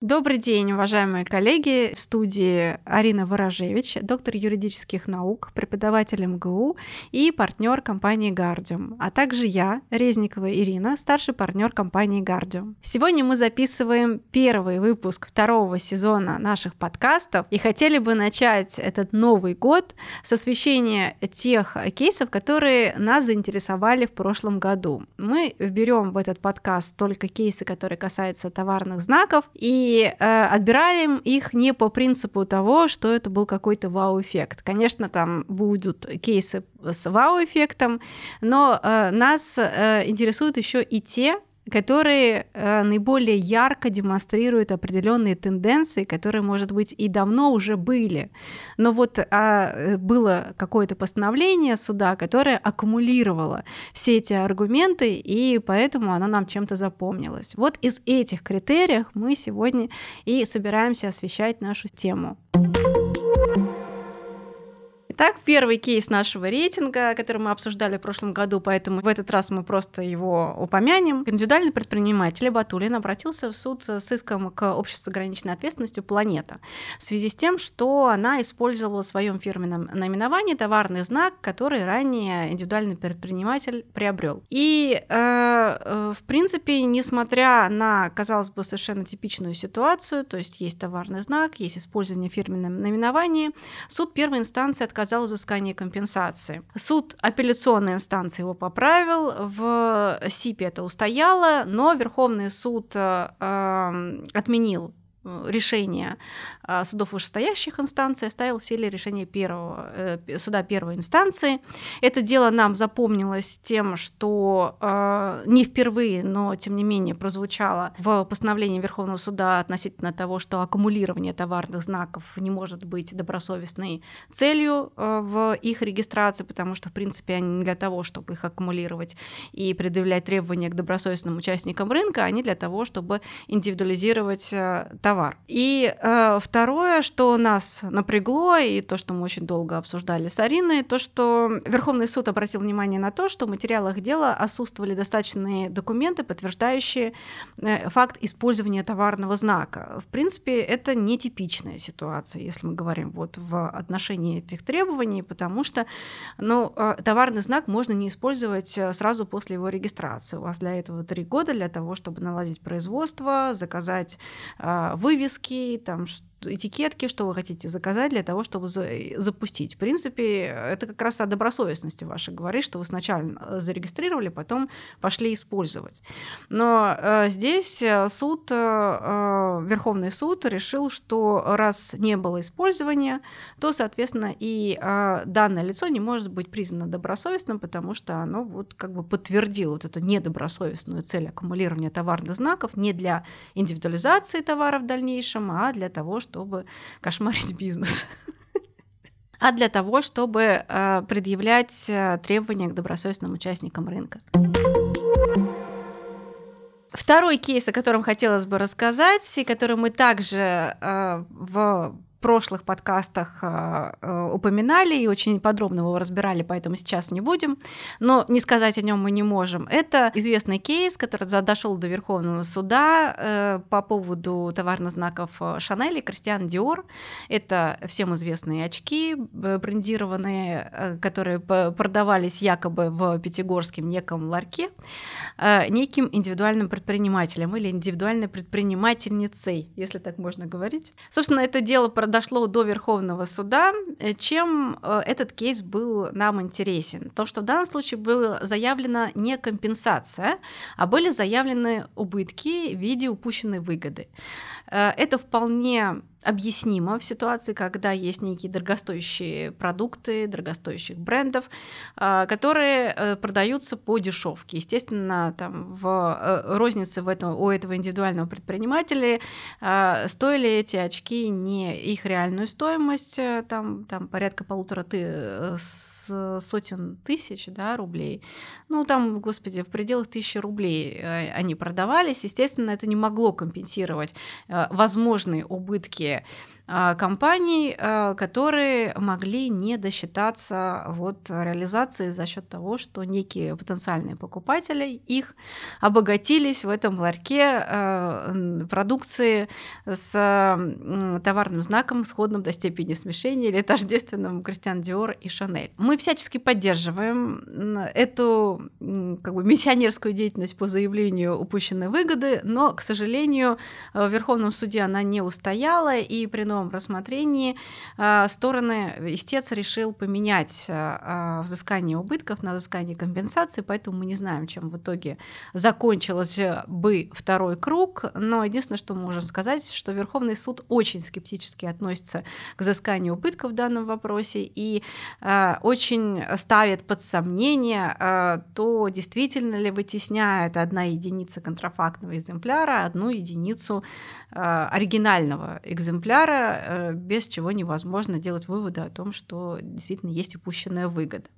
Добрый день, уважаемые коллеги. В студии Арина Ворожевич, доктор юридических наук, преподаватель МГУ и партнер компании Guardium, а также я, Резникова Ирина, старший партнер компании Guardium. Сегодня мы записываем первый выпуск второго сезона наших подкастов и хотели бы начать этот Новый год с освещения тех кейсов, которые нас заинтересовали в прошлом году. Мы берем в этот подкаст только кейсы, которые касаются товарных знаков и э, отбираем их не по принципу того, что это был какой-то вау-эффект. Конечно, там будут кейсы с вау-эффектом, но э, нас э, интересуют еще и те которые э, наиболее ярко демонстрируют определенные тенденции, которые, может быть, и давно уже были. Но вот а, было какое-то постановление суда, которое аккумулировало все эти аргументы, и поэтому оно нам чем-то запомнилось. Вот из этих критериев мы сегодня и собираемся освещать нашу тему. Итак, первый кейс нашего рейтинга, который мы обсуждали в прошлом году, поэтому в этот раз мы просто его упомянем. Индивидуальный предприниматель Батулин обратился в суд с иском к обществу ограниченной ответственностью «Планета» в связи с тем, что она использовала в своем фирменном наименовании товарный знак, который ранее индивидуальный предприниматель приобрел. И, э, э, в принципе, несмотря на, казалось бы, совершенно типичную ситуацию, то есть есть товарный знак, есть использование фирменного наименования, суд первой инстанции отказался отказал взыскании компенсации. Суд апелляционной инстанции его поправил, в СИПе это устояло, но Верховный суд э, эм, отменил решение а, судов вышестоящих инстанций оставил в силе решение первого, э, суда первой инстанции. Это дело нам запомнилось тем, что э, не впервые, но тем не менее прозвучало в постановлении Верховного суда относительно того, что аккумулирование товарных знаков не может быть добросовестной целью в их регистрации, потому что, в принципе, они не для того, чтобы их аккумулировать и предъявлять требования к добросовестным участникам рынка, они для того, чтобы индивидуализировать товар. И э, второе, что нас напрягло, и то, что мы очень долго обсуждали с Ариной, то, что Верховный суд обратил внимание на то, что в материалах дела отсутствовали достаточные документы, подтверждающие э, факт использования товарного знака. В принципе, это нетипичная ситуация, если мы говорим вот в отношении этих требований, потому что ну, э, товарный знак можно не использовать э, сразу после его регистрации. У вас для этого три года для того, чтобы наладить производство, заказать вывески, там этикетки, что вы хотите заказать для того, чтобы запустить. В принципе, это как раз о добросовестности вашей говорит, что вы сначала э, зарегистрировали, потом пошли использовать. Но э, здесь э, суд, э, э, Верховный суд решил, что раз не было использования, то, соответственно, и э, данное лицо не может быть признано добросовестным, потому что оно вот как бы подтвердило вот эту недобросовестную цель аккумулирования товарных знаков не для индивидуализации товара в дальнейшем, а для того, чтобы кошмарить бизнес а для того, чтобы э, предъявлять э, требования к добросовестным участникам рынка. Второй кейс, о котором хотелось бы рассказать, и который мы также э, в прошлых подкастах э, э, упоминали и очень подробно его разбирали, поэтому сейчас не будем. Но не сказать о нем мы не можем. Это известный кейс, который дошел до Верховного суда э, по поводу товарных знаков Шанель и Кристиан Диор. Это всем известные очки брендированные, которые продавались якобы в Пятигорском неком ларьке неким индивидуальным предпринимателем или индивидуальной предпринимательницей, если так можно говорить. Собственно, это дело про дошло до Верховного суда, э, чем э, этот кейс был нам интересен? То, что в данном случае была заявлена не компенсация, а были заявлены убытки в виде упущенной выгоды. Э, это вполне объяснимо в ситуации, когда есть некие дорогостоящие продукты, дорогостоящих брендов, а, которые э, продаются по дешевке. Естественно, там в э, рознице в этом, у этого индивидуального предпринимателя стоили эти очки не их реальную стоимость, э, там, там порядка полутора ты, сотен тысяч да, рублей. Ну, там, господи, в пределах тысячи рублей они продавались. Естественно, это не могло компенсировать возможные убытки компаний, а, которые могли не досчитаться вот реализации за счет того, что некие потенциальные покупатели их обогатились в этом ларьке а, продукции с товарным знаком, сходным до степени смешения или тождественным Кристиан Диор и Шанель. Мы всячески поддерживаем эту как бы миссионерскую деятельность по заявлению упущенной выгоды, но, к сожалению, в Верховном суде она не устояла, и при новом новом рассмотрении а, стороны, истец решил поменять а, а, взыскание убытков на взыскание компенсации, поэтому мы не знаем, чем в итоге закончилось бы второй круг, но единственное, что мы можем сказать, что Верховный суд очень скептически относится к взысканию убытков в данном вопросе и очень ставит под сомнение то, действительно ли вытесняет одна единица контрафактного экземпляра одну единицу оригинального экземпляра, Э, без чего невозможно делать выводы о том, что действительно есть упущенная выгода.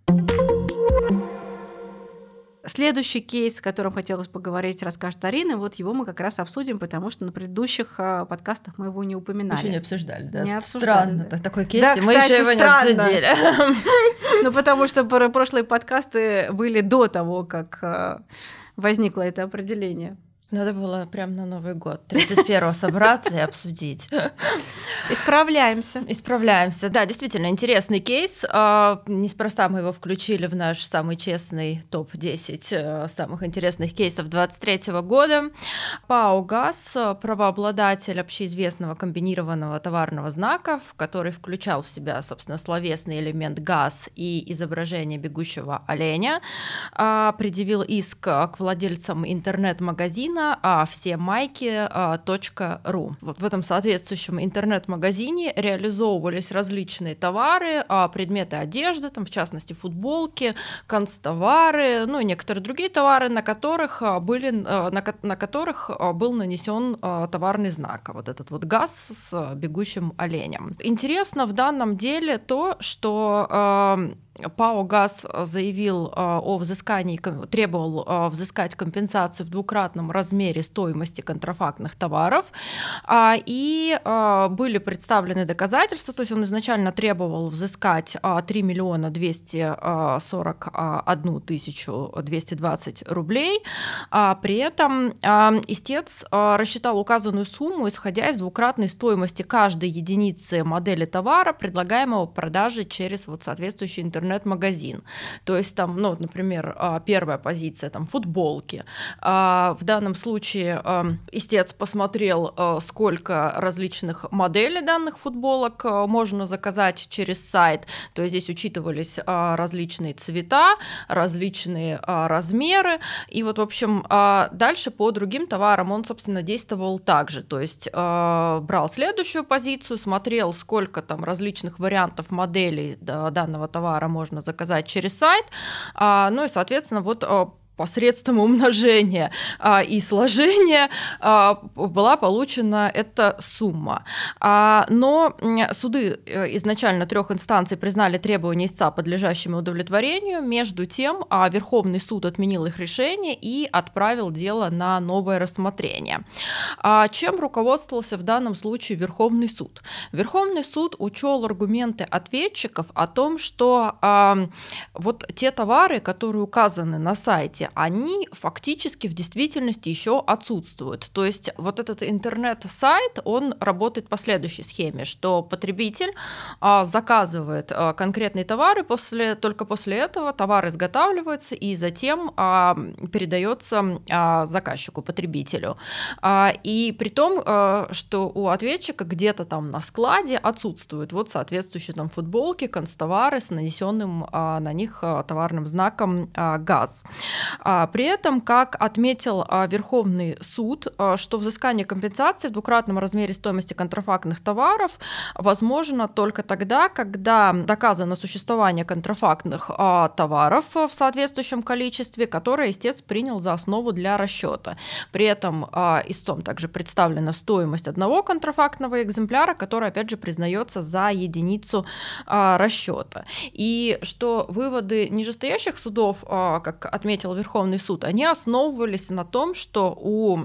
Следующий кейс, о котором хотелось поговорить, расскажет Арина. Вот его мы как раз обсудим, потому что на предыдущих э, подкастах мы его не упоминали. Еще не обсуждали, да? Не обсуждали. Странно, да. такой кейс, да, мы кстати, еще его странно. не обсудили. Ну, потому что прошлые подкасты были до того, как э, возникло это определение. Надо было прям на Новый год, 31-го собраться и обсудить. Исправляемся. Исправляемся. Да, действительно, интересный кейс. А, неспроста мы его включили в наш самый честный топ-10 э, самых интересных кейсов 23 года. ПАО «ГАЗ» — правообладатель общеизвестного комбинированного товарного знака, который включал в себя, собственно, словесный элемент «ГАЗ» и изображение бегущего оленя, а, предъявил иск к владельцам интернет-магазина магазина а, все майки .ру. Вот в этом соответствующем интернет-магазине реализовывались различные товары, а, предметы одежды, там, в частности футболки, констовары, ну и некоторые другие товары, на которых, а, были, а, на, на которых а, был нанесен товарный знак, вот этот вот газ с бегущим оленем. Интересно в данном деле то, что ПАО «ГАЗ» заявил э, о взыскании, требовал э, взыскать компенсацию в двукратном размере стоимости контрафактных товаров, а, и э, были представлены доказательства, то есть он изначально требовал взыскать 3 миллиона 241 тысячу 220 рублей, а при этом истец рассчитал указанную сумму, исходя из двукратной стоимости каждой единицы модели товара, предлагаемого в продаже через вот соответствующий интернет интернет-магазин. То есть там, ну, например, а, первая позиция, там, футболки. А, в данном случае истец посмотрел, а, сколько различных моделей данных футболок можно заказать через сайт. То есть здесь учитывались различные цвета, различные размеры. И вот, в общем, дальше по другим товарам он, собственно, действовал также. То есть брал следующую позицию, смотрел, сколько там различных вариантов моделей данного товара можно заказать через сайт. А, ну и, соответственно, вот а, посредством умножения а, и сложения а, была получена эта сумма. А, но суды э, изначально трех инстанций признали требования истца подлежащими удовлетворению. Между тем а, Верховный суд отменил их решение и отправил дело на новое рассмотрение. А, чем руководствовался в данном случае Верховный суд? Верховный суд учел аргументы ответчиков о том, что а, вот те товары, которые указаны на сайте, они фактически в действительности еще отсутствуют. То есть вот этот интернет-сайт, он работает по следующей схеме, что потребитель а, заказывает а, конкретный товар, и после, только после этого товар изготавливается и затем а, передается а, заказчику, потребителю. А, и при том, а, что у ответчика где-то там на складе отсутствуют вот соответствующие там футболки, констовары с нанесенным а, на них а, товарным знаком а, газ. А, при этом, как отметил а, Верховный суд, а, что взыскание компенсации в двукратном размере стоимости контрафактных товаров возможно только тогда, когда доказано существование контрафактных товаров в соответствующем количестве, которое истец принял за основу для расчета. При этом истцом также представлена стоимость одного контрафактного экземпляра, который, опять же, признается за единицу расчета. И что выводы нижестоящих судов, как отметил Верховный суд, они основывались на том, что у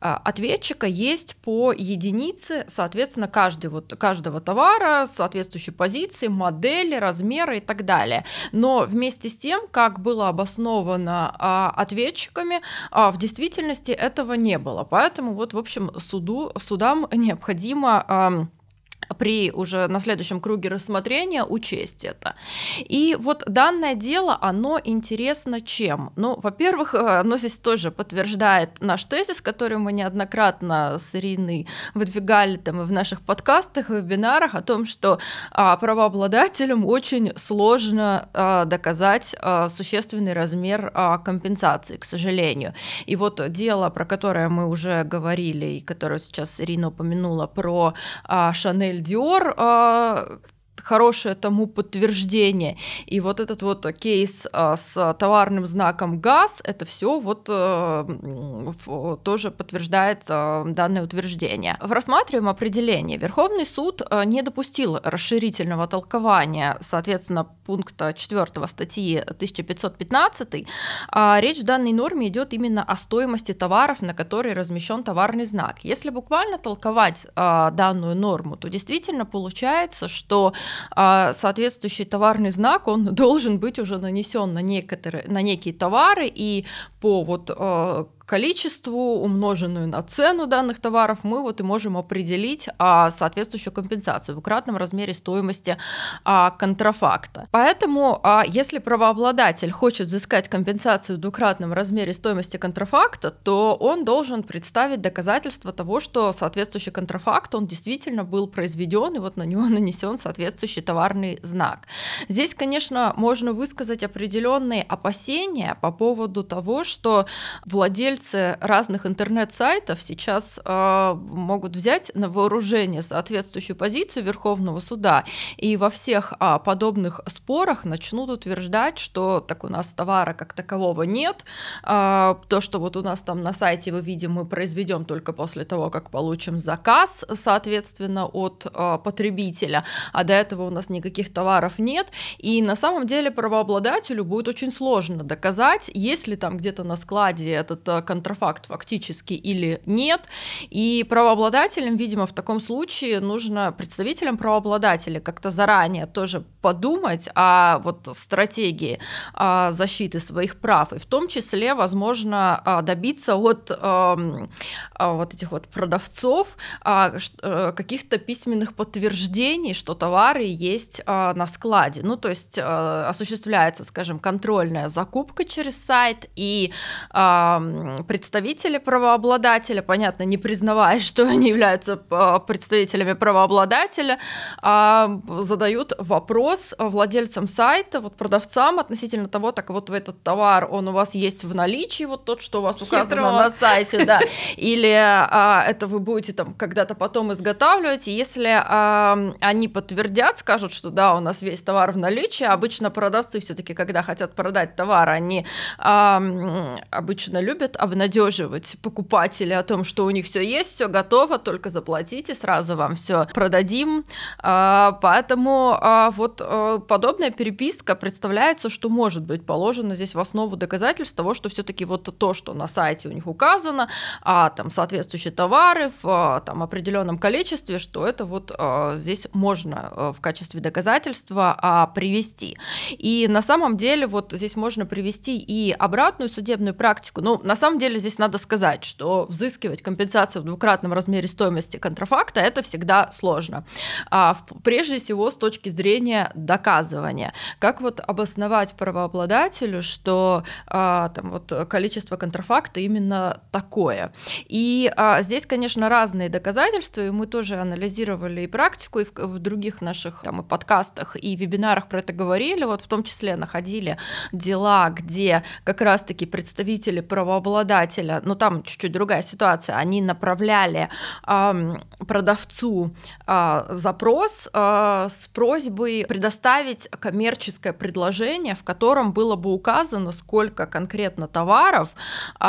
ответчика есть по единице, соответственно, каждый вот, каждого товара, соответствующей позиции, модели, размера и так далее. Но вместе с тем, как было обосновано а, ответчиками, а, в действительности этого не было. Поэтому вот, в общем, суду, судам необходимо а, при уже на следующем круге рассмотрения учесть это. И вот данное дело, оно интересно чем? Ну, во-первых, оно здесь тоже подтверждает наш тезис, который мы неоднократно с Ириной выдвигали там и в наших подкастах, и вебинарах о том, что а, правообладателям очень сложно а, доказать а, существенный размер а, компенсации, к сожалению. И вот дело, про которое мы уже говорили, и которое сейчас Ирина упомянула, про а, Шанель А, хорошее тому подтверждение. И вот этот вот кейс а, с товарным знаком ГАЗ, это все вот а, тоже подтверждает а, данное утверждение. В рассматриваемом определении Верховный суд а, не допустил расширительного толкования, соответственно, пункта 4 статьи 1515. А, речь в данной норме идет именно о стоимости товаров, на которые размещен товарный знак. Если буквально толковать данную норму, то действительно получается, что а соответствующий товарный знак, он должен быть уже нанесен на, некоторые, на некие товары, и по вот а, количеству, умноженную на цену данных товаров, мы вот и можем определить а, соответствующую компенсацию в кратном размере стоимости а, контрафакта. Поэтому, а, если правообладатель хочет взыскать компенсацию в двукратном размере стоимости контрафакта, то он должен представить доказательства того, что соответствующий контрафакт, он действительно был произведен, и вот на него нанесен соответствующий товарный знак. Здесь, конечно, можно высказать определенные опасения по поводу того, что владельцы разных интернет-сайтов сейчас э, могут взять на вооружение соответствующую позицию Верховного суда. И во всех э, подобных спорах начнут утверждать, что так у нас товара как такового нет, э, то, что вот у нас там на сайте мы видим, мы произведем только после того, как получим заказ, соответственно, от э, потребителя, а до этого у нас никаких товаров нет, и на самом деле правообладателю будет очень сложно доказать, если там где-то на складе этот контрафакт фактически или нет. И правообладателям, видимо, в таком случае нужно представителям правообладателя как-то заранее тоже подумать о вот стратегии о защиты своих прав, и в том числе, возможно, а, добиться от а, вот этих вот продавцов а, э, каких-то письменных подтверждений, что товары есть на складе. Ну, то есть осуществляется, скажем, контрольная закупка через сайт, и представители правообладателя, понятно, не признавая, что они являются а, представителями правообладателя, а, задают вопрос владельцам сайта, вот продавцам относительно того, так вот этот товар, он у вас есть в наличии, вот тот, что у вас указано Хитро. на сайте, да, или а, это вы будете там когда-то потом изготавливать, и если они подтвердят, скажут, что да, у нас весь товар в наличии, обычно продавцы все-таки, когда хотят продать товар, они обычно любят обнадеживать покупателей о том, что у них все есть, все готово, только заплатите, сразу вам все продадим. А, поэтому а, вот а, подобная переписка представляется, что может быть положено здесь в основу доказательств того, что все-таки вот то, что на сайте у них указано, а там соответствующие товары в там определенном количестве, что это вот здесь можно в качестве доказательства привести. И на самом деле вот здесь можно привести и обратную судебную практику. Ну, на самом деле здесь надо сказать, что взыскивать компенсацию в двукратном размере стоимости контрафакта это всегда сложно. А, прежде всего с точки зрения доказывания. Как вот обосновать правообладателю, что а, там вот количество контрафакта именно такое. И а, здесь, конечно, разные доказательства, и мы тоже анализировали и практику, и в, в других наших там, и подкастах, и вебинарах про это говорили, вот в том числе находили дела, где как раз-таки представители правообладателя но там чуть-чуть другая ситуация, они направляли э, продавцу э, запрос э, с просьбой предоставить коммерческое предложение, в котором было бы указано, сколько конкретно товаров э,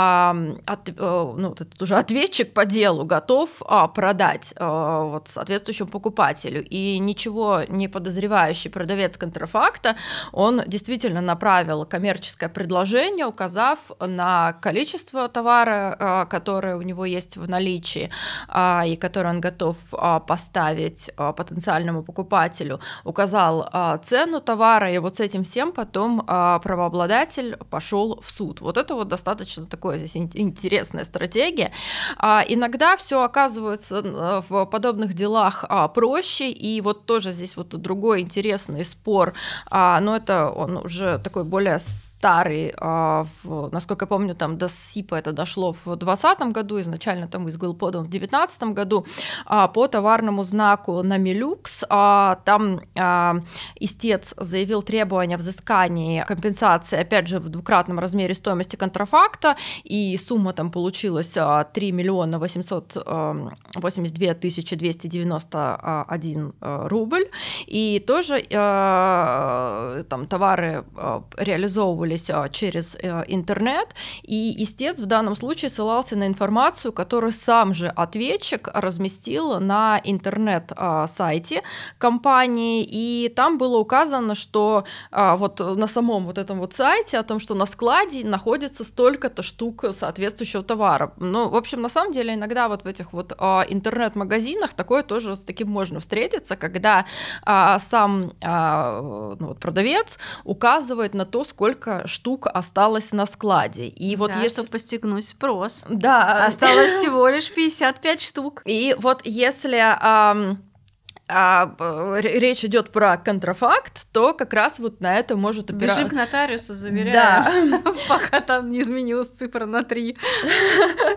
от, э, ну, этот уже ответчик по делу готов э, продать э, вот, соответствующему покупателю. И ничего не подозревающий продавец контрафакта, он действительно направил коммерческое предложение, указав штраф на количество товара, которое у него есть в наличии и который он готов поставить потенциальному покупателю, указал цену товара, и вот с этим всем потом правообладатель пошел в суд. Вот это вот достаточно такое здесь интересная стратегия. Иногда все оказывается в подобных делах проще, и вот тоже здесь вот другой интересный спор, но это он уже такой более старый, а, насколько я помню, там до СИПа это дошло в 2020 году, изначально там из был подан в 2019 году, а, по товарному знаку на Милюкс, а, там истец заявил требования взыскания компенсации, опять же, в двукратном размере стоимости контрафакта, и сумма там получилась 3 миллиона 882 тысячи 291 рубль, и тоже там товары реализовывали транслировались а, через э, интернет, и истец в данном случае ссылался на информацию, которую сам же ответчик разместил на интернет-сайте компании, и там было указано, что а, вот на самом вот этом вот сайте о том, что на складе находится столько-то штук соответствующего товара. Ну, в общем, на самом деле иногда вот в этих вот а, интернет-магазинах такое тоже с таким можно встретиться, когда сам ну, вот продавец указывает на то, сколько штук осталось на складе. И вот да, если... чтобы постигнуть спрос. Да. Осталось всего лишь 55 штук. И вот если... Эм а речь идет про контрафакт, то как раз вот на это может опираться. Бежим к нотариусу, заверяем. Да. Пока там не изменилась цифра на 3.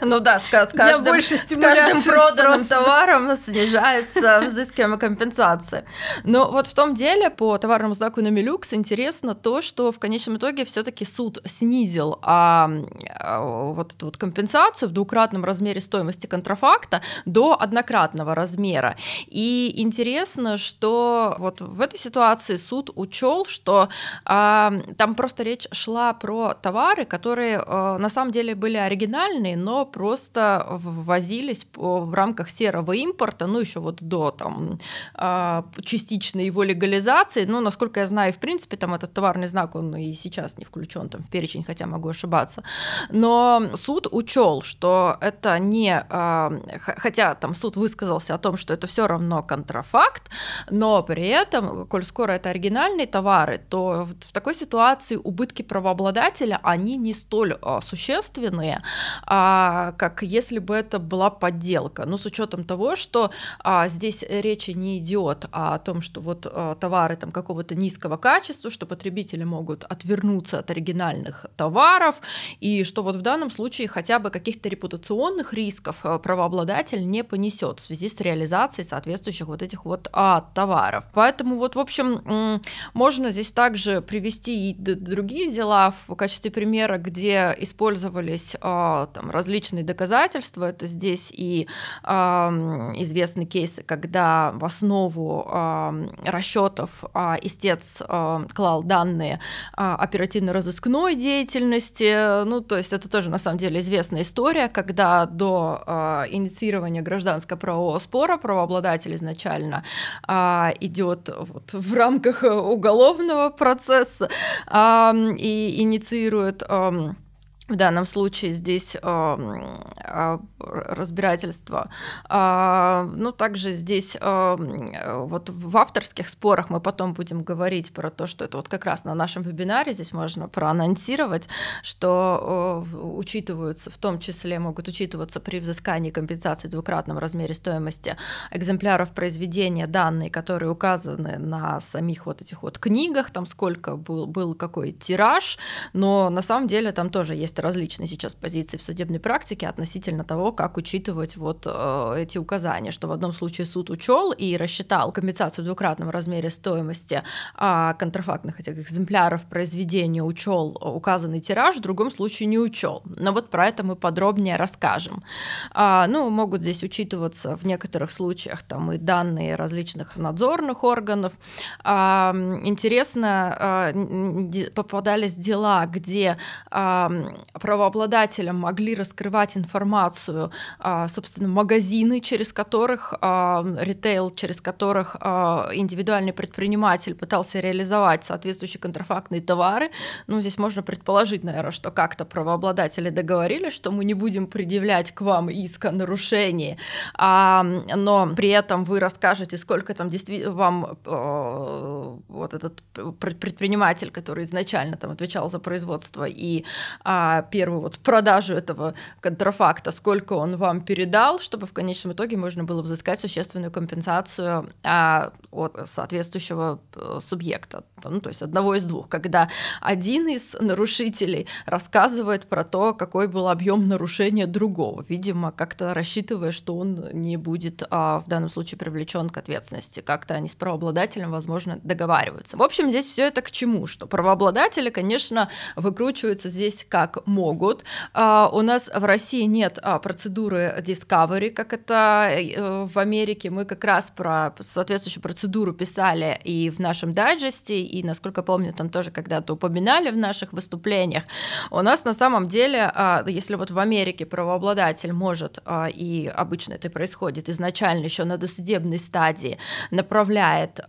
Ну да, с, каждым, с каждым проданным товаром снижается взыскиваемая компенсация. Но вот в том деле по товарному знаку на Милюкс интересно то, что в конечном итоге все таки суд снизил а, а, вот эту вот компенсацию в двукратном размере стоимости контрафакта до однократного размера. И интересно интересно, что вот в этой ситуации суд учел, что э, там просто речь шла про товары, которые э, на самом деле были оригинальные, но просто ввозились в рамках серого импорта, ну еще вот до там э, частичной его легализации. Ну, насколько я знаю, в принципе, там этот товарный знак, он и сейчас не включен там в перечень, хотя могу ошибаться. Но суд учел, что это не, э, хотя там суд высказался о том, что это все равно контрафакт, факт, но при этом, коль скоро это оригинальные товары, то в такой ситуации убытки правообладателя, они не столь а, существенные, а, как если бы это была подделка. Ну, с учетом того, что а, здесь речи не идет о том, что вот а, товары там какого-то низкого качества, что потребители могут отвернуться от оригинальных товаров, и что вот в данном случае хотя бы каких-то репутационных рисков а, правообладатель не понесет в связи с реализацией соответствующих вот этих вот а, товаров. Поэтому вот, в общем, можно здесь также привести и другие дела в качестве примера, где использовались а, там, различные доказательства. Это здесь и а, известны кейсы, когда в основу а, расчетов истец клал данные оперативно-розыскной деятельности. Ну, то есть это тоже на самом деле известная история, когда до инициирования гражданского правового спора правообладатель изначально изначально а, идет вот в рамках уголовного процесса а, и инициирует а, в данном случае здесь э, разбирательство. Э, ну, также здесь э, вот в авторских спорах мы потом будем говорить про то, что это вот как раз на нашем вебинаре здесь можно проанонсировать, что э, учитываются, в том числе могут учитываться при взыскании компенсации в двукратном размере стоимости экземпляров произведения данные, которые указаны на самих вот этих вот книгах, там сколько был, был какой тираж, но на самом деле там тоже есть есть различные сейчас позиции в судебной практике относительно того, как учитывать вот э, эти указания, что в одном случае суд учел и рассчитал компенсацию в двукратном размере стоимости а контрафактных этих экземпляров произведения, учел указанный тираж, в другом случае не учел. Но вот про это мы подробнее расскажем. А, ну, могут здесь учитываться в некоторых случаях там и данные различных надзорных органов. А, интересно, а, попадались дела, где а, правообладателям могли раскрывать информацию, а, собственно, магазины, через которых а, ритейл, через которых а, индивидуальный предприниматель пытался реализовать соответствующие контрафактные товары. Ну, здесь можно предположить, наверное, что как-то правообладатели договорились, что мы не будем предъявлять к вам иск о нарушении, но при этом вы расскажете, сколько там действительно вам вот этот предприниматель, который изначально там отвечал за производство и первую вот продажу этого контрафакта, сколько он вам передал, чтобы в конечном итоге можно было взыскать существенную компенсацию а, от соответствующего э, субъекта, ну, то есть одного из двух, когда один из нарушителей рассказывает про то, какой был объем нарушения другого, видимо, как-то рассчитывая, что он не будет а, в данном случае привлечен к ответственности, как-то они с правообладателем, возможно, договариваются. В общем, здесь все это к чему? Что правообладатели, конечно, выкручиваются здесь как могут. А, у нас в России нет а, процедуры Discovery, как это э, в Америке. Мы как раз про соответствующую процедуру писали и в нашем дайджесте, и, насколько помню, там тоже когда-то упоминали в наших выступлениях. У нас на самом деле, а, если вот в Америке правообладатель может, и обычно это происходит изначально еще на досудебной стадии, направляет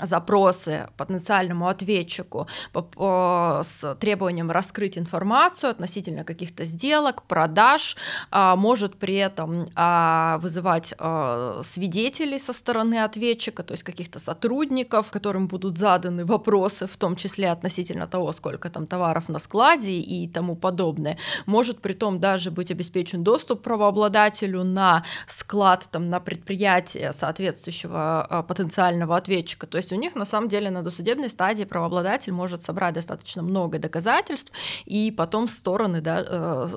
запросы потенциальному ответчику с требованием раскрыть информацию относительно каких-то сделок, продаж, а, может при этом а, вызывать а, свидетелей со стороны ответчика, то есть каких-то сотрудников, которым будут заданы вопросы, в том числе относительно того, сколько там товаров на складе и тому подобное. Может при том даже быть обеспечен доступ правообладателю на склад, там, на предприятие соответствующего потенциального ответчика. То есть у них на самом деле на досудебной стадии правообладатель может собрать достаточно много доказательств, и потом стороны, да, э,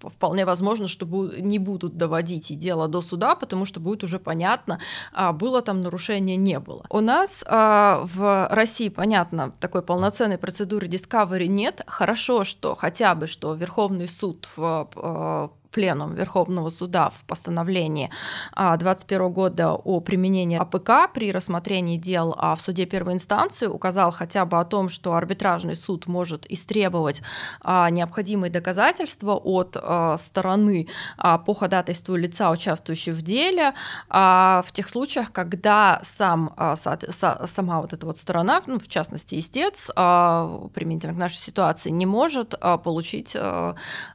вполне возможно, что не будут доводить дело до суда, потому что будет уже понятно, а было там нарушение, не было. У нас а, в России, понятно, такой полноценной процедуры Discovery нет. Хорошо, что хотя бы, что Верховный суд в э, Пленум Верховного суда в постановлении 2021 а, года о применении АПК при рассмотрении дел а, в суде первой инстанции указал хотя бы о том, что арбитражный суд может истребовать а, необходимые доказательства от стороны по ходатайству лица, участвующего в деле, в тех случаях, когда сам, сама вот эта вот сторона, ну, в частности истец, применительно к нашей ситуации, не может получить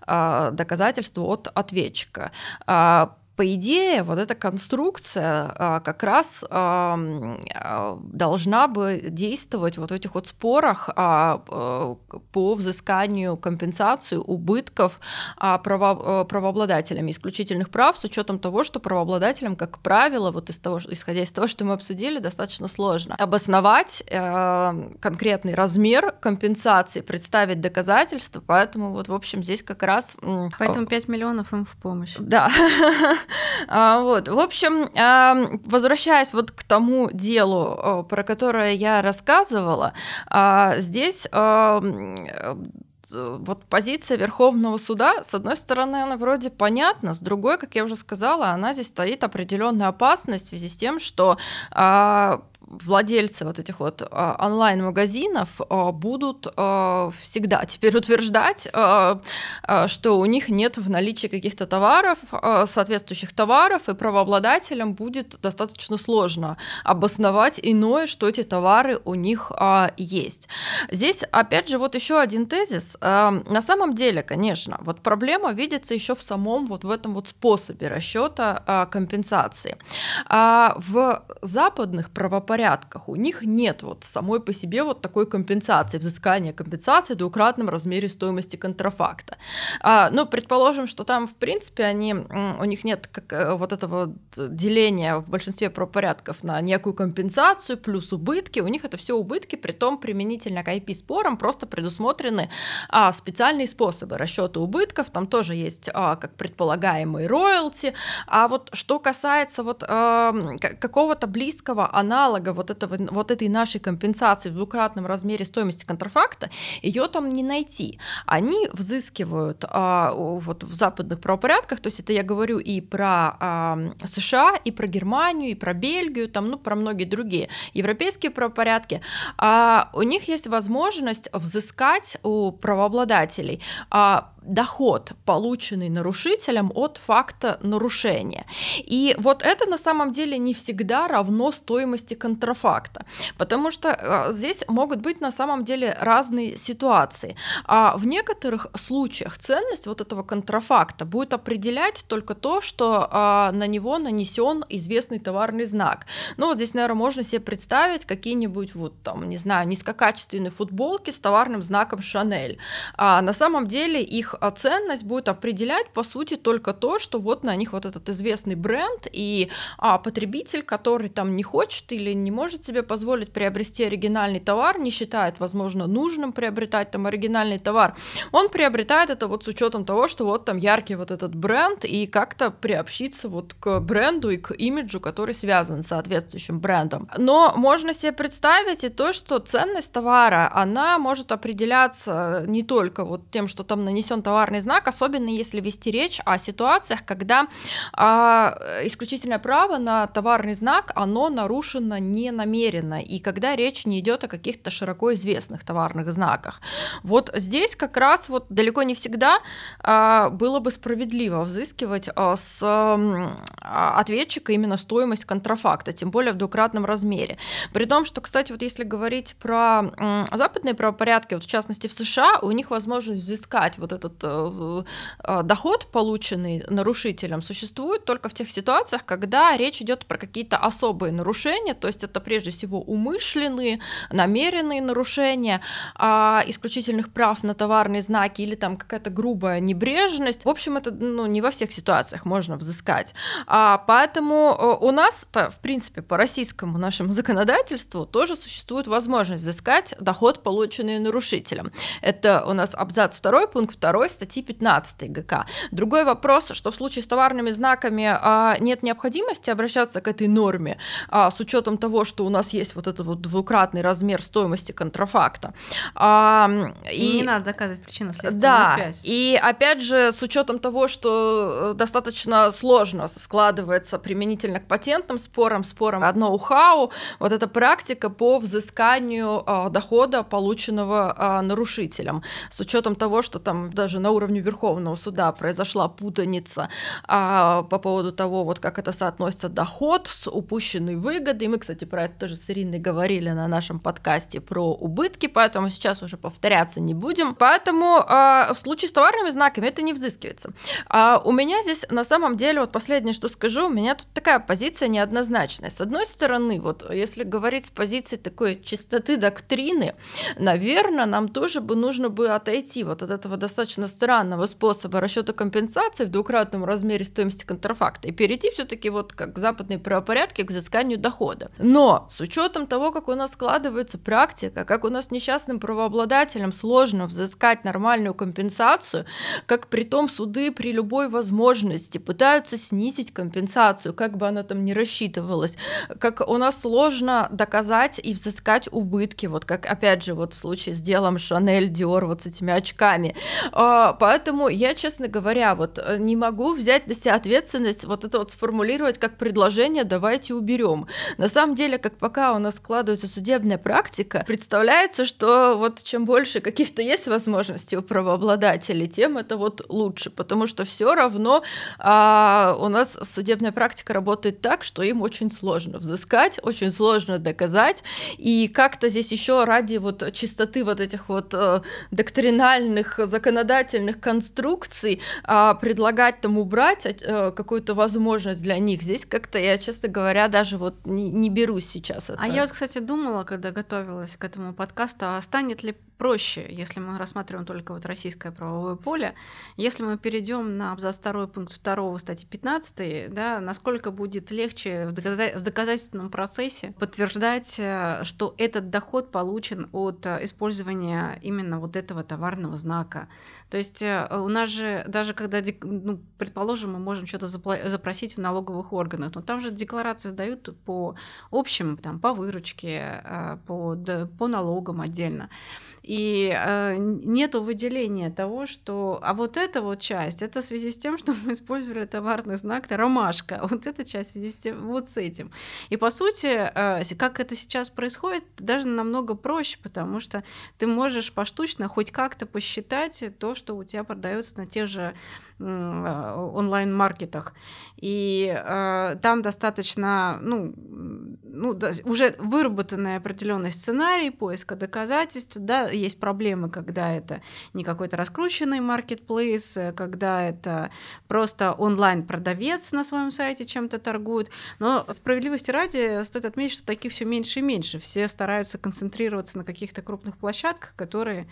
доказательства от ответчика. А, по идее, вот эта конструкция а, как раз а, должна бы действовать вот в этих вот спорах по взысканию компенсации убытков право, правообладателями исключительных прав с учетом того, что правообладателям, как правило, вот из того, исходя из того, что мы обсудили, достаточно сложно обосновать конкретный размер компенсации, представить доказательства, поэтому вот, в общем, здесь как раз... Поэтому 5 миллионов им в помощь. Да. А, вот. В общем, возвращаясь вот к тому делу, про которое я рассказывала, а, здесь вот позиция Верховного суда, с одной стороны, она вроде понятна, с другой, как я уже сказала, она здесь стоит определенная опасность в связи с тем, что а, владельцы вот этих вот а, онлайн-магазинов а, будут а, всегда теперь утверждать, что у них нет в наличии каких-то товаров, соответствующих товаров, и правообладателям будет достаточно сложно обосновать иное, что эти товары у них есть. Здесь, опять же, вот еще один тезис. На самом деле, конечно, вот проблема видится еще в самом вот в этом вот способе расчета компенсации. В западных правопорядках порядках. У них нет вот самой по себе вот такой компенсации, взыскания компенсации в двукратном размере стоимости контрафакта. А, ну, предположим, что там, в принципе, они, у них нет как, э, вот этого деления в большинстве правопорядков на некую компенсацию плюс убытки. У них это все убытки, при том применительно к IP-спорам просто предусмотрены а, специальные способы расчета убытков. Там тоже есть а, как предполагаемые роялти. А вот что касается вот а, какого-то близкого аналога аналога вот, этого, вот этой нашей компенсации в двукратном размере стоимости контрафакта, ее там не найти. Они взыскивают а, вот в западных правопорядках, то есть это я говорю и про а, США, и про Германию, и про Бельгию, там, ну, про многие другие европейские правопорядки, а, у них есть возможность взыскать у правообладателей а, доход, полученный нарушителем от факта нарушения. И вот это на самом деле не всегда равно стоимости контрафакта, потому что э, здесь могут быть на самом деле разные ситуации. А в некоторых случаях ценность вот этого контрафакта будет определять только то, что а, на него нанесен известный товарный знак. Ну вот здесь, наверное, можно себе представить какие-нибудь вот там, не знаю, низкокачественные футболки с товарным знаком Шанель. А на самом деле их их ценность будет определять, по сути, только то, что вот на них вот этот известный бренд, и а, потребитель, который там не хочет или не может себе позволить приобрести оригинальный товар, не считает, возможно, нужным приобретать там оригинальный товар, он приобретает это вот с учетом того, что вот там яркий вот этот бренд, и как-то приобщиться вот к бренду и к имиджу, который связан с соответствующим брендом. Но можно себе представить и то, что ценность товара, она может определяться не только вот тем, что там нанесен товарный знак, особенно если вести речь о ситуациях, когда а, исключительное право на товарный знак, оно нарушено не намеренно, и когда речь не идет о каких-то широко известных товарных знаках. Вот здесь как раз вот далеко не всегда а, было бы справедливо взыскивать а, с а, ответчика именно стоимость контрафакта, тем более в двукратном размере. При том, что, кстати, вот если говорить про м, западные правопорядки, вот в частности в США, у них возможность взыскать вот этот этот э, э, доход, полученный нарушителем, существует только в тех ситуациях, когда речь идет про какие-то особые нарушения, то есть это прежде всего умышленные, намеренные нарушения а исключительных прав на товарные знаки или там какая-то грубая небрежность. В общем, это ну, не во всех ситуациях можно взыскать. А, поэтому э, у нас, в принципе, по российскому нашему законодательству тоже существует возможность взыскать доход, полученный нарушителем. Это у нас абзац 2, пункт 2 2 статьи 15 ГК. Другой вопрос, что в случае с товарными знаками а, нет необходимости обращаться к этой норме а, с учетом того, что у нас есть вот этот вот двукратный размер стоимости контрафакта. А, и, и не надо доказывать причинно-следственную да, связь. И опять же, с учетом того, что э, достаточно сложно складывается применительно к патентным спорам, спорам одно ухау, вот эта практика по взысканию а, дохода, полученного а, нарушителем, с учетом того, что там даже на уровне Верховного суда произошла путаница а, по поводу того, вот как это соотносится доход с упущенной выгодой. Мы, кстати, про это тоже с Ириной говорили на нашем подкасте про убытки, поэтому сейчас уже повторяться не будем. Поэтому а, в случае с товарными знаками это не взыскивается. А у меня здесь на самом деле, вот последнее, что скажу, у меня тут такая позиция неоднозначная. С одной стороны, вот если говорить с позиции такой чистоты доктрины, наверное, нам тоже бы нужно бы отойти вот от этого достаточно достаточно странного способа расчета компенсации в двукратном размере стоимости контрафакта и перейти все-таки вот как западные правопорядки к взысканию дохода. Но с учетом того, как у нас складывается практика, как у нас несчастным правообладателям сложно взыскать нормальную компенсацию, как при том суды при любой возможности пытаются снизить компенсацию, как бы она там ни рассчитывалась, как у нас сложно доказать и взыскать убытки, вот как опять же вот в случае с делом Шанель Диор вот с этими очками. А, поэтому я, честно говоря, вот э, не могу взять на себя ответственность вот это вот сформулировать как предложение «давайте уберем». На самом деле, как пока у нас складывается судебная практика, представляется, что вот чем больше каких-то есть возможностей у правообладателей, тем это вот лучше, потому что все равно а, у нас судебная практика работает так, что им очень сложно взыскать, очень сложно доказать, и как-то здесь еще ради вот чистоты вот этих вот э, доктринальных законодательств законодательных конструкций а, предлагать там убрать а, какую-то возможность для них. Здесь как-то я, честно говоря, даже вот не, не берусь сейчас. Это. А я вот, кстати, думала, когда готовилась к этому подкасту, а станет ли проще, если мы рассматриваем только вот российское правовое поле. Если мы перейдем на абзац 2 пункт 2 статьи 15, да, насколько будет легче в, доказа- в доказательственном процессе подтверждать, э, что этот доход получен от э, использования именно вот этого товарного знака. То есть э, у нас же, даже когда, ну, предположим, мы можем что-то запросить в налоговых органах, но там же декларации сдают по общим, там, по выручке, э, по, по налогам отдельно. И э, нету выделения того, что... А вот эта вот часть, это в связи с тем, что мы использовали товарный знак «ромашка». Вот эта часть в связи с тем, вот с этим. И по сути, э, как это сейчас происходит, даже намного проще, потому что ты можешь поштучно хоть как-то посчитать то, что у тебя продается на тех же онлайн-маркетах. И э, там достаточно, ну, ну, уже выработанный определенный сценарий поиска доказательств. Да, есть проблемы, когда это не какой-то раскрученный маркетплейс, э, когда это просто онлайн-продавец на своем сайте чем-то торгует. Но справедливости ради стоит отметить, что таких все меньше и меньше. Все стараются концентрироваться на каких-то крупных площадках, которые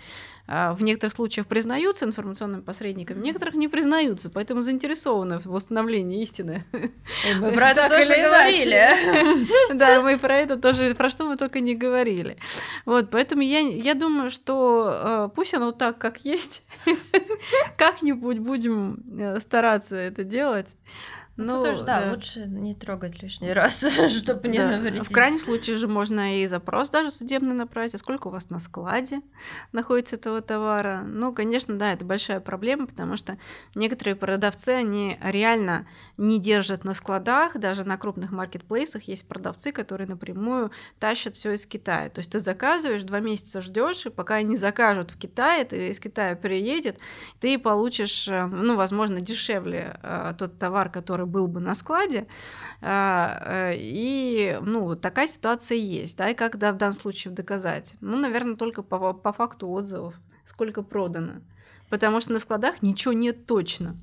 э, в некоторых случаях признаются информационными посредниками, в некоторых не признаются признаются, поэтому заинтересованы в восстановлении истины. Мы про это тоже говорили. Да, мы про это тоже, про что мы только не говорили. Вот, поэтому я, я думаю, что э, пусть оно так, как есть, как-нибудь будем э, стараться это делать. Ну, ну тоже, да, да, лучше не трогать лишний раз, чтобы не да. навредить. В крайнем случае же можно и запрос даже судебный направить, а сколько у вас на складе находится этого товара. Ну, конечно, да, это большая проблема, потому что некоторые продавцы, они реально не держат на складах, даже на крупных маркетплейсах есть продавцы, которые напрямую тащат все из Китая. То есть ты заказываешь, два месяца ждешь, и пока они закажут в Китае, ты из Китая приедет, ты получишь, э, ну, возможно, дешевле э, тот товар, который был бы на складе. Э, и, ну, такая ситуация есть, да, и как в данном случае доказать? Ну, наверное, только по, по факту отзывов, сколько продано. Потому что на складах ничего нет точно.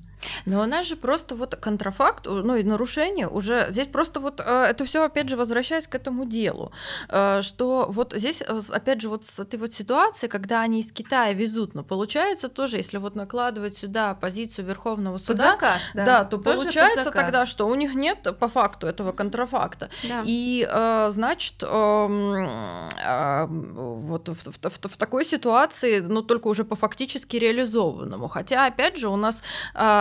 Но у нас же просто вот контрафакт, ну и нарушение уже здесь просто вот э, это все опять же возвращаясь к этому делу, э, что вот здесь э, опять же вот с этой вот ситуации, когда они из Китая везут, но получается тоже, если вот накладывать сюда позицию Верховного суда, под заказ, да, да то тоже получается тогда, что у них нет по факту этого контрафакта, да. и значит эм, вот в, в, в, в такой ситуации, ну только уже по фактически реализованному, хотя опять же у нас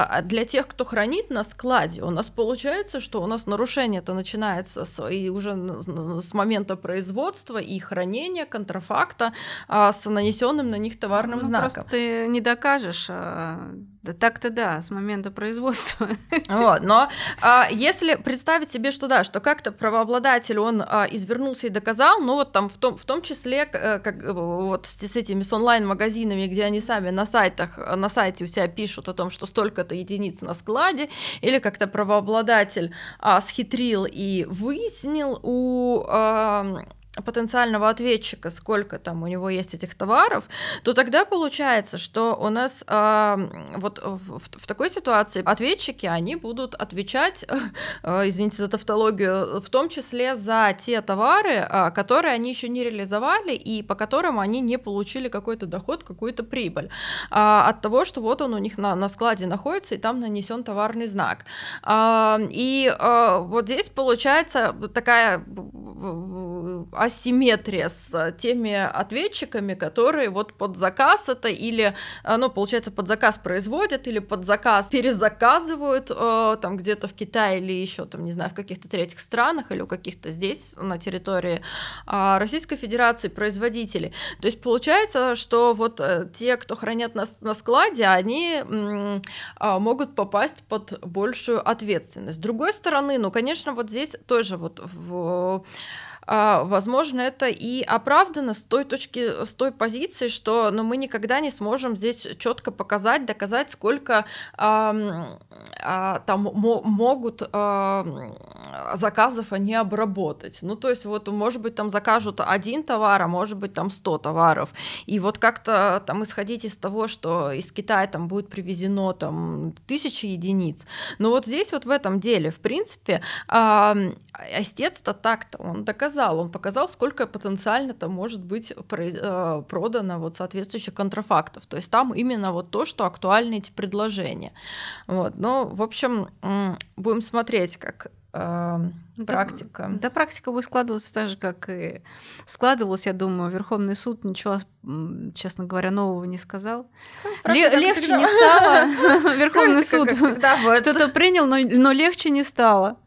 а для тех, кто хранит на складе, у нас получается, что у нас нарушение это начинается с, и уже с момента производства и хранения контрафакта а, с нанесенным на них товарным ну, знаком. Просто ты не докажешь а, да так-то да, с момента производства. Вот, но а, если представить себе, что да, что как-то правообладатель, он а, извернулся и доказал, ну вот там в том, в том числе э, как, э, вот с, с этими с онлайн-магазинами, где они сами на сайтах, на сайте у себя пишут о том, что столько-то единиц на складе, или как-то правообладатель а, схитрил и выяснил у а, потенциального ответчика, сколько там у него есть этих товаров, то тогда получается, что у нас э, вот в, в такой ситуации ответчики, они будут отвечать, э, извините за тавтологию, в том числе за те товары, э, которые они еще не реализовали и по которым они не получили какой-то доход, какую-то прибыль э, от того, что вот он у них на, на складе находится и там нанесен товарный знак. Э, и э, вот здесь получается такая асимметрия с э, теми ответчиками, которые вот под заказ это или, э, ну, получается, под заказ производят или под заказ перезаказывают э, там где-то в Китае или еще там, не знаю, в каких-то третьих странах или у каких-то здесь на территории а, Российской Федерации производителей. То есть получается, что вот те, кто хранят на, на складе, они а, могут попасть под большую ответственность. С другой стороны, ну, конечно, вот здесь тоже вот в возможно, это и оправдано с той точки, с той позиции, что ну, мы никогда не сможем здесь четко показать, доказать, сколько а, а, там могут а, заказов они обработать. Ну, то есть, вот, может быть, там закажут один товар, а может быть, там 100 товаров. И вот как-то там исходить из того, что из Китая там будет привезено там тысячи единиц. Но вот здесь вот в этом деле, в принципе, а, истец-то так-то он доказал. Он показал, сколько потенциально там может быть э, продано вот соответствующих контрафактов. То есть там именно вот то, что актуальны эти предложения. Вот. Ну, в общем, будем смотреть, как э, практика. Да, да, практика будет складываться так же, как и складывалась, я думаю. Верховный суд ничего, честно говоря, нового не сказал. Ну, легче не стало. Верховный суд что-то принял, но легче не стало.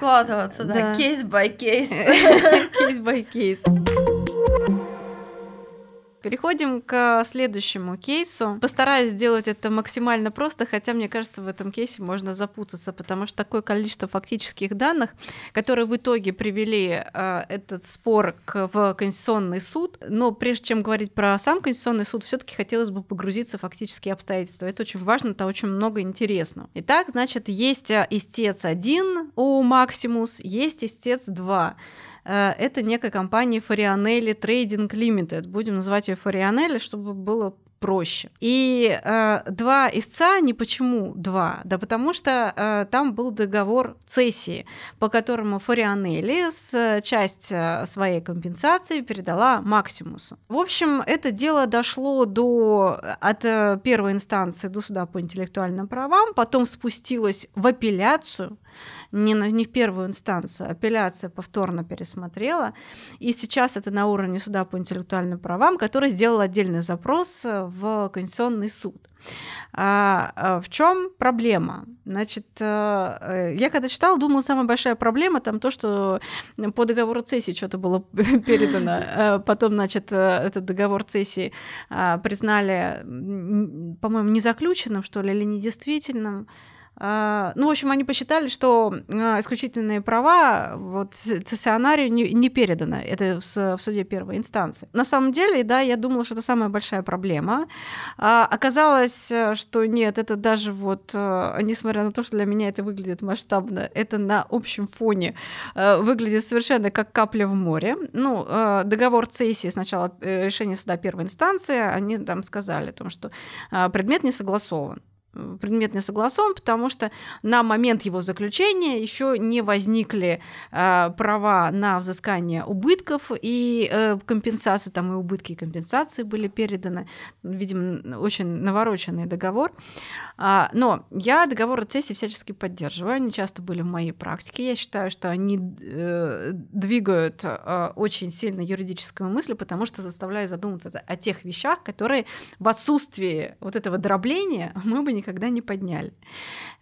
Складываться, да, кейс by Переходим к следующему кейсу. Постараюсь сделать это максимально просто, хотя мне кажется, в этом кейсе можно запутаться, потому что такое количество фактических данных, которые в итоге привели э, этот спор к, в Конституционный суд. Но прежде чем говорить про сам Конституционный суд, все-таки хотелось бы погрузиться в фактические обстоятельства. Это очень важно, это очень много интересного. Итак, значит, есть э, истец 1 у Максимус, есть истец 2. Э, это некая компания Фарианелли Trading Limited. Будем называть ее Фарианелли, чтобы было проще. И э, два истца, не почему два, да потому что э, там был договор цессии, по которому Фарианелли с часть э, своей компенсации передала Максимусу. В общем, это дело дошло до, от э, первой инстанции до суда по интеллектуальным правам, потом спустилось в апелляцию, не, на, не в первую инстанцию. Апелляция повторно пересмотрела. И сейчас это на уровне суда по интеллектуальным правам, который сделал отдельный запрос в Конституционный суд. А, а в чем проблема? Значит, э, э, я когда читала, думала, самая большая проблема там то, что по договору цессии что-то было передано. Э, потом, значит, этот договор цессии а, признали, по-моему, незаключенным, что ли, или недействительным. А, ну, в общем, они посчитали, что а, исключительные права вот цессионарию не, не передано. Это в, в суде первой инстанции. На самом деле, да, я думала, что это самая большая проблема. А, оказалось, что нет, это даже вот, несмотря на то, что для меня это выглядит масштабно, это на общем фоне выглядит совершенно как капля в море. Ну, договор цессии сначала э, решение суда первой инстанции, они там сказали о том, что предмет не согласован предмет не согласован, потому что на момент его заключения еще не возникли э, права на взыскание убытков и э, компенсации, там и убытки, и компенсации были переданы. Видимо, очень навороченный договор. А, но я договор о цессии всячески поддерживаю, они часто были в моей практике. Я считаю, что они э, двигают э, очень сильно юридическую мысль, потому что заставляют задуматься о тех вещах, которые в отсутствии вот этого дробления мы бы не никогда не подняли.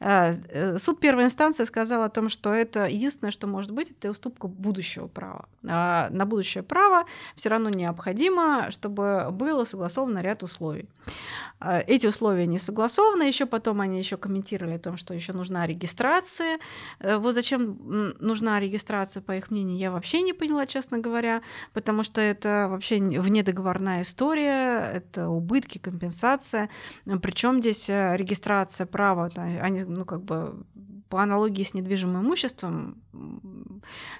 Э, э, суд первой инстанции сказал о том, что это единственное, что может быть, это уступка будущего права. А на будущее право все равно необходимо, чтобы было согласовано ряд условий. Э, эти условия не согласованы, еще потом они еще комментировали о том, что еще нужна регистрация. Вот зачем нужна регистрация, по их мнению, я вообще не поняла, честно говоря, потому что это вообще внедоговорная история, это убытки, компенсация. Причем здесь регистрация права, они, ну, как бы по аналогии с недвижимым имуществом,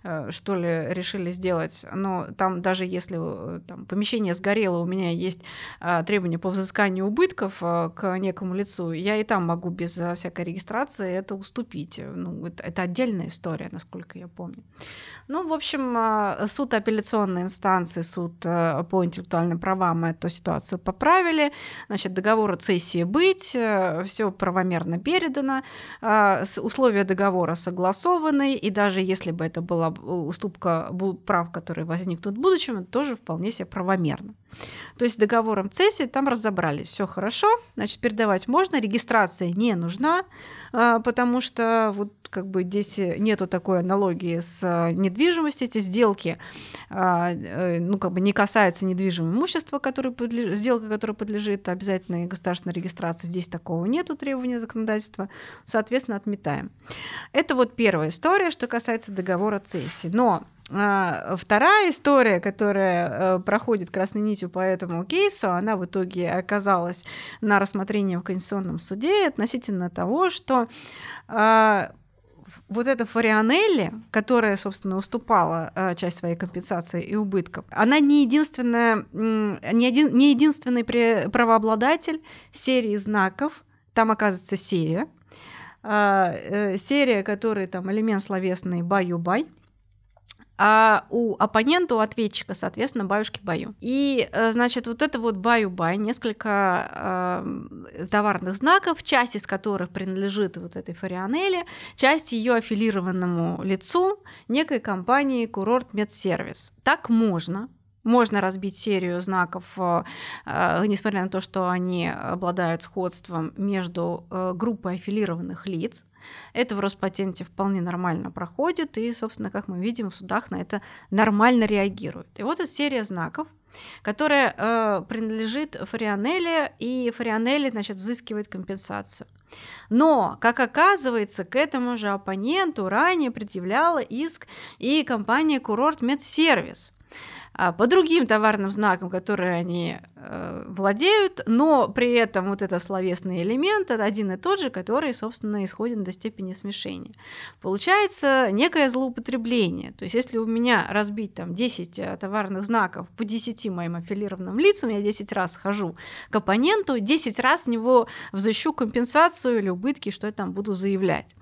э, что ли, решили сделать. Но там даже если э, там, помещение сгорело, у меня есть э, требования по взысканию убытков к некому лицу, я и там могу без всякой регистрации это уступить. Ну, это, это отдельная история, насколько я помню. Ну, в общем, суд апелляционной инстанции, суд по интеллектуальным правам эту ситуацию поправили. Значит, договор о цессии быть, все правомерно передано, условия договора согласованы, и даже если бы это была уступка прав, которые возникнут в будущем, это тоже вполне себе правомерно. То есть договором цессии там разобрались, все хорошо, значит, передавать можно, регистрация не нужна, потому что вот как бы здесь нету такой аналогии с а, недвижимостью, эти сделки, а, э, ну, как бы не касаются недвижимого имущества, который подлежит, сделка, которая подлежит обязательной государственной регистрации, здесь такого нету требования законодательства, соответственно, отметаем. Это вот первая история, что касается договора цессии. Но а, вторая история, которая э, проходит красной нитью по этому кейсу, она в итоге оказалась на рассмотрении в Конституционном суде относительно того, что а, вот эта Фарианелли, которая, собственно, уступала э, часть своей компенсации и убытков, она не единственная, не, один, не единственный правообладатель серии знаков, там оказывается серия, а, э, серия, которая там элемент словесный баю-бай, а у оппонента, у ответчика, соответственно, баюшки-баю. И, э, значит, вот это вот баю-бай, несколько э, товарных знаков, часть из которых принадлежит вот этой Фарианелле, часть ее аффилированному лицу некой компании Курорт Медсервис. Так можно, можно разбить серию знаков, э, э, несмотря на то, что они обладают сходством между группой аффилированных лиц. Это в Роспатенте вполне нормально проходит, и, собственно, как мы видим, в судах на это нормально реагируют. И вот эта серия знаков, которая э, принадлежит Фарианелле, и Фарианелли, значит, взыскивает компенсацию. Но, как оказывается, к этому же оппоненту ранее предъявляла иск и компания Курорт Медсервис. А, по другим товарным знакам, которые они э, владеют, но при этом вот этот словесный элемент это один и тот же, который, собственно, исходит до степени смешения. Получается некое злоупотребление. То есть если у меня разбить там 10 э, товарных знаков по 10 моим аффилированным лицам, я 10 раз хожу к оппоненту, 10 раз с него взыщу компенсацию или убытки, что я там буду заявлять.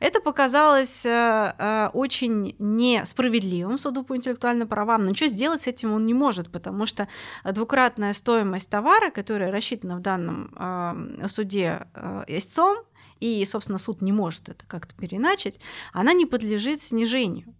Это показалось э, э, очень несправедливым суду по интеллектуальным правам, но что сделать сделать с этим он не может, потому что двукратная стоимость товара, которая рассчитана в данном э, суде э, истцом, и, собственно, суд не может это как-то переначить, она не подлежит снижению.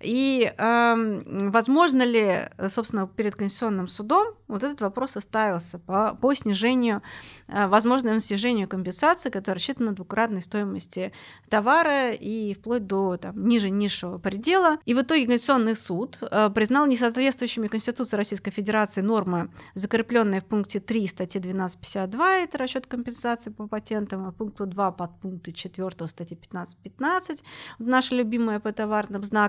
И э, возможно ли, собственно, перед Конституционным судом вот этот вопрос оставился по, по снижению, э, возможному снижению компенсации, которая рассчитана на двукратной стоимости товара и вплоть до там, ниже низшего предела. И в итоге Конституционный суд э, признал несоответствующими Конституции Российской Федерации нормы, закрепленные в пункте 3 статьи 1252, это расчет компенсации по патентам, а пункту 2 под пункты 4 статьи 1515, наша любимая по товарным знакам,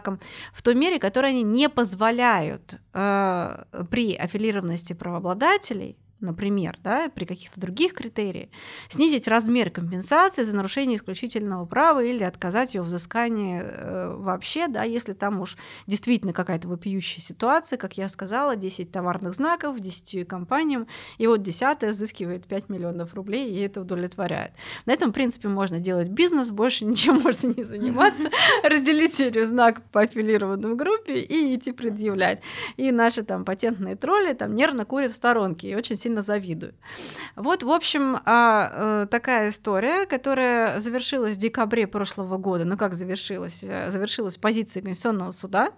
в той мере, которой они не позволяют э, при аффилированности правообладателей например, да, при каких-то других критериях, снизить размер компенсации за нарушение исключительного права или отказать ее взыскании э, вообще, да, если там уж действительно какая-то вопиющая ситуация, как я сказала, 10 товарных знаков, 10 компаниям, и вот 10 взыскивает 5 миллионов рублей, и это удовлетворяет. На этом, в принципе, можно делать бизнес, больше ничем можно не заниматься, разделить серию знаков по аффилированной группе и идти предъявлять. И наши там патентные тролли там нервно курят в сторонке и очень сильно завидуют. Вот, в общем, а, э, такая история, которая завершилась в декабре прошлого года. Ну как завершилась? Э, завершилась позицией Конституционного суда.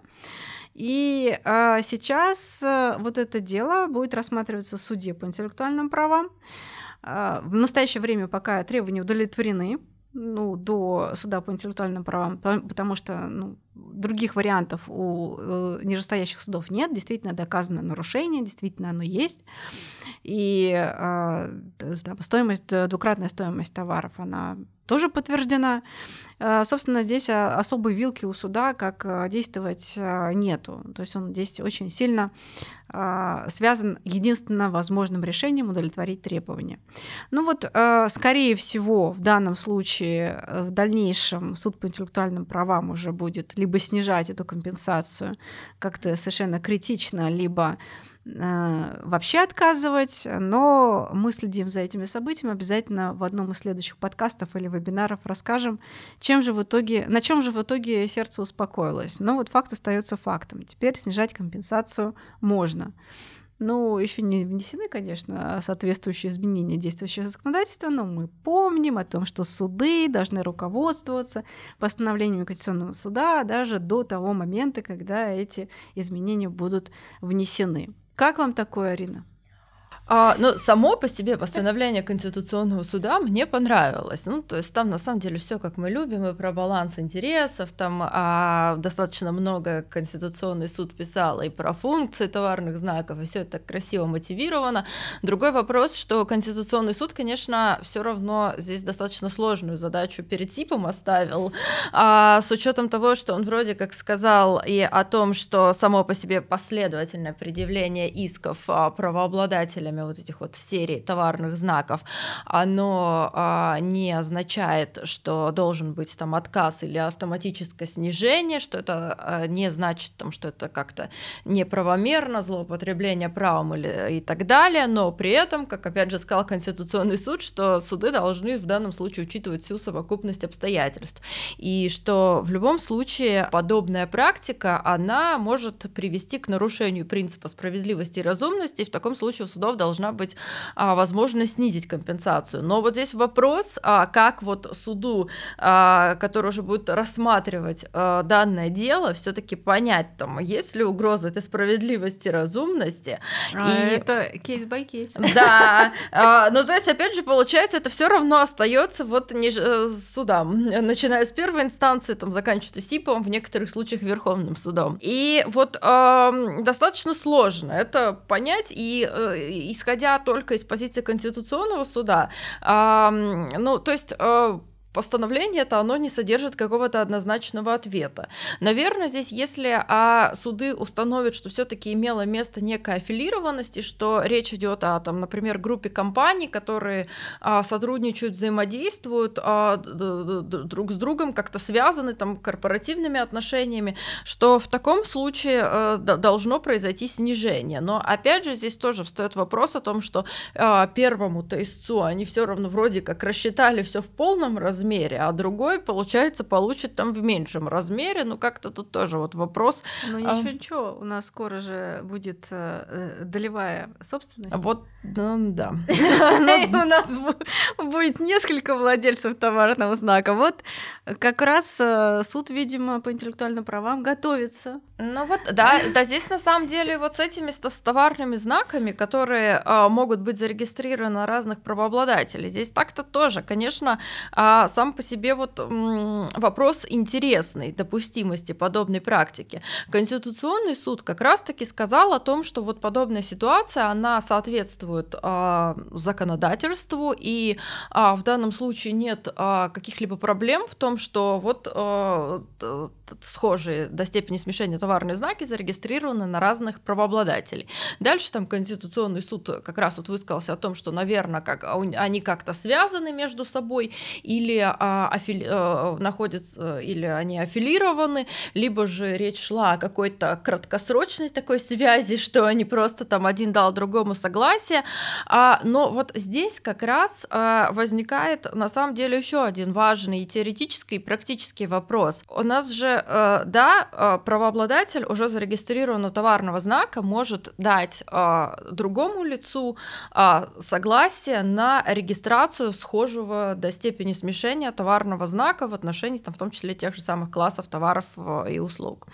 И а, сейчас э, вот это дело будет рассматриваться в суде по интеллектуальным правам. А, в настоящее время пока требования удовлетворены ну, до суда по интеллектуальным правам, потому что ну, других вариантов у э, нижестоящих судов нет, действительно доказано нарушение, действительно оно есть, и э, стоимость, двукратная стоимость товаров, она тоже подтверждена. Э, собственно, здесь особой вилки у суда, как действовать, нету. То есть он здесь очень сильно связан единственно возможным решением удовлетворить требования. Ну вот, скорее всего, в данном случае в дальнейшем суд по интеллектуальным правам уже будет либо снижать эту компенсацию как-то совершенно критично, либо Э, вообще отказывать, но мы следим за этими событиями. Обязательно в одном из следующих подкастов или вебинаров расскажем, чем же в итоге, на чем же в итоге сердце успокоилось. Но вот факт остается фактом. Теперь снижать компенсацию можно. Ну, еще не внесены, конечно, соответствующие изменения действующего законодательства, но мы помним о том, что суды должны руководствоваться постановлениями Конституционного суда даже до того момента, когда эти изменения будут внесены. Как вам такое, Арина? А, ну, само по себе постановление Конституционного суда мне понравилось. Ну, то есть там на самом деле все как мы любим, и про баланс интересов, там а, достаточно много Конституционный суд писал и про функции товарных знаков, и все это красиво мотивировано. Другой вопрос, что Конституционный суд, конечно, все равно здесь достаточно сложную задачу перед ТИПом оставил, а, с учетом того, что он вроде как сказал и о том, что само по себе последовательное предъявление исков а, правообладателями время вот этих вот серий товарных знаков, оно а, не означает, что должен быть там отказ или автоматическое снижение, что это а, не значит, там, что это как-то неправомерно, злоупотребление правом или и так далее, но при этом, как опять же сказал Конституционный суд, что суды должны в данном случае учитывать всю совокупность обстоятельств, и что в любом случае подобная практика, она может привести к нарушению принципа справедливости и разумности, и в таком случае у судов должна быть а, возможность снизить компенсацию. Но вот здесь вопрос, а, как вот суду, а, который уже будет рассматривать а, данное дело, все-таки понять, там, есть ли угроза этой справедливости и разумности. А и... Это case-by-case. Да, а, ну то есть, опять же, получается, это все равно остается вот не э, судам, начиная с первой инстанции, там, заканчивая СИПом, в некоторых случаях Верховным судом. И вот э, достаточно сложно это понять, и э, исходя только из позиции Конституционного суда, э, ну, то есть... Постановление это оно не содержит какого-то однозначного ответа. Наверное, здесь, если а, суды установят, что все-таки имело место некая аффилированность, и что речь идет о, там, например, группе компаний, которые а, сотрудничают, взаимодействуют а, друг с другом, как-то связаны там корпоративными отношениями, что в таком случае а, должно произойти снижение. Но опять же, здесь тоже встает вопрос о том, что а, первому-то истцу они все равно вроде как рассчитали все в полном размере, размере, а другой, получается, получит там в меньшем размере. Ну, как-то тут тоже вот вопрос. Ну, ничего, а... ничего, у нас скоро же будет э, долевая собственность. Вот, ну, да. У нас будет несколько владельцев товарного знака. Вот как раз э, суд, видимо, по интеллектуальным правам готовится. Ну вот, да, да, здесь на самом деле вот с этими с товарными знаками, которые а, могут быть зарегистрированы разных правообладателей, здесь так-то тоже, конечно, а, сам по себе вот вопрос интересный допустимости подобной практики. Конституционный суд как раз-таки сказал о том, что вот подобная ситуация, она соответствует а, законодательству, и а, в данном случае нет а, каких-либо проблем в том, что вот а, схожие до степени смешения товарные знаки зарегистрированы на разных правообладателей. Дальше там Конституционный суд как раз вот высказался о том, что, наверное, как, они как-то связаны между собой, или а, афили, а, находятся, или они аффилированы, либо же речь шла о какой-то краткосрочной такой связи, что они просто там один дал другому согласие. А, но вот здесь как раз а, возникает на самом деле еще один важный теоретический и практический вопрос. У нас же, а, да, а, правообладатель уже зарегистрированного товарного знака может дать а, другому лицу согласие на регистрацию схожего до степени смешения товарного знака в отношении, там, в том числе, тех же самых классов товаров э, и услуг.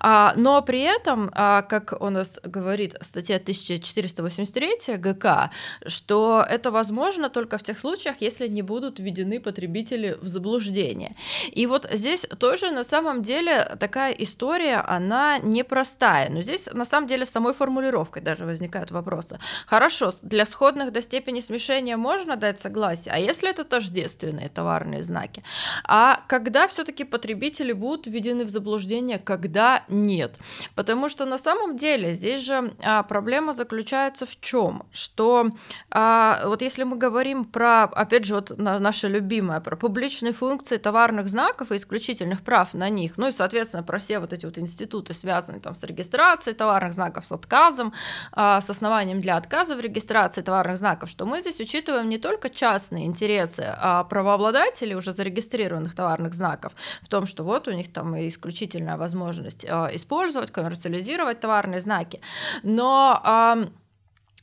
А, но при этом, как у нас говорит статья 1483 ГК, что это возможно только в тех случаях, если не будут введены потребители в заблуждение. И вот здесь тоже на самом деле такая история, она непростая. Но здесь на самом деле самой формулировкой даже возникают вопросы. Хорошо, для сходных до степени смешения можно дать согласие, а если это тождественные товарные знаки. А когда все-таки потребители будут введены в заблуждение, когда нет? Потому что на самом деле здесь же а, проблема заключается в чем? Что а, вот если мы говорим про, опять же, вот на, наша любимая, про публичные функции товарных знаков и исключительных прав на них, ну и, соответственно, про все вот эти вот институты, связанные там с регистрацией товарных знаков, с отказом, а, с основанием для отказа в регистрации товарных знаков, что мы здесь учитываем не только частные интересы а правообладателей, уже зарегистрированных товарных знаков в том, что вот у них там исключительная возможность а, использовать, коммерциализировать товарные знаки. Но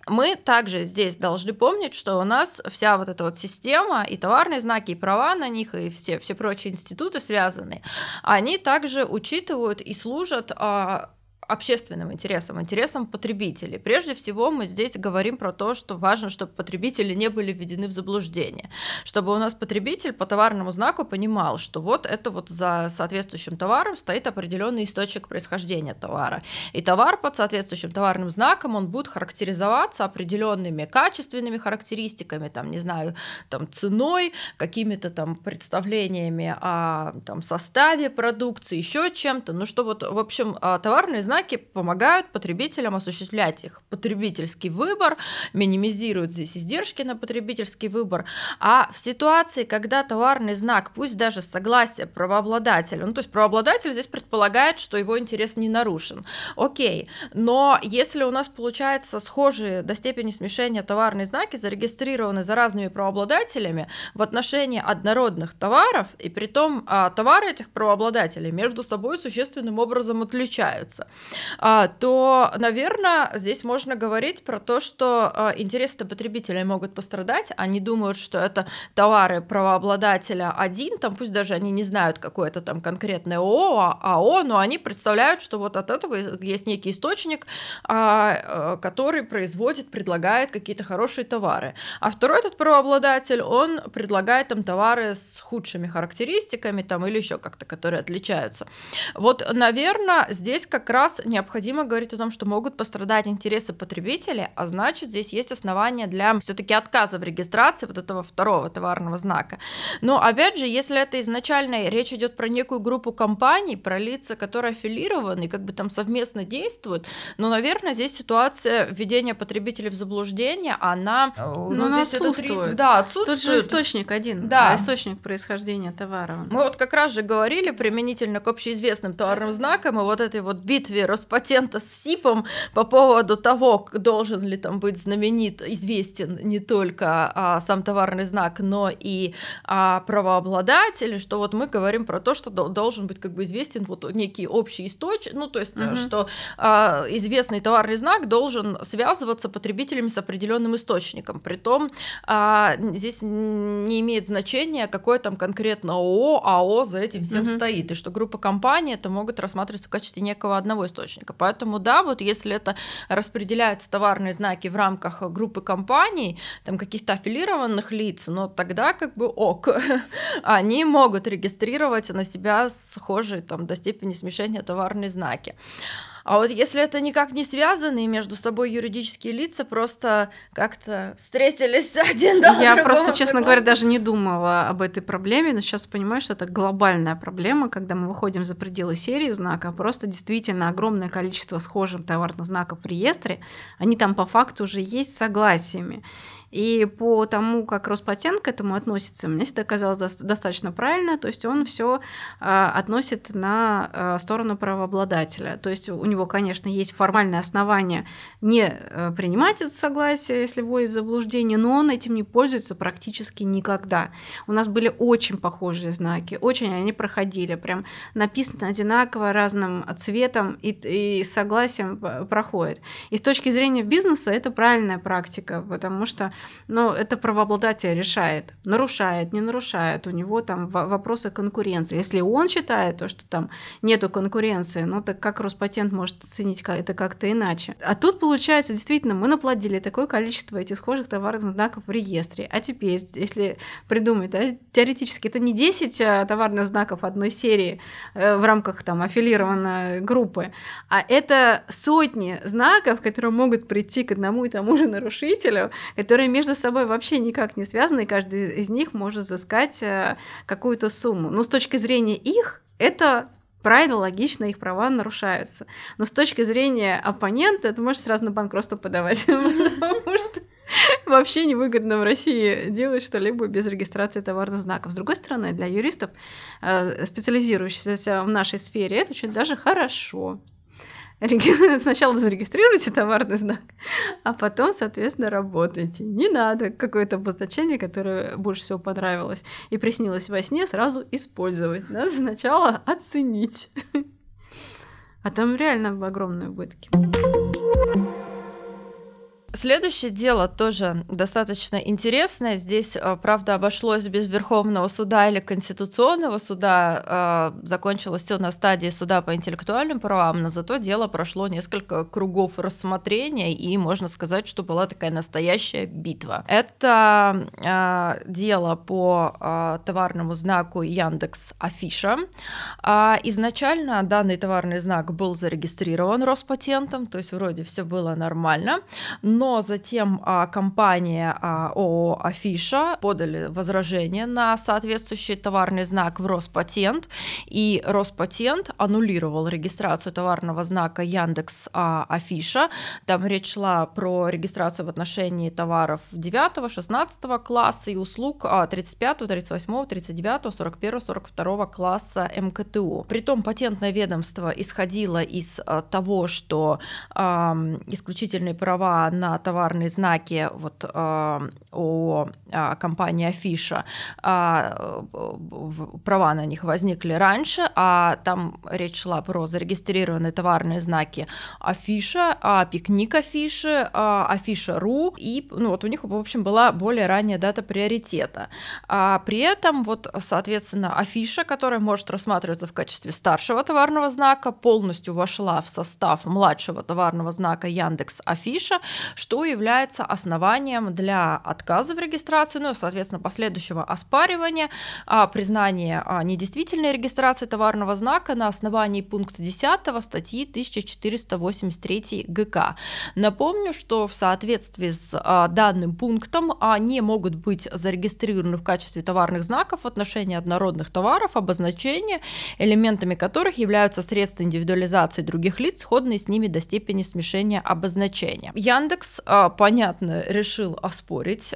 мы также здесь должны помнить, что у нас вся вот эта вот система и товарные знаки, и права на них, и все, все прочие институты связанные, они также учитывают и служат а, общественным интересам, интересам потребителей. Прежде всего мы здесь говорим про то, что важно, чтобы потребители не были введены в заблуждение, чтобы у нас потребитель по товарному знаку понимал, что вот это вот за соответствующим товаром стоит определенный источник происхождения товара. И товар под соответствующим товарным знаком, он будет характеризоваться определенными качественными характеристиками, там, не знаю, там, ценой, какими-то там представлениями о там, составе продукции, еще чем-то, ну что вот, в общем, а, товарные знаки знаки помогают потребителям осуществлять их потребительский выбор, минимизируют здесь издержки на потребительский выбор. А в ситуации, когда товарный знак, пусть даже согласие правообладателя, ну то есть правообладатель здесь предполагает, что его интерес не нарушен. Окей, но если у нас получается схожие до степени смешения товарные знаки зарегистрированы за разными правообладателями в отношении однородных товаров, и при том а, товары этих правообладателей между собой существенным образом отличаются, то, наверное, здесь можно говорить про то, что а, интересы потребителей могут пострадать, они думают, что это товары правообладателя один, там пусть даже они не знают, какое это там конкретное ООО, АО, но они представляют, что вот от этого есть некий источник, а, который производит, предлагает какие-то хорошие товары. А второй этот правообладатель, он предлагает там товары с худшими характеристиками там или еще как-то, которые отличаются. Вот, наверное, здесь как раз необходимо говорить о том, что могут пострадать интересы потребителей, а значит, здесь есть основания для все-таки отказа в регистрации вот этого второго товарного знака. Но опять же, если это изначально речь идет про некую группу компаний, про лица, которые аффилированы, как бы там совместно действуют, но, наверное, здесь ситуация введения потребителей в заблуждение, она, ну, ну здесь этот риск, да, отсутствует. Тут же источник один, да. источник происхождения товара. Мы вот как раз же говорили применительно к общеизвестным товарным знакам и вот этой вот битве Роспатента с СИПом по поводу того, должен ли там быть знаменит, известен не только а, сам товарный знак, но и а, правообладатель, что вот мы говорим про то, что должен быть как бы известен вот некий общий источник, ну то есть, угу. что а, известный товарный знак должен связываться потребителями с определенным источником, притом а, здесь не имеет значения, какое там конкретно ООО, АО за этим всем угу. стоит, и что группа компаний это могут рассматриваться в качестве некого одного источника. Поэтому да, вот если это распределяется товарные знаки в рамках группы компаний, там каких-то аффилированных лиц, но тогда как бы ок, они могут регистрировать на себя схожие там до степени смешения товарные знаки. А вот если это никак не связанные между собой юридические лица, просто как-то встретились один да Я просто, честно говоря, даже не думала об этой проблеме, но сейчас понимаю, что это глобальная проблема, когда мы выходим за пределы серии знака, а просто действительно огромное количество схожих товарных знаков в реестре, они там по факту уже есть согласиями. И по тому, как Роспатент к этому относится, мне это казалось достаточно правильно. То есть он все а, относит на а, сторону правообладателя. То есть у него, конечно, есть формальное основание не э, принимать это согласие, если вводит заблуждение, но он этим не пользуется практически никогда. У нас были очень похожие знаки, очень они проходили, прям написано одинаково разным цветом и, и согласием проходит. И с точки зрения бизнеса это правильная практика, потому что но это правообладатель решает, нарушает, не нарушает, у него там вопросы конкуренции. Если он считает то, что там нету конкуренции, ну так как Роспатент может оценить это как-то иначе? А тут получается, действительно, мы наплодили такое количество этих схожих товарных знаков в реестре. А теперь, если придумать, да, теоретически это не 10 а, товарных знаков одной серии э, в рамках там аффилированной группы, а это сотни знаков, которые могут прийти к одному и тому же нарушителю, которые между собой вообще никак не связаны, и каждый из них может взыскать э, какую-то сумму. Но с точки зрения их, это правильно, логично, их права нарушаются. Но с точки зрения оппонента, это может сразу на банкротство подавать, потому что вообще невыгодно в России делать что-либо без регистрации товарных знаков. С другой стороны, для юристов, э, специализирующихся в нашей сфере, это очень даже хорошо. Сначала зарегистрируйте товарный знак, а потом, соответственно, работайте. Не надо какое-то обозначение, которое больше всего понравилось и приснилось во сне, сразу использовать. Надо сначала оценить. А там реально огромные убытки. Следующее дело тоже достаточно интересное. Здесь, э, правда, обошлось без Верховного суда или Конституционного суда. Э, закончилось все на стадии суда по интеллектуальным правам, но зато дело прошло несколько кругов рассмотрения, и можно сказать, что была такая настоящая битва. Это э, дело по товарному знаку Яндекс Афиша. Изначально данный товарный знак был зарегистрирован Роспатентом, то есть вроде все было нормально, но затем а, компания а, ООО «Афиша» подали возражение на соответствующий товарный знак в Роспатент, и Роспатент аннулировал регистрацию товарного знака Яндекс а, Афиша. Там речь шла про регистрацию в отношении товаров 9, 16 класса и услуг 35, 38, 39, 41, 42 класса МКТУ. Притом патентное ведомство исходило из а, того, что э, исключительные права на товарные знаки вот, э, о э, компании Афиша, э, права на них возникли раньше, а там речь шла про зарегистрированные товарные знаки Афиша, а пикник Афиши, Афиша.ру, и ну, вот у них, в общем, была более ранняя дата приоритета. А при этом, вот, соответственно, Афиша, которая может рассматриваться в качестве старшего товарного знака, полностью вошла в состав младшего товарного знака Яндекс Афиша, что является основанием для отказа в регистрации, ну и, соответственно, последующего оспаривания, а, признания а, недействительной регистрации товарного знака на основании пункта 10 статьи 1483 ГК. Напомню, что в соответствии с а, данным пунктом не могут быть зарегистрированы в качестве товарных знаков в отношении однородных товаров обозначения, элементами которых являются средства индивидуализации других лиц, сходные с ними до степени смешения обозначения. Яндекс, понятно, решил оспорить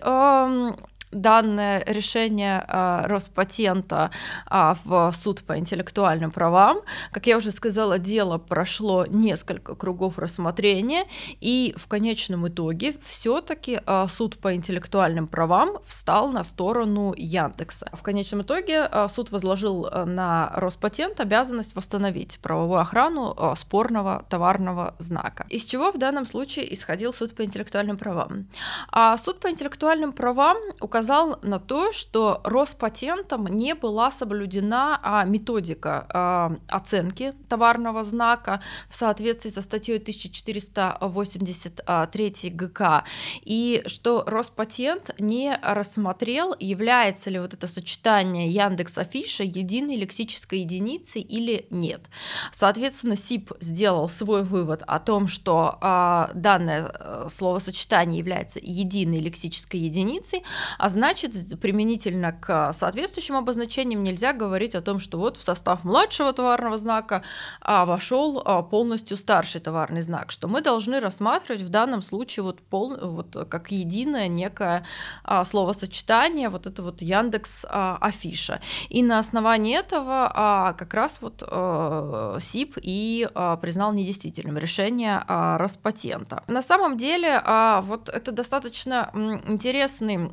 данное решение э, Роспатента э, в суд по интеллектуальным правам. Как я уже сказала, дело прошло несколько кругов рассмотрения, и в конечном итоге все-таки э, суд по интеллектуальным правам встал на сторону Яндекса. В конечном итоге э, суд возложил на Роспатент обязанность восстановить правовую охрану спорного товарного знака. Из чего в данном случае исходил суд по интеллектуальным правам? А суд по интеллектуальным правам указал указал на то, что Роспатентом не была соблюдена а, методика а, оценки товарного знака в соответствии со статьей 1483 ГК, и что Роспатент не рассмотрел, является ли вот это сочетание Яндекс Афиша единой лексической единицей или нет. Соответственно, СИП сделал свой вывод о том, что а, данное э, словосочетание является единой лексической единицей, а значит, применительно к соответствующим обозначениям нельзя говорить о том, что вот в состав младшего товарного знака а, вошел а, полностью старший товарный знак, что мы должны рассматривать в данном случае вот, пол, вот как единое некое а, словосочетание, вот это вот Яндекс а, Афиша. И на основании этого а, как раз вот а, СИП и а, признал недействительным решение а, Роспатента. На самом деле а, вот это достаточно интересный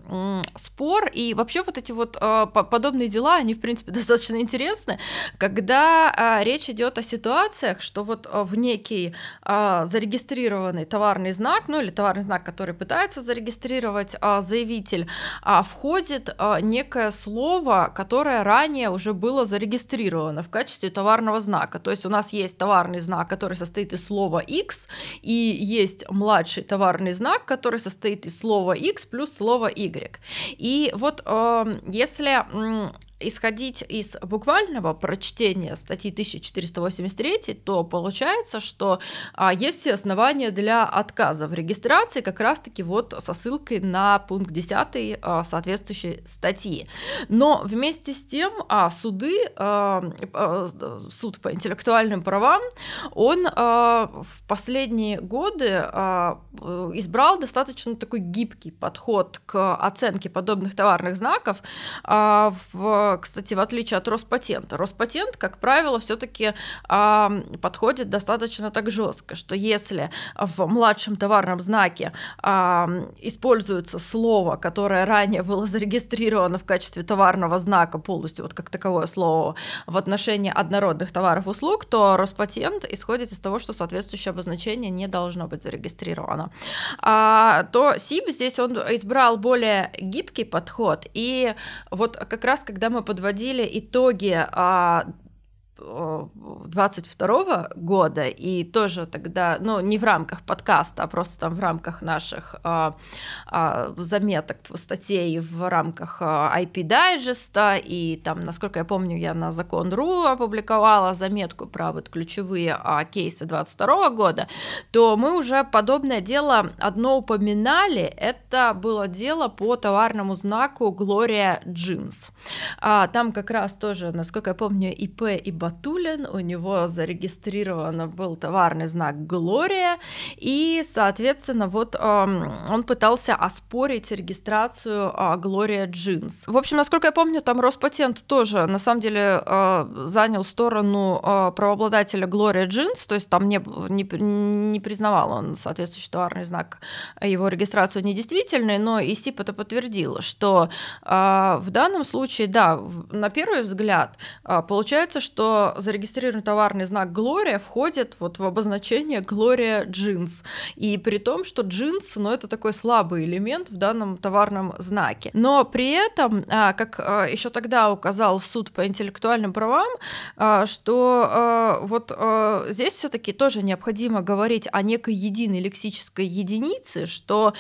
спор, и вообще вот эти вот э, подобные дела, они, в принципе, достаточно интересны, когда э, речь идет о ситуациях, что вот э, в некий э, зарегистрированный товарный знак, ну или товарный знак, который пытается зарегистрировать э, заявитель, э, входит э, некое слово, которое ранее уже было зарегистрировано в качестве товарного знака. То есть у нас есть товарный знак, который состоит из слова X, и есть младший товарный знак, который состоит из слова X плюс слова Y. И вот э, если исходить из буквального прочтения статьи 1483, то получается, что а, есть основания для отказа в регистрации как раз-таки вот со ссылкой на пункт 10 а, соответствующей статьи. Но вместе с тем а, суды, а, а, суд по интеллектуальным правам, он а, в последние годы а, избрал достаточно такой гибкий подход к оценке подобных товарных знаков а, в кстати, в отличие от Роспатента. Роспатент, как правило, все-таки подходит достаточно так жестко, что если в младшем товарном знаке используется слово, которое ранее было зарегистрировано в качестве товарного знака полностью, вот как таковое слово в отношении однородных товаров и услуг, то Роспатент исходит из того, что соответствующее обозначение не должно быть зарегистрировано. А, то СИБ здесь он избрал более гибкий подход, и вот как раз когда мы подводили итоги а, 22 года, и тоже тогда, ну, не в рамках подкаста, а просто там в рамках наших а, а, заметок, статей в рамках а, IP дайджеста, и там, насколько я помню, я на Закон.ру опубликовала заметку про вот ключевые а, кейсы 22 года, то мы уже подобное дело одно упоминали, это было дело по товарному знаку Gloria Jeans. А, там как раз тоже, насколько я помню, ИП и Батулин, у него зарегистрирован был товарный знак Глория, и, соответственно, вот он пытался оспорить регистрацию э, Gloria Jeans. В общем, насколько я помню, там Роспатент тоже, на самом деле, э, занял сторону э, правообладателя Gloria Jeans, то есть там не, не, не признавал он соответствующий товарный знак, его регистрацию недействительной, но ИСИП это подтвердил, что в данном случае, да, на первый взгляд, получается, что зарегистрированный товарный знак Gloria входит вот в обозначение Gloria Jeans. И при том, что джинс, ну, это такой слабый элемент в данном товарном знаке. Но при этом, а, как а, еще тогда указал суд по интеллектуальным правам, а, что вот здесь все-таки тоже необходимо говорить о некой единой лексической единице, что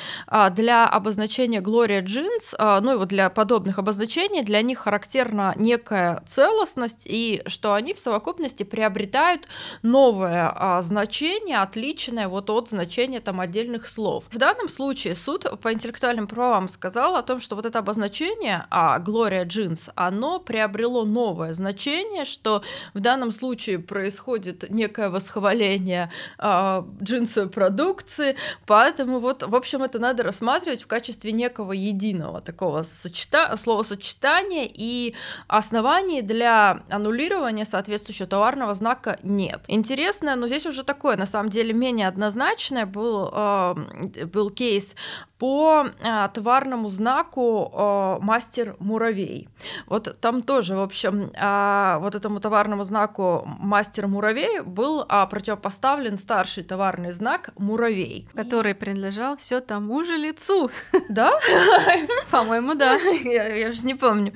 для обозначения Gloria Jeans, ну и вот для подобных обозначений, для них характерна некая целостность, и что они в совокупности приобретают новое а, значение, отличное вот от значения там отдельных слов. В данном случае суд по интеллектуальным правам сказал о том, что вот это обозначение а, Gloria Jeans, оно приобрело новое значение, что в данном случае происходит некое восхваление а, джинсовой продукции, поэтому вот, в общем, это надо рассматривать в качестве некого единого такого сочета... словосочетания и оснований для аннулирования соответствующего товарного знака нет. Интересно, но здесь уже такое, на самом деле, менее однозначное был, э, был кейс по а, товарному знаку а, мастер муравей. Вот там тоже, в общем, а, вот этому товарному знаку мастер муравей был а, противопоставлен старший товарный знак муравей, который принадлежал все тому же лицу. Да? По-моему, да. Я, я же не помню.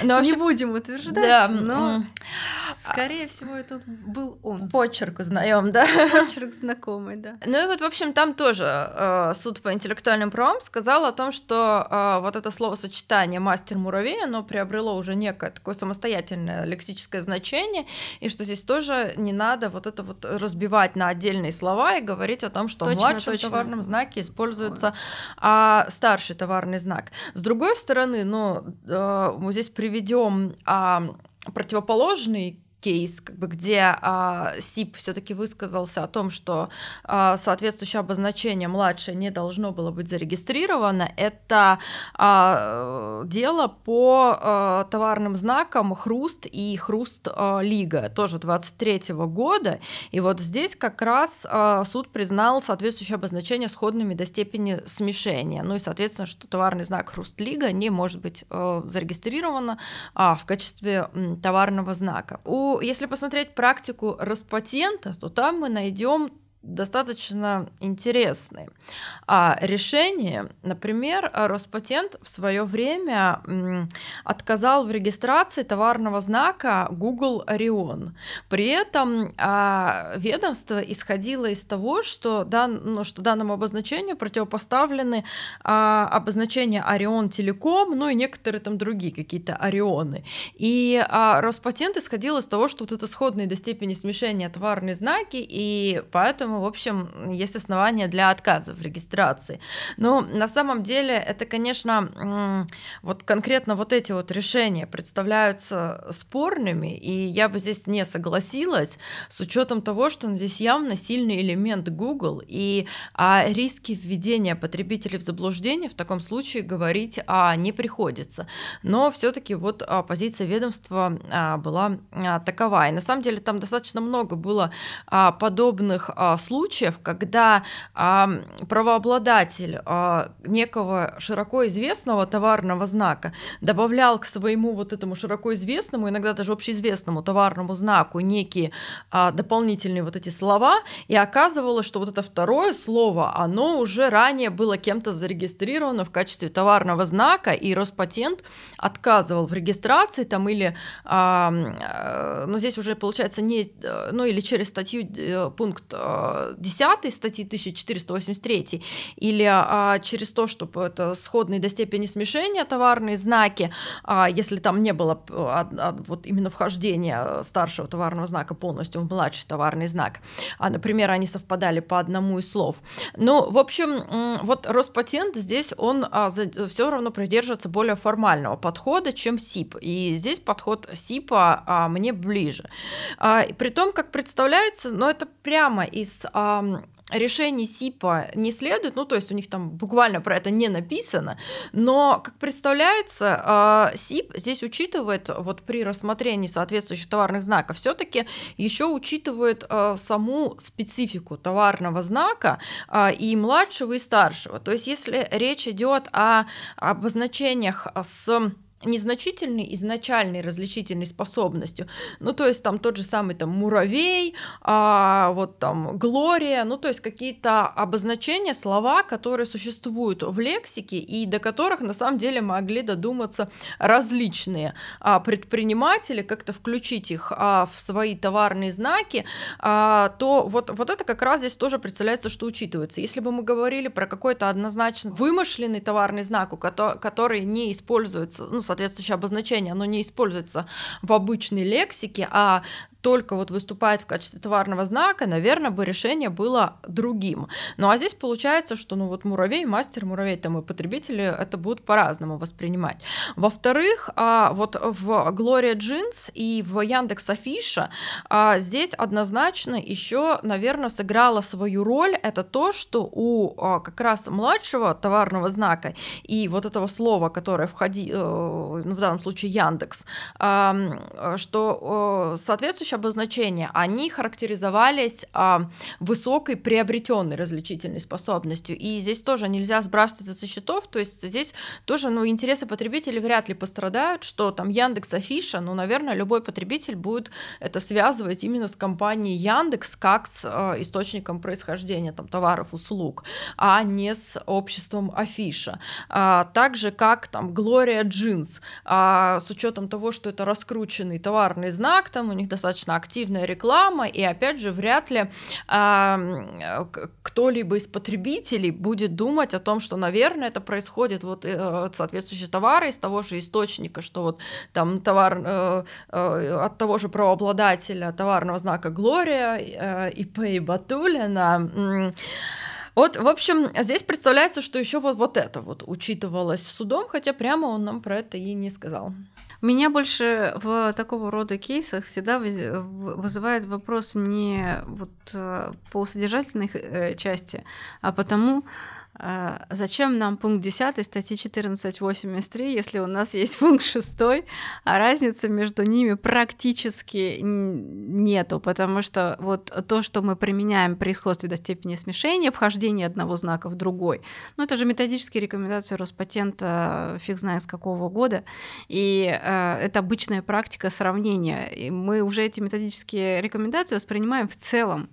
Не будем утверждать, но скорее всего это был он. Почерк узнаем, да? Почерк знакомый, да. Ну и вот, в общем, там тоже э, суд по интеллектуальным правам сказал о том, что э, вот это словосочетание «мастер муравей», оно приобрело уже некое такое самостоятельное лексическое значение, и что здесь тоже не надо вот это вот разбивать на отдельные слова и говорить о том, что точно, в младшем точно. товарном знаке используется а, старший товарный знак. С другой стороны, ну, э, мы здесь приведем а, противоположный кейс, как бы, где а, СИП все-таки высказался о том, что а, соответствующее обозначение младшее не должно было быть зарегистрировано, это а, дело по а, товарным знакам Хруст и Хруст а, Лига, тоже 23 года. И вот здесь как раз а, суд признал соответствующее обозначение сходными до степени смешения. Ну и, соответственно, что товарный знак Хруст Лига не может быть а, зарегистрировано а, в качестве м, товарного знака. У если посмотреть практику Роспатента, то там мы найдем достаточно интересные. А решение, например, Роспатент в свое время отказал в регистрации товарного знака Google Orion. При этом а, ведомство исходило из того, что, дан, ну, что данному обозначению противопоставлены а, обозначения Orion Telecom, ну и некоторые там другие какие-то Орионы. И а, Роспатент исходил из того, что вот это сходные до степени смешения товарные знаки, и поэтому в общем, есть основания для отказа в регистрации. Но на самом деле это, конечно, вот конкретно вот эти вот решения представляются спорными, и я бы здесь не согласилась с учетом того, что здесь явно сильный элемент Google, и о риске введения потребителей в заблуждение в таком случае говорить а, не приходится. Но все-таки вот а, позиция ведомства а, была а, такова. И на самом деле там достаточно много было а, подобных а, случаев, когда а, правообладатель а, некого широко известного товарного знака добавлял к своему вот этому широко известному, иногда даже общеизвестному товарному знаку некие а, дополнительные вот эти слова, и оказывалось, что вот это второе слово, оно уже ранее было кем-то зарегистрировано в качестве товарного знака, и Роспатент отказывал в регистрации там или, а, ну здесь уже получается не, ну или через статью э, пункт 10 а, статьи 1483 или а, через то, чтобы это сходные до степени смешения товарные знаки, а, если там не было а, а, вот именно вхождения старшего товарного знака полностью в младший товарный знак, а, например, они совпадали по одному из слов. Ну, в общем, вот Роспатент здесь он а, все равно придерживается более формального подхода, чем СИП. И здесь подход СИПа а, мне ближе. А, при том, как представляется, но это прямо из а, решений СИПа не следует, ну то есть у них там буквально про это не написано, но, как представляется, а, СИП здесь учитывает вот при рассмотрении соответствующих товарных знаков все-таки еще учитывает а, саму специфику товарного знака а, и младшего и старшего. То есть если речь идет о обозначениях с незначительной изначальной различительной способностью. Ну, то есть там тот же самый там муравей, а, вот там глория, ну, то есть какие-то обозначения, слова, которые существуют в лексике и до которых на самом деле могли додуматься различные а, предприниматели, как-то включить их а, в свои товарные знаки, а, то вот, вот это как раз здесь тоже представляется, что учитывается. Если бы мы говорили про какой-то однозначно вымышленный товарный знак, который не используется, ну, соответствующее обозначение, оно не используется в обычной лексике, а только вот выступает в качестве товарного знака, наверное, бы решение было другим. Ну а здесь получается, что ну вот муравей, мастер муравей, там и потребители это будут по-разному воспринимать. Во-вторых, а, вот в Gloria Jeans и в Яндекс Афиша здесь однозначно еще, наверное, сыграла свою роль это то, что у а, как раз младшего товарного знака и вот этого слова, которое входи, э, ну, в данном случае Яндекс, что соответствующее обозначения, они характеризовались а, высокой приобретенной различительной способностью. И здесь тоже нельзя сбрасывать это со счетов. То есть здесь тоже ну, интересы потребителей вряд ли пострадают, что там Яндекс Афиша, ну, наверное, любой потребитель будет это связывать именно с компанией Яндекс как с э, источником происхождения там, товаров, услуг, а не с обществом Афиша. А, так же, как там Gloria Jeans, а, с учетом того, что это раскрученный товарный знак, там у них достаточно достаточно активная реклама, и опять же, вряд ли э, кто-либо из потребителей будет думать о том, что, наверное, это происходит вот э, от соответствующего товара из того же источника, что вот там товар э, э, от того же правообладателя товарного знака Глория, э, ИП Батулина. Э, вот, в общем, здесь представляется, что еще вот, вот это вот учитывалось судом, хотя прямо он нам про это и не сказал. Меня больше в такого рода кейсах всегда вызывает вопрос не вот э, по содержательной э, части, а потому, зачем нам пункт 10 статьи 1483, если у нас есть пункт 6, а разницы между ними практически нету, потому что вот то, что мы применяем при исходстве до степени смешения, вхождение одного знака в другой, ну это же методические рекомендации Роспатента фиг знает с какого года, и э, это обычная практика сравнения. И мы уже эти методические рекомендации воспринимаем в целом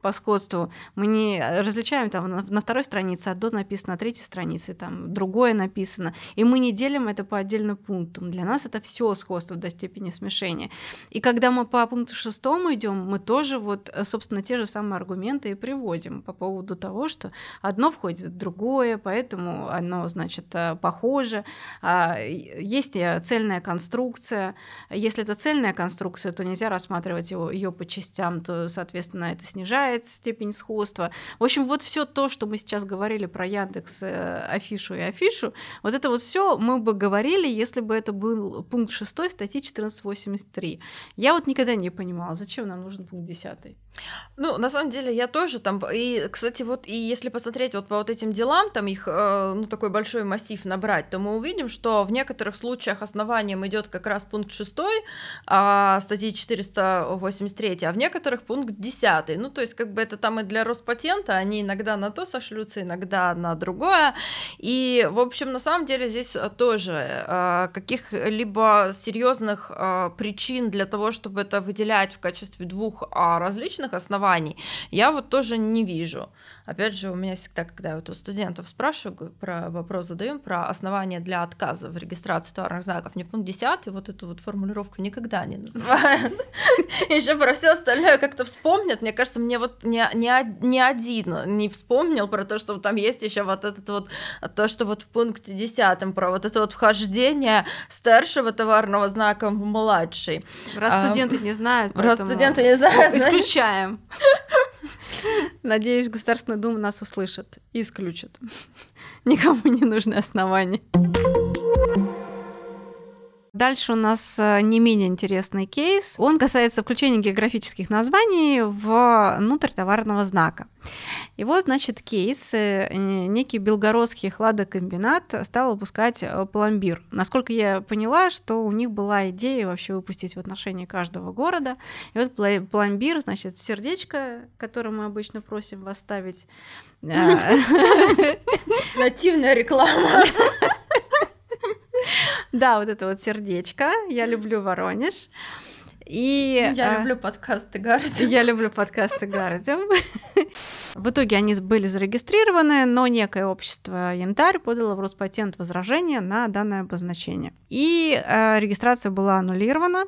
по сходству. Мы не различаем там на, второй странице одно написано, на третьей странице там другое написано. И мы не делим это по отдельным пунктам. Для нас это все сходство до степени смешения. И когда мы по пункту шестому идем, мы тоже вот, собственно, те же самые аргументы и приводим по поводу того, что одно входит в другое, поэтому оно, значит, э, похоже. А, есть э, цельная конструкция. Если это цельная конструкция, то нельзя рассматривать ее по частям, то, соответственно, это снижает снижается степень сходства. В общем, вот все то, что мы сейчас говорили про Яндекс, э, Афишу и Афишу, вот это вот все мы бы говорили, если бы это был пункт 6 статьи 1483. Я вот никогда не понимала, зачем нам нужен пункт 10. Ну, на самом деле, я тоже там... И, кстати, вот и если посмотреть вот по вот этим делам, там их, э, ну, такой большой массив набрать, то мы увидим, что в некоторых случаях основанием идет как раз пункт 6 а, статьи 483, а в некоторых пункт 10. Ну, то есть, как бы это там и для Роспатента, они иногда на то сошлются, иногда на другое. И, в общем, на самом деле здесь тоже э, каких-либо серьезных э, причин для того, чтобы это выделять в качестве двух а, различных оснований, оснований, я вот тоже не вижу. Опять же, у меня всегда, когда я вот у студентов спрашиваю, про вопрос задаем про основания для отказа в регистрации товарных знаков, мне пункт 10, вот эту вот формулировку никогда не называют. Еще про все остальное как-то вспомнят. Мне кажется, мне вот ни, один не вспомнил про то, что там есть еще вот этот вот, то, что вот в пункте 10 про вот это вот вхождение старшего товарного знака в младший. Раз студенты не знают, раз студенты не знают, исключаем. Надеюсь, Государственная Дума нас услышит и исключит. Никому не нужны основания. Дальше у нас э, не менее интересный кейс. Он касается включения географических названий внутрь товарного знака. И вот, значит, кейс. Э, некий белгородский хладокомбинат стал выпускать э, пломбир. Насколько я поняла, что у них была идея вообще выпустить в отношении каждого города. И вот пломбир, значит, сердечко, которое мы обычно просим вас ставить. Нативная реклама. Да, вот это вот сердечко. Я люблю Воронеж. И, я а, люблю подкасты Гардиум. Я люблю подкасты Гардиум. В итоге они были зарегистрированы, но некое общество Янтарь подало в Роспатент возражение на данное обозначение. И э, регистрация была аннулирована.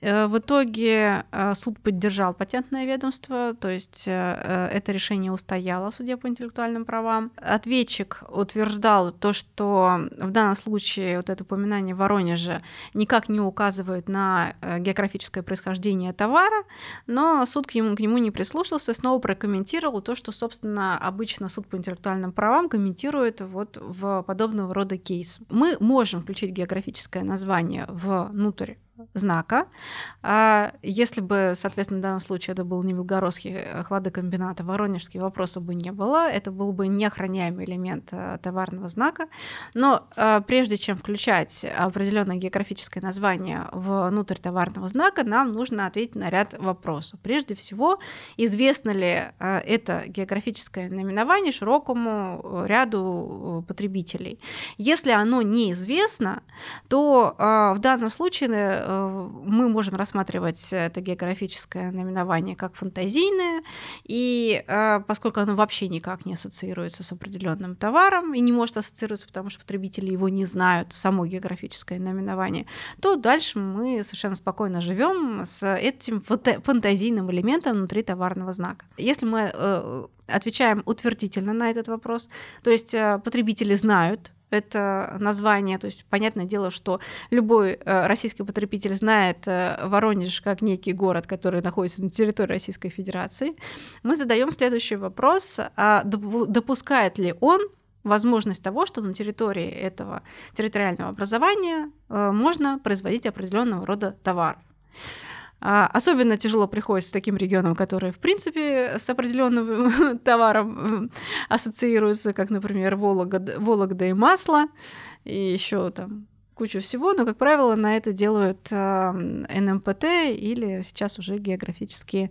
Э, в итоге э, суд поддержал патентное ведомство, то есть э, это решение устояло в суде по интеллектуальным правам. Ответчик утверждал то, что в данном случае вот это упоминание Воронежа никак не указывает на географическое происхождение товара, но суд к нему, к нему не прислушался, снова прокомментировал то, что, собственно, обычно суд по интеллектуальным правам комментирует вот в подобного рода кейс. Мы можем включить географическое название внутрь знака. А если бы, соответственно, в данном случае это был не Белгородский э, хладокомбинат, а Воронежский, вопроса бы не было. Это был бы неохраняемый элемент э, товарного знака. Но а, прежде чем включать определенное географическое название внутрь товарного знака, нам нужно ответить на ряд вопросов. Прежде всего, известно ли это географическое наименование широкому ряду потребителей. Если оно неизвестно, то в данном случае Э, мы можем рассматривать это географическое наименование как фантазийное, и э, поскольку оно вообще никак не ассоциируется с определенным товаром и не может ассоциироваться, потому что потребители его не знают, само географическое наименование, то дальше мы совершенно спокойно живем с этим фантазийным элементом внутри товарного знака. Если мы э, отвечаем утвердительно на этот вопрос, то есть потребители знают, это название. То есть, понятное дело, что любой э, российский потребитель знает э, Воронеж как некий город, который находится на территории Российской Федерации. Мы задаем следующий вопрос. А допускает ли он возможность того, что на территории этого территориального образования э, можно производить определенного рода товар. А, особенно тяжело приходится таким регионам, которые, в принципе, с определенным товаром ассоциируются, как, например, Вологда, Вологда и масло, и еще там кучу всего, но, как правило, на это делают э, НМПТ или сейчас уже географические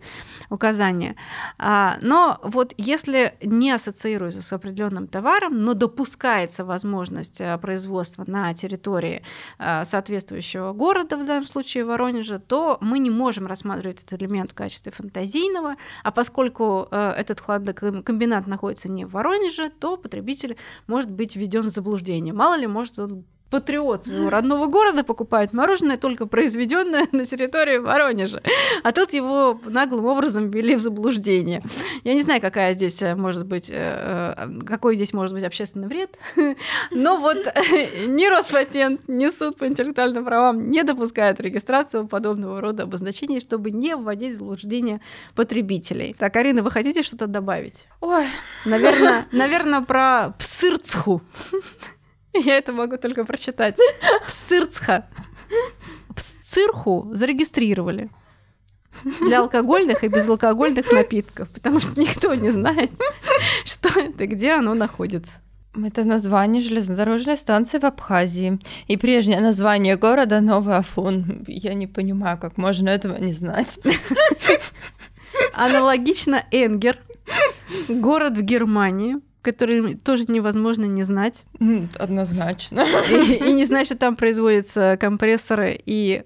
указания. А, но вот если не ассоциируется с определенным товаром, но допускается возможность э, производства на территории э, соответствующего города, в данном случае Воронежа, то мы не можем рассматривать этот элемент в качестве фантазийного, а поскольку этот хладокомбинат находится не в Воронеже, то потребитель может быть введен в заблуждение. Мало ли, может он патриот своего родного города покупает мороженое, только произведенное на территории Воронежа. А тут его наглым образом ввели в заблуждение. Я не знаю, какая здесь э, может быть, э, э, какой здесь может быть общественный вред, но вот ни Роспатент, ни суд по интеллектуальным правам не допускают регистрацию подобного рода обозначений, чтобы не вводить в заблуждение потребителей. Так, Арина, вы хотите что-то добавить? Ой. Наверное, наверное про псырцху. Я это могу только прочитать. Псырцха. Псцирху зарегистрировали. для алкогольных и безалкогольных напитков, потому что никто не знает, что это, где оно находится. Это название железнодорожной станции в Абхазии. И прежнее название города Новый Афон. Я не понимаю, как можно этого не знать. Аналогично Энгер, город в Германии, который тоже невозможно не знать. Однозначно. И, и не знать, что там производятся компрессоры и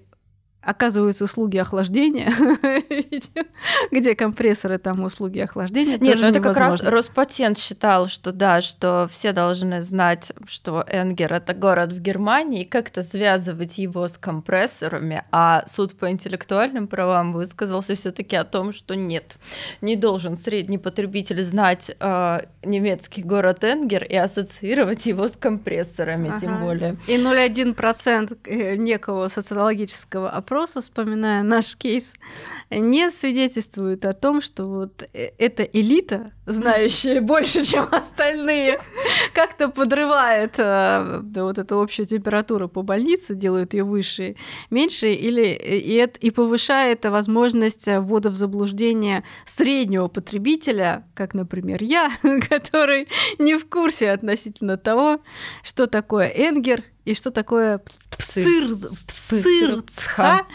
оказываются услуги охлаждения, где компрессоры, там услуги охлаждения. Нет, ну это как раз Роспатент считал, что да, что все должны знать, что Энгер это город в Германии, и как-то связывать его с компрессорами, а суд по интеллектуальным правам высказался все-таки о том, что нет, не должен средний потребитель знать э, немецкий город Энгер и ассоциировать его с компрессорами, ага. тем более. И 0,1% э, некого социологического опроса вопроса, вспоминая наш кейс, не свидетельствует о том, что вот э, эта элита, знающая больше, чем остальные, как-то подрывает э, вот эту общую температуру по больнице, делает ее выше, меньше, или э, и, это, и повышает возможность ввода в заблуждение среднего потребителя, как, например, я, который не в курсе относительно того, что такое Энгер и что такое псыр, псырцха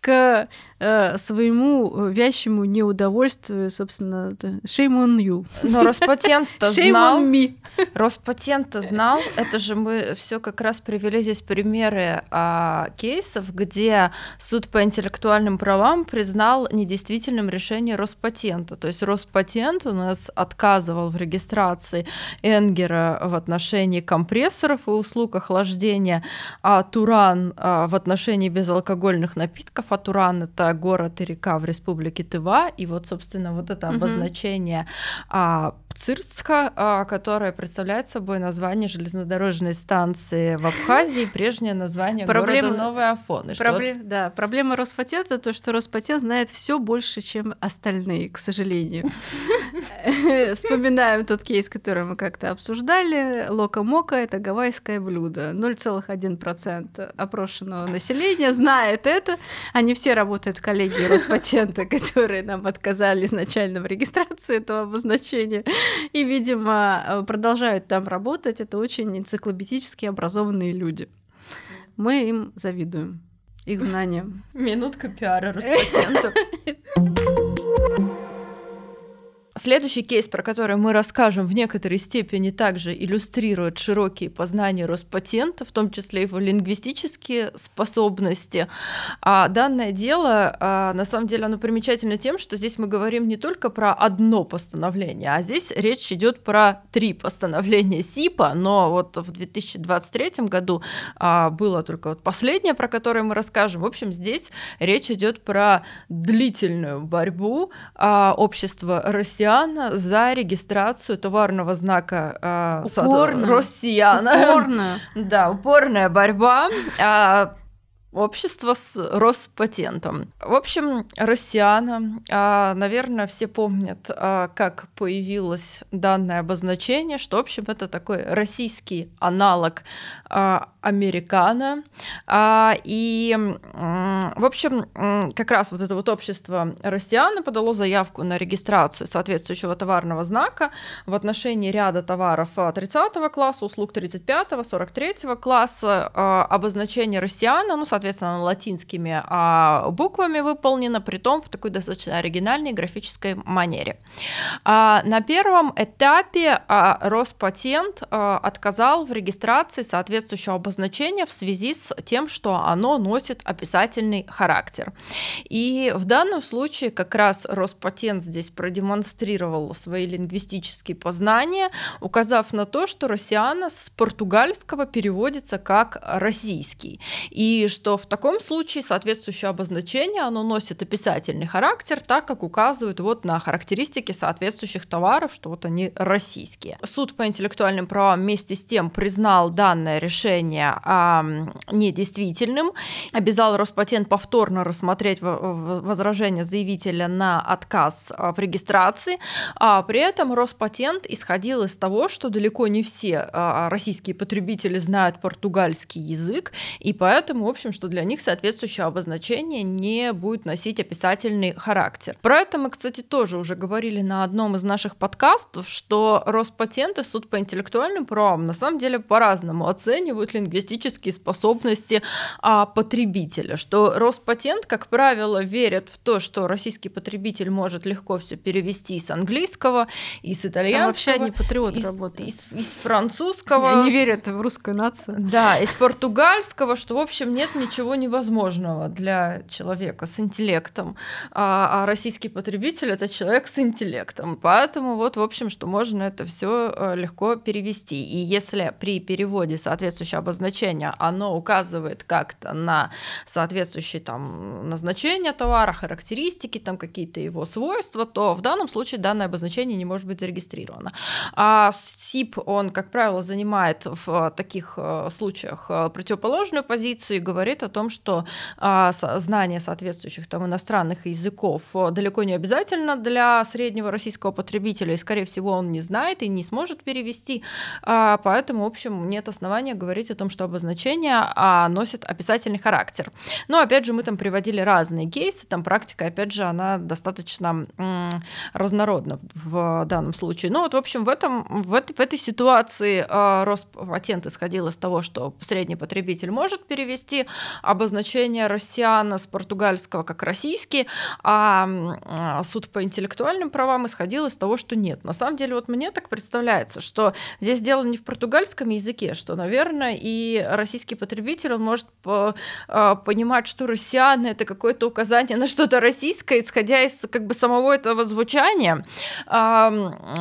к э, своему вящему неудовольствию, собственно, shame on you. Но Роспатент-то знал. Роспатент-то знал. Это же мы все как раз привели здесь примеры а, кейсов, где суд по интеллектуальным правам признал недействительным решение Роспатента. То есть Роспатент у нас отказывал в регистрации Энгера в отношении компрессоров и услуг охлаждения, а Туран а, в отношении безалкогольных напитков, а Туран это город и река в республике Тыва, и вот, собственно, вот это обозначение а, Пцирска, а, которое представляет собой название железнодорожной станции в Абхазии, прежнее название проблема, города Новый Афон. Проблем, вот... Да, проблема Роспатента то, что Роспатент знает все больше, чем остальные, к сожалению. Вспоминаем тот кейс, который мы как-то обсуждали. Лока-мока — это гавайское блюдо. 0,1% опрошенного населения знает это. Они все работают в коллегии Роспатента, которые нам отказали изначально в регистрации этого обозначения. И, видимо, продолжают там работать. Это очень энциклопедически образованные люди. Мы им завидуем, их знаниям. Минутка пиара Роспатенту. Следующий кейс, про который мы расскажем, в некоторой степени также иллюстрирует широкие познания Роспатента, в том числе его лингвистические способности. А данное дело, а, на самом деле, оно примечательно тем, что здесь мы говорим не только про одно постановление, а здесь речь идет про три постановления СИПа, но вот в 2023 году а, было только вот последнее, про которое мы расскажем. В общем, здесь речь идет про длительную борьбу а, общества россиян россиян за регистрацию товарного знака э, Упорно. россияна. Упорно. Да, упорная борьба. А, общество с Роспатентом. В общем, россияна, а, наверное, все помнят, а, как появилось данное обозначение, что, в общем, это такой российский аналог американо. И, в общем, как раз вот это вот общество россиян подало заявку на регистрацию соответствующего товарного знака в отношении ряда товаров 30 класса, услуг 35, 43 класса, обозначение россияна, ну, соответственно, латинскими а, буквами при том в такой достаточно оригинальной графической манере. А, на первом этапе а, Роспатент отказал в регистрации соответствующего обозначения в связи с тем, что оно носит описательный характер. И в данном случае как раз Роспатент здесь продемонстрировал свои лингвистические познания, указав на то, что россиана с португальского переводится как российский, и что что в таком случае соответствующее обозначение, оно носит описательный характер, так как указывает вот на характеристики соответствующих товаров, что вот они российские. Суд по интеллектуальным правам вместе с тем признал данное решение а, недействительным, обязал Роспатент повторно рассмотреть возражение заявителя на отказ а, в регистрации, а при этом Роспатент исходил из того, что далеко не все а, российские потребители знают португальский язык, и поэтому, в общем, что для них соответствующее обозначение не будет носить описательный характер. Про это мы, кстати, тоже уже говорили на одном из наших подкастов, что Роспатент и суд по интеллектуальным правам на самом деле по-разному оценивают лингвистические способности а, потребителя, что Роспатент, как правило, верит в то, что российский потребитель может легко все перевести из английского, из итальянского. Там вообще одни патриоты из, работают. Из, из французского. Они верят в русскую нацию. Да, из португальского, что, в общем, нет ничего невозможного для человека с интеллектом. А, а российский потребитель — это человек с интеллектом. Поэтому вот, в общем, что можно это все э, легко перевести. И если при переводе соответствующее обозначение, оно указывает как-то на соответствующее там назначение товара, характеристики, там какие-то его свойства, то в данном случае данное обозначение не может быть зарегистрировано. А СИП, он, как правило, занимает в таких э, случаях э, противоположную позицию и говорит о том, что а, знание соответствующих там иностранных языков далеко не обязательно для среднего российского потребителя, и, скорее всего, он не знает и не сможет перевести, а, поэтому, в общем, нет основания говорить о том, что обозначение а, носит описательный характер. Но, опять же, мы там приводили разные кейсы, там практика, опять же, она достаточно разнородна в данном случае. Ну вот, в общем, в, этом, в, этой, в этой ситуации э, Роспатент исходил из того, что средний потребитель может перевести обозначение россияна с португальского как российский, а суд по интеллектуальным правам исходил из того, что нет. На самом деле, вот мне так представляется, что здесь дело не в португальском языке, что, наверное, и российский потребитель, он может э, понимать, что россиян это какое-то указание на что-то российское, исходя из как бы самого этого звучания. Э,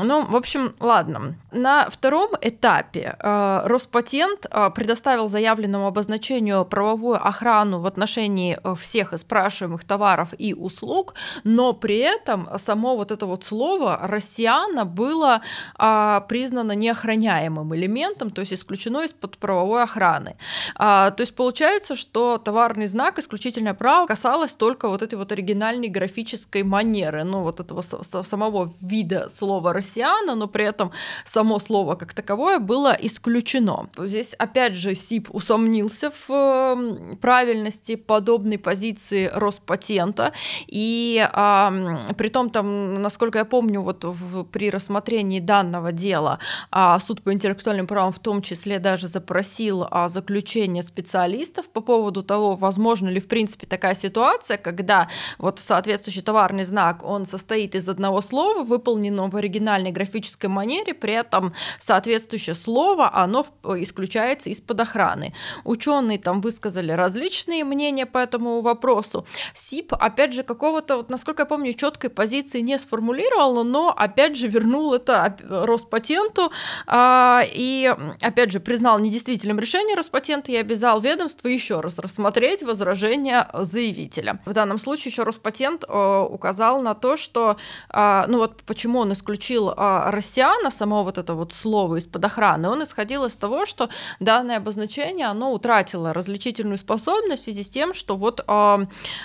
ну, в общем, ладно. На втором этапе Роспатент предоставил заявленному обозначению правовую охрану в отношении э, всех спрашиваемых товаров и услуг, но при этом само вот это вот слово «россияна» было э, признано неохраняемым элементом, то есть исключено из-под правовой охраны. Э, то есть получается, что товарный знак исключительное право касалось только вот этой вот оригинальной графической манеры, ну вот этого самого вида слова «россияна», но при этом само слово как таковое было исключено. Здесь, опять же, СИП усомнился в эм, правильности подобной позиции Роспатента, и а, при том там, насколько я помню, вот в, при рассмотрении данного дела а, суд по интеллектуальным правам в том числе даже запросил а, заключение специалистов по поводу того, возможно ли в принципе такая ситуация, когда вот соответствующий товарный знак, он состоит из одного слова, выполненного в оригинальной графической манере, при этом соответствующее слово, оно исключается из-под охраны. Ученые там высказали различные мнения по этому вопросу. СИП, опять же, какого-то, вот, насколько я помню, четкой позиции не сформулировал, но опять же вернул это Роспатенту а, и, опять же, признал недействительным решение Роспатента и обязал ведомство еще раз рассмотреть возражение заявителя. В данном случае еще Роспатент э, указал на то, что, э, ну вот почему он исключил э, россияна, само вот это вот слово из-под охраны, он исходил из того, что данное обозначение, оно утратило различительную способность в связи с тем, что вот э,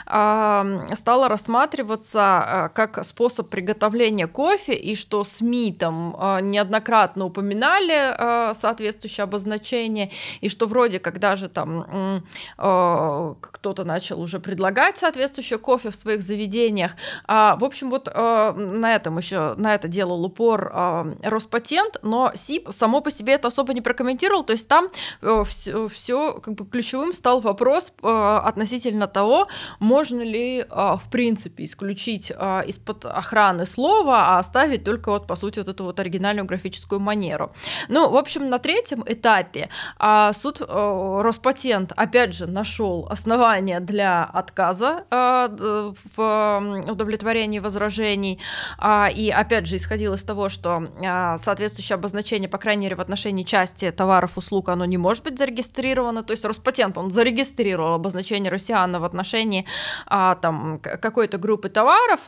э, стало рассматриваться э, как способ приготовления кофе, и что СМИ там э, неоднократно упоминали э, соответствующее обозначение, и что вроде как даже там кто-то начал уже предлагать соответствующее кофе в своих заведениях. А, в общем, вот на этом еще, на это делал упор Роспатент, но СИП само по себе это особо не прокомментировал, то есть там все как бы ключевым стал вопрос э, относительно того, можно ли э, в принципе исключить э, из-под охраны слова, а оставить только вот по сути вот эту вот оригинальную графическую манеру. Ну, в общем, на третьем этапе э, суд Роспатент опять же нашел основания для отказа в удовлетворении возражений. А, и опять же, исходил из того, что а, соответствующее обозначение, по крайней мере, в отношении части товаров, услуг, оно не может быть зарегистрировано. То есть Роспатент, он зарегистрировал обозначение россияна в отношении а, там, какой-то группы товаров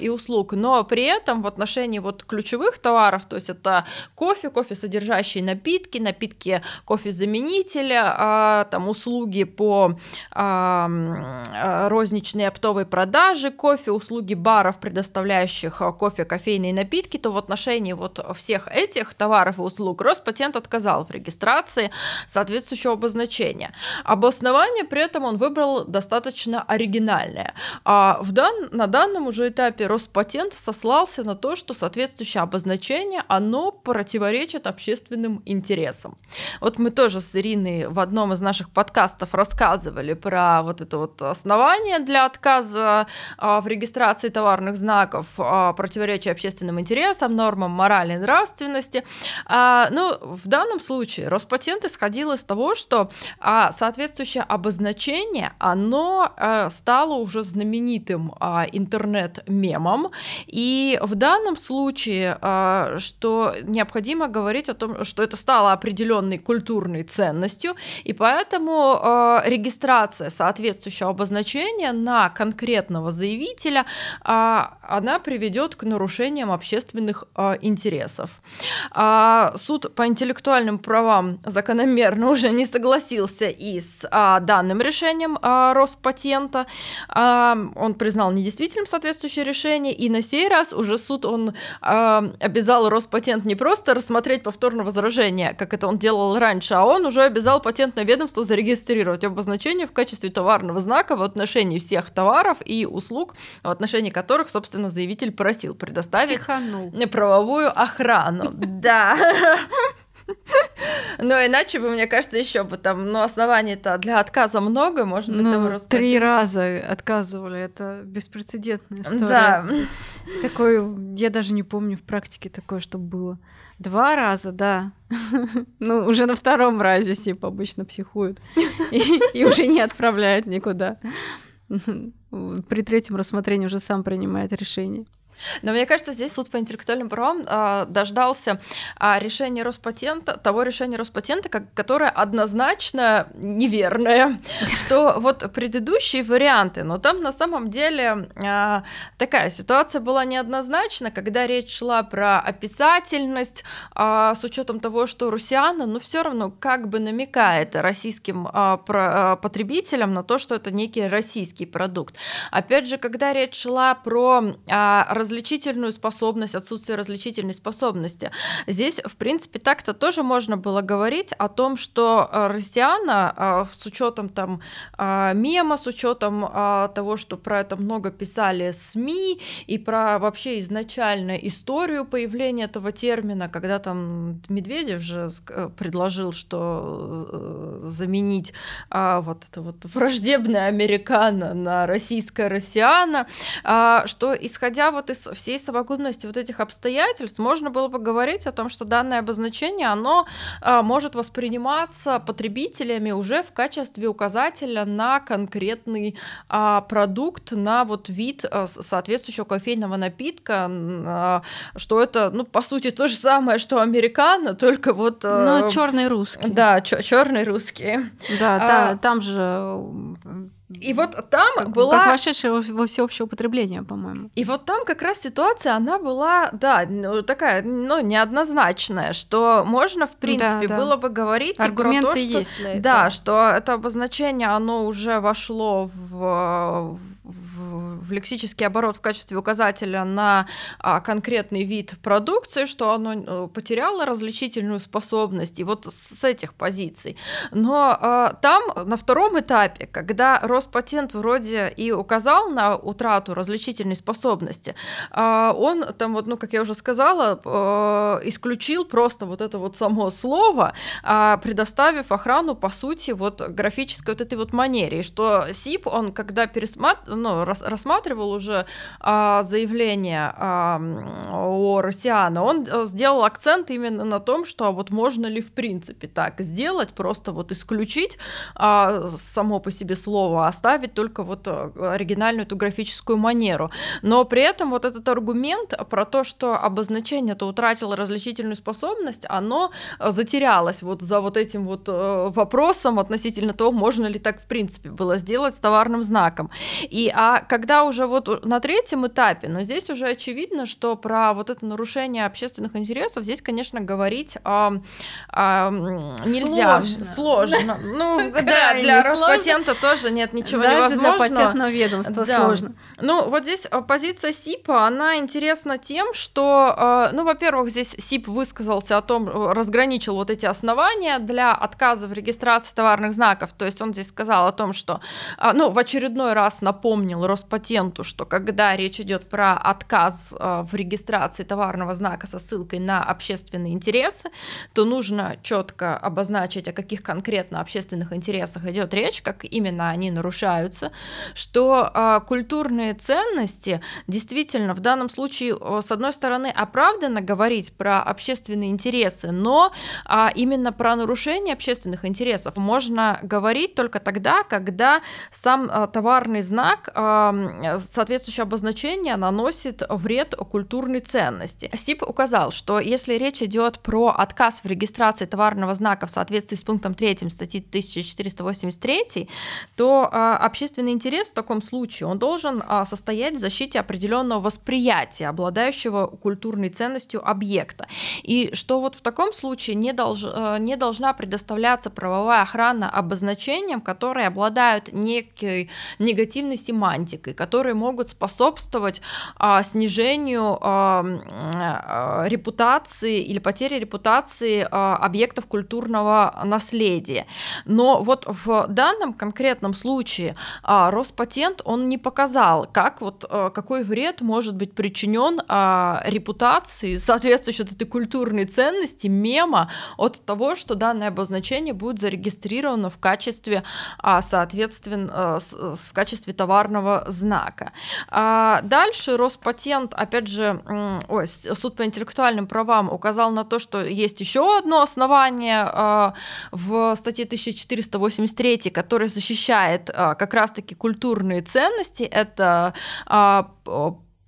и услуг, но при этом в отношении вот ключевых товаров, то есть это кофе, кофе, содержащие напитки, напитки кофе-заменителя, там услуги, по э, розничной оптовой продаже кофе, услуги баров, предоставляющих кофе, кофейные напитки, то в отношении вот всех этих товаров и услуг Роспатент отказал в регистрации соответствующего обозначения. Обоснование при этом он выбрал достаточно оригинальное. А в дан, на данном уже этапе Роспатент сослался на то, что соответствующее обозначение, оно противоречит общественным интересам. Вот мы тоже с Ириной в одном из наших подкастов рассказывали про вот это вот основание для отказа а, в регистрации товарных знаков, а, противоречия общественным интересам, нормам морали и нравственности. А, ну, в данном случае Роспатент исходил из того, что соответствующее обозначение, оно стало уже знаменитым интернет-мемом, и в данном случае, что необходимо говорить о том, что это стало определенной культурной ценностью, и поэтому э, регистрация соответствующего обозначения на конкретного заявителя, э, она приведет к нарушениям общественных э, интересов. Э, суд по интеллектуальным правам закономерно уже не согласился и с э, данным решением э, Роспатента. Э, он признал недействительным соответствующее решение, и на сей раз уже суд он э, обязал Роспатент не просто рассмотреть повторное возражение, как это он делал раньше, а он уже обязал патентное ведомство зарегистрировать обозначение в качестве товарного знака в отношении всех товаров и услуг, в отношении которых, собственно, заявитель просил предоставить Психанул. правовую охрану. Да. Но иначе бы, мне кажется, еще бы там, ну, оснований-то для отказа много, быть, ну, три раза отказывали, это беспрецедентная история. Да. Такой, я даже не помню в практике такое, чтобы было. Два раза, да. Ну, уже на втором разе типа обычно психуют и уже не отправляют никуда. При третьем рассмотрении уже сам принимает решение. Но мне кажется, здесь суд по интеллектуальным правам э, дождался э, решения Роспатента, того решения Роспатента, как, которое однозначно неверное, что вот предыдущие варианты, но там на самом деле э, такая ситуация была неоднозначна, когда речь шла про описательность, э, с учетом того, что Русиана, ну все равно как бы намекает российским э, про, э, потребителям на то, что это некий российский продукт. Опять же, когда речь шла про э, различительную способность, отсутствие различительной способности. Здесь, в принципе, так-то тоже можно было говорить о том, что э, россияна э, с учетом там э, мема, с учетом того, что про это много писали СМИ и про вообще изначально историю появления этого термина, когда там Медведев же предложил, что заменить вот это вот враждебное американо на российское россияна, что исходя вот из всей совокупности вот этих обстоятельств можно было бы говорить о том, что данное обозначение, оно а, может восприниматься потребителями уже в качестве указателя на конкретный а, продукт, на вот вид а, соответствующего кофейного напитка, а, что это, ну, по сути, то же самое, что американо, только вот... А, ну, черный русский. Да, черный русский. Да, а, та, там же и вот там как, была... Как вошедшая во, всеобщее употребление, по-моему. И вот там как раз ситуация, она была, да, ну, такая, ну, неоднозначная, что можно, в принципе, да, да. было бы говорить Аргументы про то, что... есть для этого. Да, что это обозначение, оно уже вошло в, в лексический оборот в качестве указателя на а, конкретный вид продукции, что оно э, потеряло различительную способность, и вот с этих позиций. Но а, там на втором этапе, когда Роспатент вроде и указал на утрату различительной способности, а, он там вот, ну, как я уже сказала, а, исключил просто вот это вот само слово, предоставив охрану, по сути, вот графической вот этой вот манере, и что СИП, он когда пересматривал, ну, рассматривал уже а, заявление а, о Россиана, он э, сделал акцент именно на том, что а вот можно ли в принципе так сделать, просто вот исключить а, само по себе слово, оставить только вот э, оригинальную эту графическую манеру. Но при этом вот этот аргумент про то, что обозначение это утратило различительную способность, оно э, затерялось вот за вот этим вот вопросом относительно того, можно ли так в принципе было сделать с товарным знаком. И а когда уже вот на третьем этапе, но здесь уже очевидно, что про вот это нарушение общественных интересов здесь, конечно, говорить а, а, нельзя. Сложно. Сложно. Ну, да, для Роспатента тоже нет ничего Даже невозможного. для патентного ведомства Да. сложно. Ну, вот здесь а, позиция СИПа, она интересна тем, что, а, ну, во-первых, здесь СИП высказался о том, э, разграничил вот эти основания для отказа в регистрации товарных знаков. То есть он здесь сказал о том, что, а, ну, в очередной раз напомнил Роспатенту, что когда речь идет про отказ а, в регистрации товарного знака со ссылкой на общественные интересы, то нужно четко обозначить, о каких конкретно общественных интересах идет речь, как именно они нарушаются, что а, культурные ценности действительно в данном случае, о, с одной стороны, оправданно говорить про общественные интересы, но а, именно про нарушение общественных интересов можно говорить только тогда, когда сам товарный знак, соответствующее обозначение наносит вред культурной ценности. СИП указал, что если речь идет про отказ в регистрации товарного знака в соответствии с пунктом 3 статьи 1483, то а, общественный интерес в таком случае он должен а, состоять в защите определенного восприятия, обладающего культурной ценностью объекта. И что вот в таком случае не, долж, э, не должна предоставляться правовая охрана обозначениям, которые обладают некой негативной семантикой, которые могут способствовать а, снижению а, а, репутации или потере репутации а, объектов культурного наследия. Но вот в данном конкретном случае а, Роспатент он не показал, как вот а, какой вред может быть причинен а, репутации, соответствующей этой культурной ценности мема от того, что данное обозначение будет зарегистрировано в качестве, а, соответственно, а, в качестве товарного знака. А дальше Роспатент, опять же, ой, суд по интеллектуальным правам указал на то, что есть еще одно основание а, в статье 1483, которое защищает а, как раз-таки культурные ценности. Это а,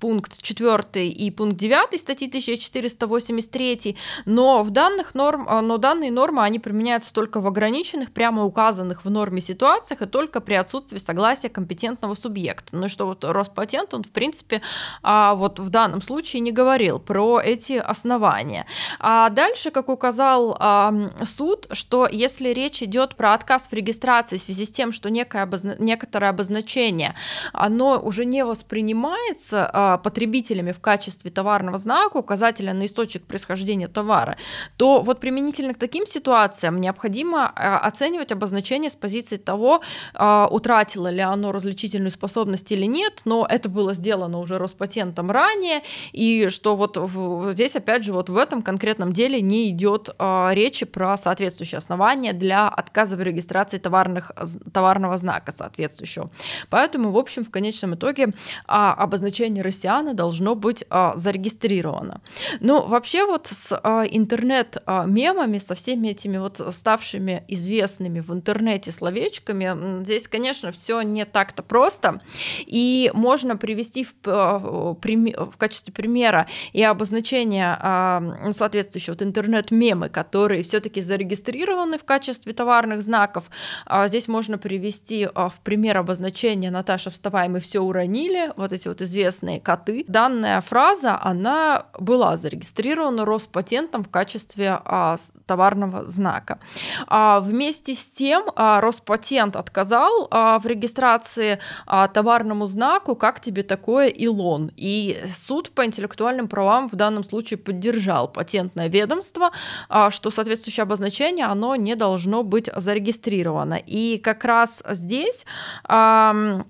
пункт 4 и пункт 9 статьи 1483, но в данных норм, а, но данные нормы, они применяются только в ограниченных, прямо указанных в норме ситуациях и только при отсутствии согласия компетентного субъекта. Ну и что вот Роспатент, он в принципе а, вот в данном случае не говорил про эти основания. А дальше, как указал а, суд, что если речь идет про отказ в регистрации в связи с тем, что некое обозна- некоторое обозначение, оно уже не воспринимается потребителями в качестве товарного знака, указателя на источник происхождения товара, то вот применительно к таким ситуациям необходимо а, оценивать обозначение с позиции того, а, утратило ли оно различительную способность или нет, но это было сделано уже Роспатентом ранее, и что вот здесь опять же вот в этом конкретном деле не идет а, речи про соответствующие основания для отказа в регистрации товарных, товарного знака соответствующего. Поэтому, в общем, в конечном итоге а, обозначение россияна должно быть а, зарегистрировано. Ну, вообще вот с а, интернет-мемами, со всеми этими вот ставшими известными в интернете словечками, здесь, конечно, все не так-то просто. И можно привести в, а, в качестве примера и обозначения а, соответствующие вот интернет-мемы, которые все-таки зарегистрированы в качестве товарных знаков. А, Здесь можно привести а, в пример обозначения «Наташа, вставай, мы все уронили», вот эти вот известные коты. Данная фраза, она была зарегистрирована Роспатентом в качестве а, товарного знака. А, Вместе с тем а, Роспатент отказал а, в регистрации а, товарному знаку «Как тебе такое, Илон?» И суд по интеллектуальным правам в данном случае поддержал патентное ведомство, а, что соответствующее обозначение, оно не должно быть зарегистрировано. И как раз здесь а,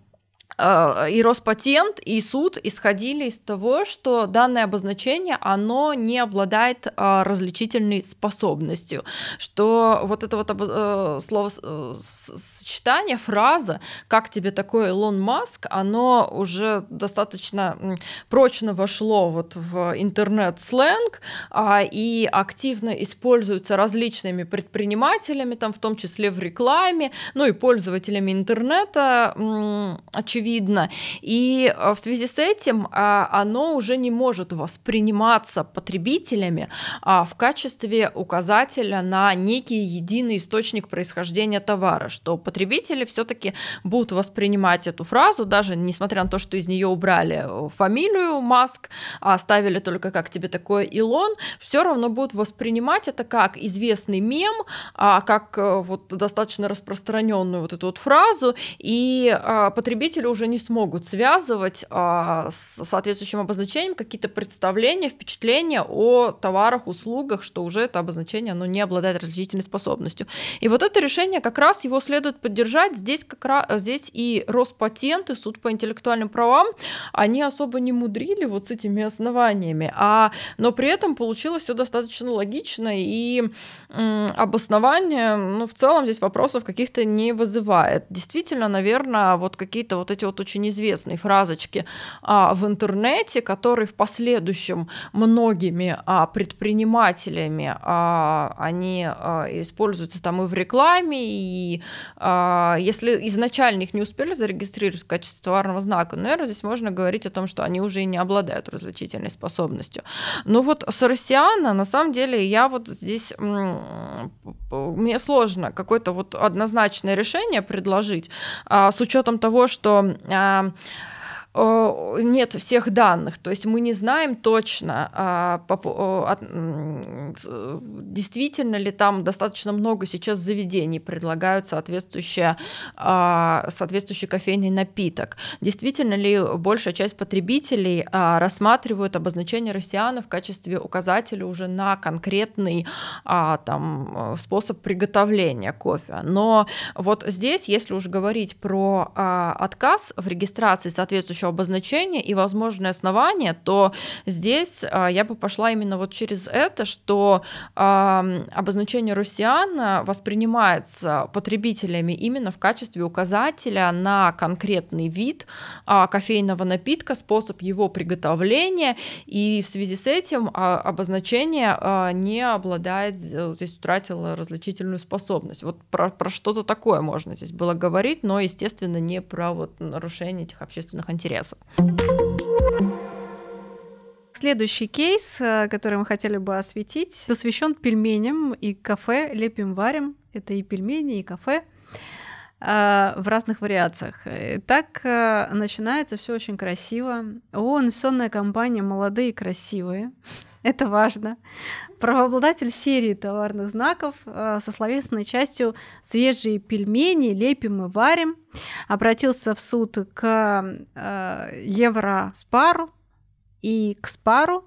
и Роспатент, и суд исходили из того, что данное обозначение, оно не обладает а, различительной способностью, что вот это вот обо- э, слово э, сочетание, фраза «как тебе такое, Илон Маск», оно уже достаточно прочно вошло вот в интернет-сленг а, и активно используется различными предпринимателями, там, в том числе в рекламе, ну и пользователями интернета. Очевидно, очевидно. И в связи с этим оно уже не может восприниматься потребителями в качестве указателя на некий единый источник происхождения товара, что потребители все-таки будут воспринимать эту фразу, даже несмотря на то, что из нее убрали фамилию Маск, а оставили только как тебе такое Илон, все равно будут воспринимать это как известный мем, а как э, вот достаточно распространенную вот эту вот фразу, и а, потребители уже не смогут связывать а, с соответствующим обозначением какие-то представления, впечатления о товарах, услугах, что уже это обозначение оно не обладает различительной способностью. И вот это решение как раз его следует поддержать. Здесь как раз здесь и Роспатент, и суд по интеллектуальным правам, они особо не мудрили вот с этими основаниями, а, но при этом получилось все достаточно логично, и м, обоснование, ну, в целом здесь вопросов каких-то не вызывает. Действительно, наверное, вот какие-то вот эти вот очень известные фразочки а, в интернете, которые в последующем многими а, предпринимателями, а, они а, используются там и в рекламе, и а, если изначально их не успели зарегистрировать в качестве товарного знака, наверное, здесь можно говорить о том, что они уже и не обладают различительной способностью. Но вот с Россиана, на самом деле, я вот здесь, мне сложно какое-то вот однозначное решение предложить, а, с учетом того, что а, Э, нет всех данных, то есть мы не знаем точно, а, действительно ли там достаточно много сейчас заведений предлагают соответствующий, а, соответствующий кофейный напиток, действительно ли большая часть потребителей а, рассматривают обозначение россияна в качестве указателя уже на конкретный там, способ приготовления кофе. Но вот здесь, если уж говорить про отказ в регистрации соответствующего еще обозначение и возможные основания, то здесь а, я бы пошла именно вот через это, что обозначение русиан воспринимается потребителями именно в качестве указателя на конкретный вид э, кофейного напитка, способ его приготовления, и в связи с этим обозначение не обладает, э, здесь утратило различительную способность. Вот про, про что-то такое можно здесь было говорить, но, естественно, не про вот нарушение этих общественных интересов интереса. Следующий кейс, э, который мы хотели бы осветить, посвящен пельменям и кафе «Лепим варим». Это и пельмени, и кафе э, в разных вариациях. Так э, начинается все очень красиво. О, инвестиционная компания «Молодые и красивые». Это важно. Правообладатель серии товарных знаков э, со словесной частью «Свежие пельмени лепим и варим» обратился в суд к э, Евроспару и к Спару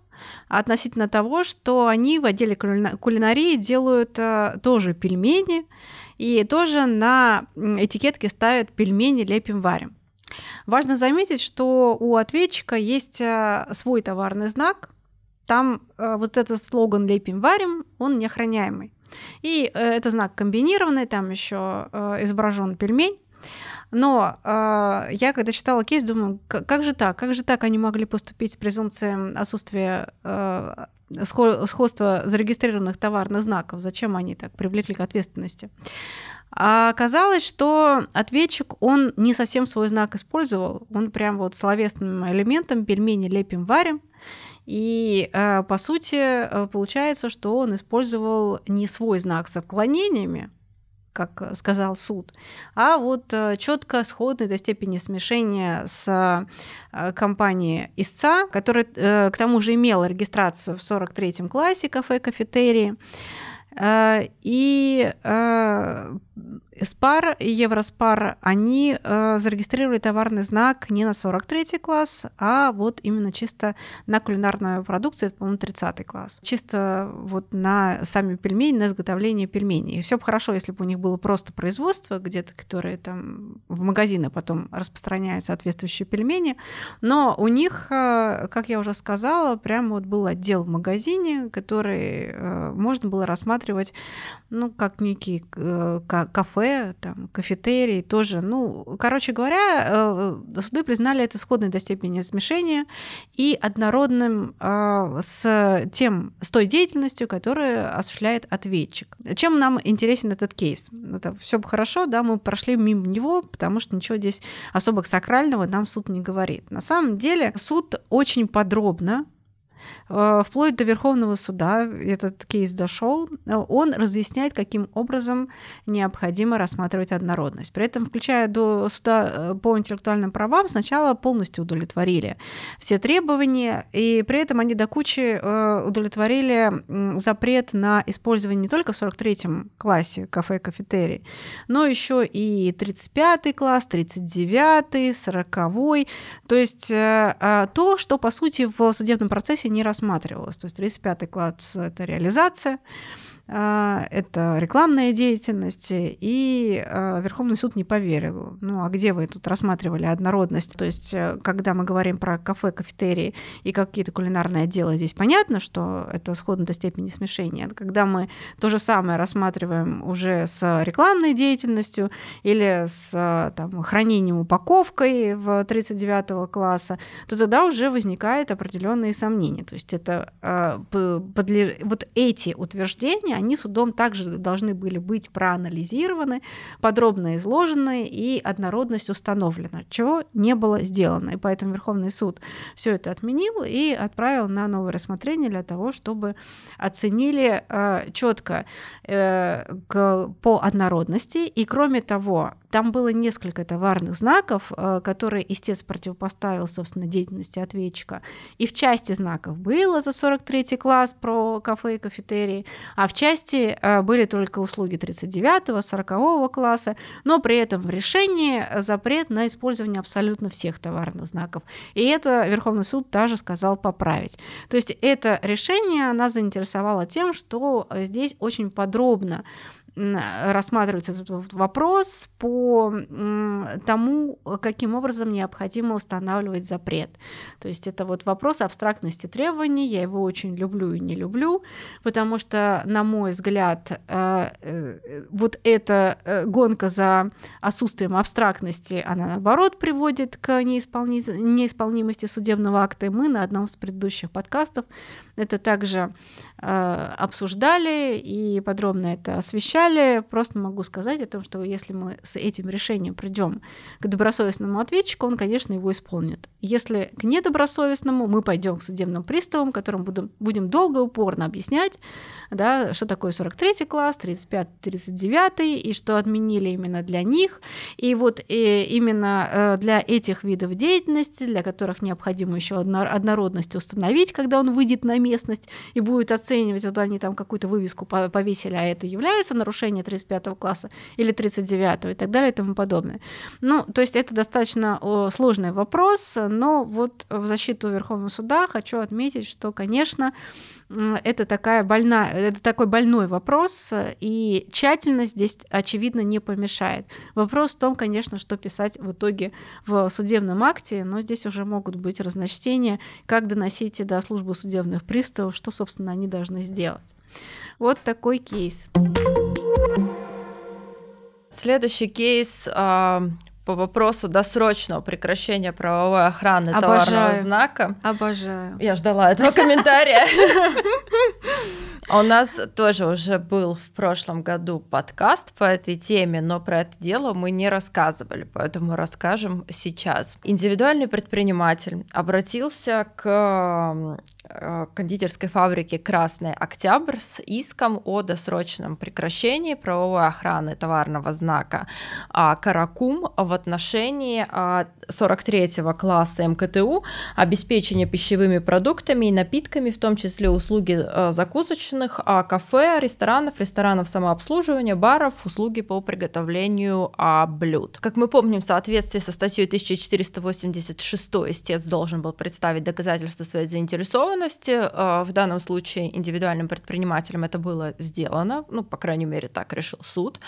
относительно того, что они в отделе кулинарии делают э, тоже пельмени и тоже на этикетке ставят пельмени лепим варим. Важно заметить, что у ответчика есть свой товарный знак, там э, вот этот слоган «Лепим, варим», он неохраняемый. И э, это знак комбинированный, там еще э, изображен пельмень. Но э, я, когда читала кейс, думаю, как же так? Как же так они могли поступить с презумпцией отсутствия э, сходства зарегистрированных товарных знаков? Зачем они так привлекли к ответственности? А оказалось, что ответчик, он не совсем свой знак использовал, он прям вот словесным элементом пельмени лепим, варим, и э, по сути э, получается, что он использовал не свой знак с отклонениями, как сказал суд, а вот э, четко сходный до степени смешения с компанией истца, которая к тому же имела регистрацию в 43-м классе кафе-кафетерии. И Спар и Евроспар, они э, зарегистрировали товарный знак не на 43 класс, а вот именно чисто на кулинарную продукцию, это, по-моему, 30 класс. Чисто вот на сами пельмени, на изготовление пельменей. Все бы хорошо, если бы у них было просто производство где-то, которое там в магазины потом распространяют соответствующие пельмени, но у них, э, как я уже сказала, прямо вот был отдел в магазине, который э, можно было рассматривать, ну, как некий, э, на кафе, там, кафетерий тоже. Ну, короче говоря, э, суды признали это сходной до степени смешения и однородным э, с тем, с той деятельностью, которую осуществляет ответчик. Чем нам интересен этот кейс? Это все хорошо, да, мы прошли мимо него, потому что ничего здесь особо сакрального нам суд не говорит. На самом деле суд очень подробно вплоть до Верховного суда этот кейс дошел, он разъясняет, каким образом необходимо рассматривать однородность. При этом, включая до суда э, по интеллектуальным правам, сначала полностью удовлетворили все требования, и при этом они до кучи э, удовлетворили запрет на использование не только в 43-м классе кафе-кафетерий, но еще и 35-й класс, 39-й, 40-й, то есть то, что, по сути, в судебном процессе не рассматривалось. То есть 35-й класс — это реализация, это рекламная деятельность, и а, Верховный суд не поверил. Ну, а где вы тут рассматривали однородность? То есть, э, когда мы говорим про кафе, кафетерии и какие-то кулинарные отделы, здесь понятно, что это сходно до степени смешения. Когда мы то же самое рассматриваем уже с рекламной деятельностью или с там, хранением упаковкой в 39 класса, то тогда уже возникают определенные сомнения. То есть это а, подле... вот эти утверждения, они судом также должны были быть проанализированы, подробно изложены и однородность установлена, чего не было сделано. И поэтому Верховный суд все это отменил и отправил на новое рассмотрение для того, чтобы оценили э, четко э, к, по однородности. И кроме того, там было несколько товарных знаков, э, которые истец противопоставил, собственно, деятельности ответчика. И в части знаков было за 43 класс про кафе и кафетерии, а в части э, были только услуги 39-го, 40 класса, но при этом в решении запрет на использование абсолютно всех товарных знаков. И это Верховный суд даже сказал поправить. То есть это решение нас заинтересовало тем, что здесь очень подробно рассматривается этот вопрос по тому, каким образом необходимо устанавливать запрет. То есть это вот вопрос абстрактности требований, я его очень люблю и не люблю, потому что, на мой взгляд, э, э, вот эта э, гонка за отсутствием абстрактности, она наоборот приводит к неисполни... неисполнимости судебного акта. И мы на одном из предыдущих подкастов это также обсуждали и подробно это освещали просто могу сказать о том, что если мы с этим решением придем к добросовестному ответчику, он, конечно, его исполнит. Если к недобросовестному, мы пойдем к судебным приставам, которым будем, будем долго и упорно объяснять, да, что такое 43 класс, 35, 39 и что отменили именно для них. И вот и э, именно э, для этих видов деятельности, для которых необходимо еще однородность установить, когда он выйдет на местность и будет оценивать, вот они там какую-то вывеску повесили, а это является нарушение 35 класса или 39 и так далее и тому подобное. Ну, то есть это достаточно сложный вопрос, но вот в защиту Верховного суда хочу отметить, что, конечно, это, такая больная, это такой больной вопрос, и тщательность здесь, очевидно, не помешает. Вопрос в том, конечно, что писать в итоге в судебном акте, но здесь уже могут быть разночтения, как доносить до службы судебных приставов, что, собственно, они должны сделать. Вот такой кейс. Следующий кейс а, по вопросу досрочного прекращения правовой охраны Обожаю. товарного знака. Обожаю. Я ждала этого комментария. У нас тоже уже был в прошлом году подкаст по этой теме, но про это дело мы не рассказывали, поэтому расскажем сейчас. Индивидуальный предприниматель обратился к Э, кондитерской фабрики «Красный Октябрь» с иском о досрочном прекращении правовой охраны товарного знака а, «Каракум» в отношении 43 класса МКТУ обеспечения пищевыми продуктами и напитками, в том числе услуги э, закусочных, а, кафе, ресторанов, ресторанов самообслуживания, баров, услуги по приготовлению а, блюд. Как мы помним, в соответствии со статьей 1486 истец должен был представить доказательства своей заинтересованности заинтересованности. Э, в данном случае индивидуальным предпринимателем это было сделано, ну, по крайней мере, так решил суд.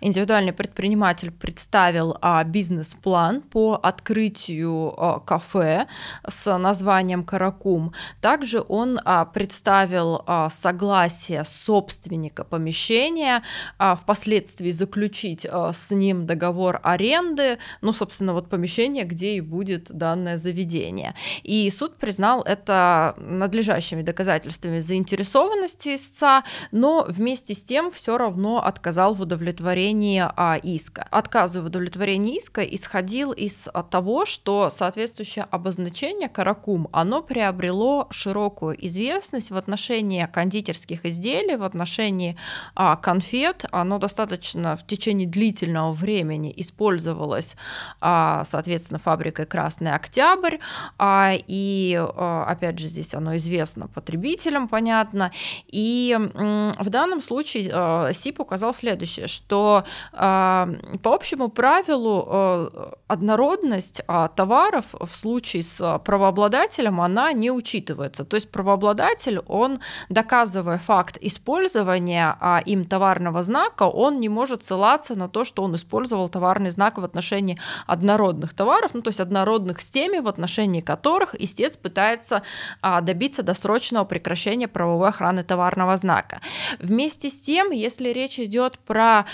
Индивидуальный предприниматель представил а, бизнес-план по открытию а, кафе с названием «Каракум». Также он а, представил согласие согласия собственника помещения а, впоследствии заключить а, с ним договор аренды, ну, собственно, вот помещение, где и будет данное заведение. И суд признал это надлежащими доказательствами заинтересованности истца, но вместе с тем все равно отказал в удовлетворении а, иска. Отказ в удовлетворении иска исходил из того, что соответствующее обозначение каракум, оно приобрело широкую известность в отношении кондитерских изделий, в отношении а, конфет. Оно достаточно в течение длительного времени использовалось, а, соответственно, фабрикой Красный Октябрь. А, и, а, опять же, здесь оно известно потребителям, понятно. И м, в данном случае а, СИП указал следующее, что а, по общему правилу а, однородность а, товаров в случае с правообладателем, она не учитывается. То есть правообладатель, он, доказывая факт использования а, им товарного знака, он не может ссылаться на то, что он использовал товарный знак в отношении однородных товаров, ну то есть однородных с теми, в отношении которых истец пытается а, добиться досрочного прекращения правовой охраны товарного знака. Вместе с тем, если речь идет про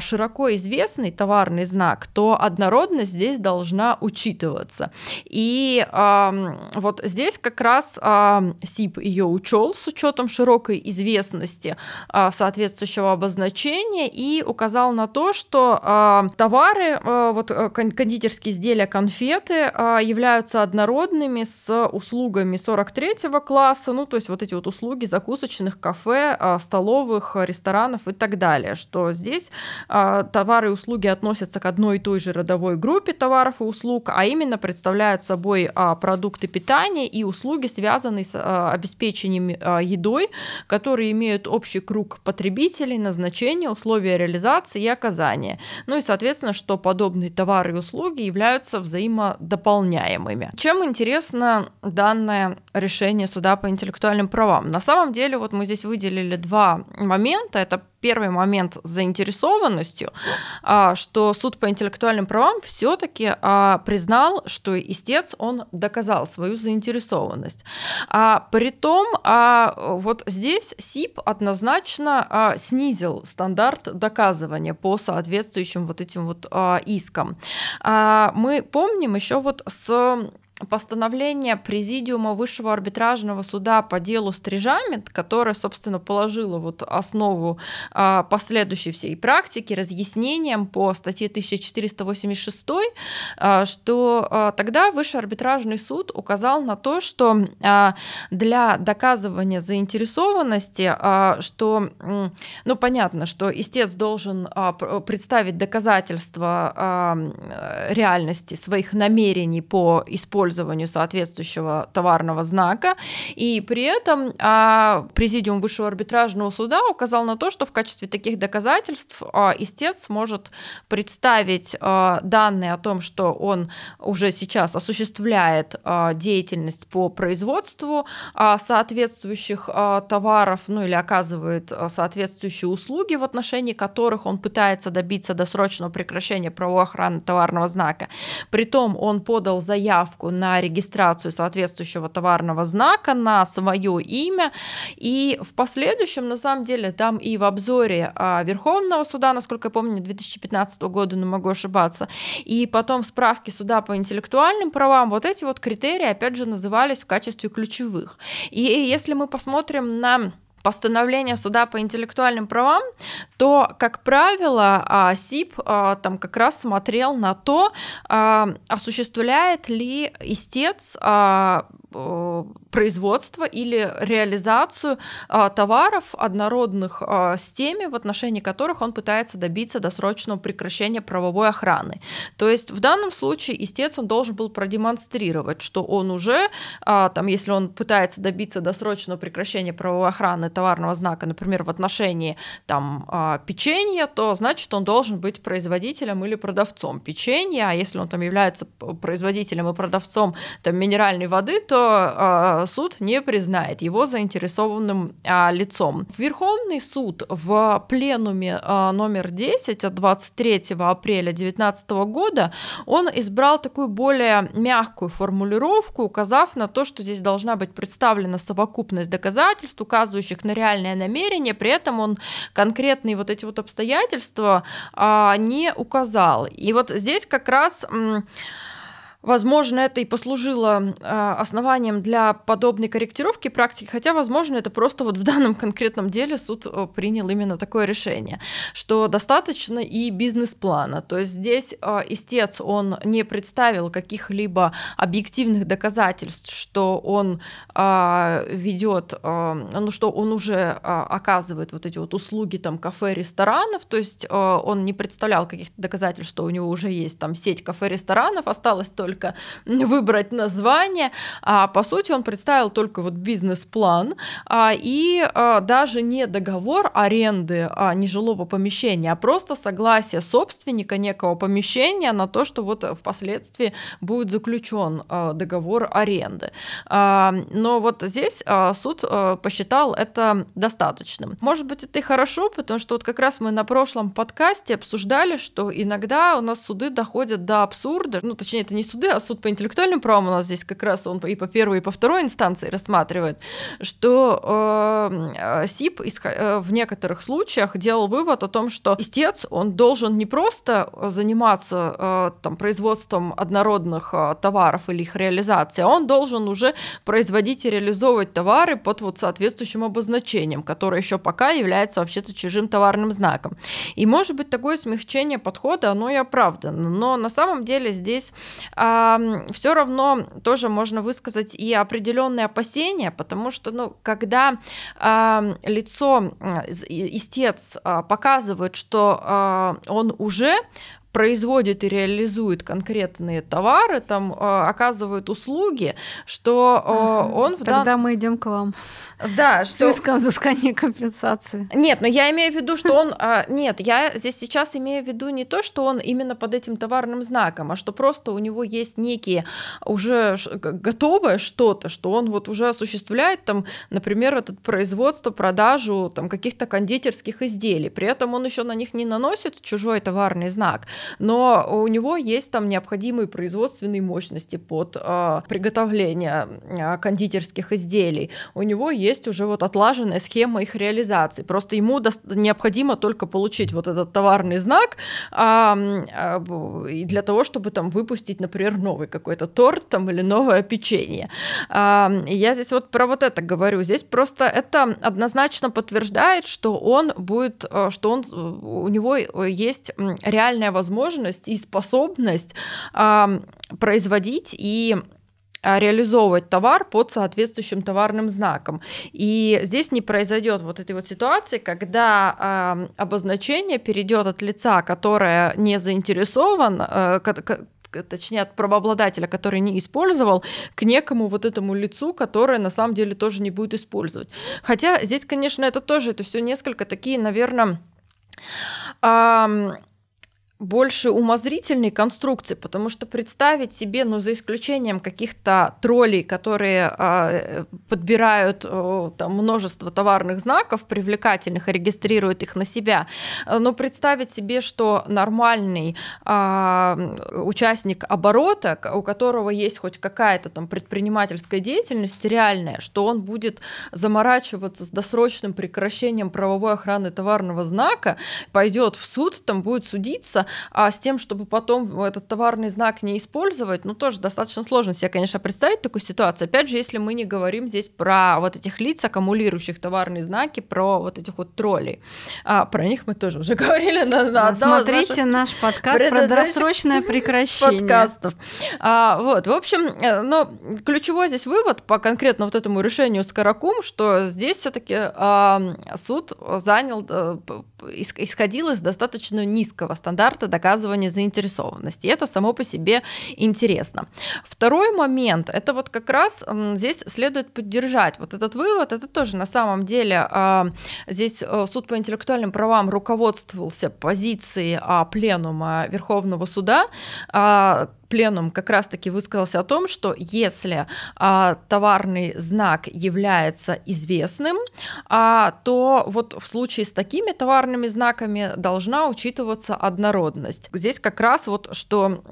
широко известный товарный знак, то однородность здесь должна учитываться. И а, вот здесь как раз а, СИП ее учел с учетом широкой известности а, соответствующего обозначения и указал на то, что а, товары, а, вот э, кондитерские изделия, конфеты а, являются однородными с услугами 43 класса, ну то есть вот эти вот услуги закусочных кафе, а, столовых, ресторанов и так далее, что здесь а, товары и услуги относятся к одной и той же родовой группе товаров и услуг, а именно представляют собой а, продукты питания и услуги, связанные с а, обеспечением а, едой, которые имеют общий круг потребителей, назначения, условия реализации и оказания. Ну и, соответственно, что подобные товары и услуги являются взаимодополняемыми. Чем интересно данное решение суда по интеллектуальным правам? На самом деле, вот мы здесь выделили два момента. Это первый момент с заинтересованностью, а, что суд по интеллектуальным правам все-таки а, признал, что истец он доказал свою заинтересованность. А, притом вот здесь СИП однозначно снизил стандарт доказывания по соответствующим вот этим вот искам. Мы помним еще вот с постановление Президиума Высшего арбитражного суда по делу Стрижамент, которое, собственно, положило вот основу а, последующей всей практики, разъяснением по статье 1486, а, что а, тогда Высший арбитражный суд указал на то, что а, для доказывания заинтересованности, а, что, ну, понятно, что истец должен а, представить доказательства а, реальности своих намерений по использованию использованию соответствующего товарного знака. И при этом а, Президиум Высшего арбитражного суда указал на то, что в качестве таких доказательств а, истец может представить а, данные о том, что он уже сейчас осуществляет а, деятельность по производству а, соответствующих а, товаров, ну или оказывает а, соответствующие услуги, в отношении которых он пытается добиться досрочного прекращения правовой товарного знака. Притом он подал заявку на регистрацию соответствующего товарного знака на свое имя. И в последующем, на самом деле, там и в обзоре а, Верховного суда, насколько я помню, 2015 года, но могу ошибаться, и потом в справке суда по интеллектуальным правам, вот эти вот критерии, опять же, назывались в качестве ключевых. И если мы посмотрим на постановления суда по интеллектуальным правам, то, как правило, а, СИП а, там как раз смотрел на то, а, осуществляет ли истец производство или реализацию товаров однородных с теми, в отношении которых он пытается добиться досрочного прекращения правовой охраны. То есть в данном случае истец он должен был продемонстрировать, что он уже, там, если он пытается добиться досрочного прекращения правовой охраны товарного знака, например, в отношении там, а, печенья, то значит он должен быть производителем или продавцом печенья, а если он там является производителем и продавцом там, минеральной воды, то а, суд не признает его заинтересованным а, лицом. Верховный суд в пленуме номер 10 от 23 апреля 2019 года он избрал такую более мягкую формулировку, указав на то, что здесь должна быть представлена совокупность доказательств, указывающих на реальное намерение, при этом он конкретные вот эти вот обстоятельства не указал. И вот здесь как раз Возможно, это и послужило э, основанием для подобной корректировки практики, хотя, возможно, это просто вот в данном конкретном деле суд э, принял именно такое решение, что достаточно и бизнес-плана. То есть здесь э, истец, он не представил каких-либо объективных доказательств, что он ведет, ну что он уже оказывает вот эти вот услуги там кафе, ресторанов, то есть он не представлял каких-то доказательств, что у него уже есть там сеть кафе-ресторанов, осталось только только выбрать название. А по сути он представил только вот бизнес-план а, и а, даже не договор аренды а, нежилого помещения, а просто согласие собственника некого помещения на то, что вот впоследствии будет заключен а, договор аренды. А, но вот здесь а, суд а, посчитал это достаточным. Может быть, это и хорошо, потому что вот как раз мы на прошлом подкасте обсуждали, что иногда у нас суды доходят до абсурда, ну точнее это не суды, суды, а суд по интеллектуальным правам у нас здесь как раз он и по первой, и по второй инстанции рассматривает, что э, СИП э, в некоторых случаях делал вывод о том, что истец, он должен не просто заниматься э, там, производством однородных э, товаров или их реализацией, а он должен уже производить и реализовывать товары под вот соответствующим обозначением, которое еще пока является вообще-то чужим товарным знаком. И может быть такое смягчение подхода, оно и оправдано, но на самом деле здесь а, все равно тоже можно высказать и определенные опасения, потому что, ну, когда э, лицо, истец э, показывает, что э, он уже производит и реализует конкретные товары, там э, оказывает услуги, что э, он в Тогда дан... мы идем к вам. Да, что... С иском взыскания компенсации. Нет, но я имею в виду, что он... Э, нет, я здесь сейчас имею в виду не то, что он именно под этим товарным знаком, а что просто у него есть некие уже готовое что-то, что он вот уже осуществляет там, например, этот производство, продажу там каких-то кондитерских изделий. При этом он еще на них не наносит чужой товарный знак но у него есть там необходимые производственные мощности под э, приготовление э, кондитерских изделий. У него есть уже вот отлаженная схема их реализации. Просто ему необходимо только получить вот этот товарный знак э, э, для того, чтобы там выпустить, например, новый какой-то торт там или новое печенье. Э, я здесь вот про вот это говорю. Здесь просто это однозначно подтверждает, что он будет, что он у него есть реальная возможность возможность и способность э, производить и реализовывать товар под соответствующим товарным знаком. И здесь не произойдет вот этой вот ситуации, когда э, обозначение перейдет от лица, которое не заинтересован, э, точнее от правообладателя, который не использовал, к некому вот этому лицу, которое на самом деле тоже не будет использовать. Хотя здесь, конечно, это тоже, это все несколько такие, наверное, больше умозрительной конструкции, потому что представить себе, ну, за исключением каких-то троллей, которые э, подбирают э, там множество товарных знаков привлекательных и регистрируют их на себя, э, но представить себе, что нормальный э, участник оборота, у которого есть хоть какая-то там предпринимательская деятельность реальная, что он будет заморачиваться с досрочным прекращением правовой охраны товарного знака, пойдет в суд, там будет судиться, а с тем, чтобы потом этот товарный знак не использовать, ну, тоже достаточно сложно себе, конечно, представить такую ситуацию. Опять же, если мы не говорим здесь про вот этих лиц, аккумулирующих товарные знаки, про вот этих вот троллей. А, про них мы тоже уже говорили на, на Смотрите наш подкаст про досрочное прекращение. Подкастов. А, вот, в общем, э, но ключевой здесь вывод по конкретно вот этому решению Скорокум, что здесь все таки а, суд занял, а, исходил из достаточно низкого стандарта стандарта доказывания заинтересованности. И это само по себе интересно. Второй момент, это вот как раз здесь следует поддержать вот этот вывод, это тоже на самом деле а, здесь э, суд по интеллектуальным правам руководствовался позицией а, пленума Верховного суда, а, пленум как раз-таки высказался о том, что если а, товарный знак является известным, а, то вот в случае с такими товарными знаками должна учитываться однородность. Здесь как раз вот что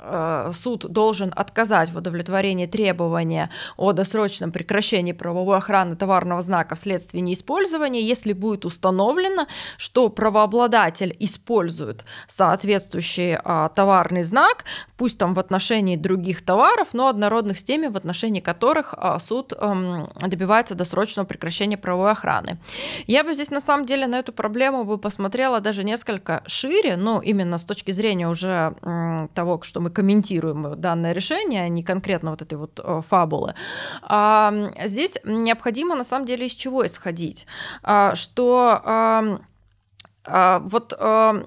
Э, суд должен отказать в удовлетворении требования о досрочном прекращении правовой охраны товарного знака вследствие неиспользования, если будет установлено, что правообладатель использует соответствующий а, товарный знак, пусть там в отношении других товаров, но однородных с теми, в отношении которых а, суд а, добивается досрочного прекращения правовой охраны. Я бы здесь на самом деле на эту проблему бы посмотрела даже несколько шире, ну именно с точки зрения уже того, что мы комментируем данное решение, а не конкретно вот этой вот э, фабулы. Здесь необходимо на самом деле из чего исходить, а, что вот а,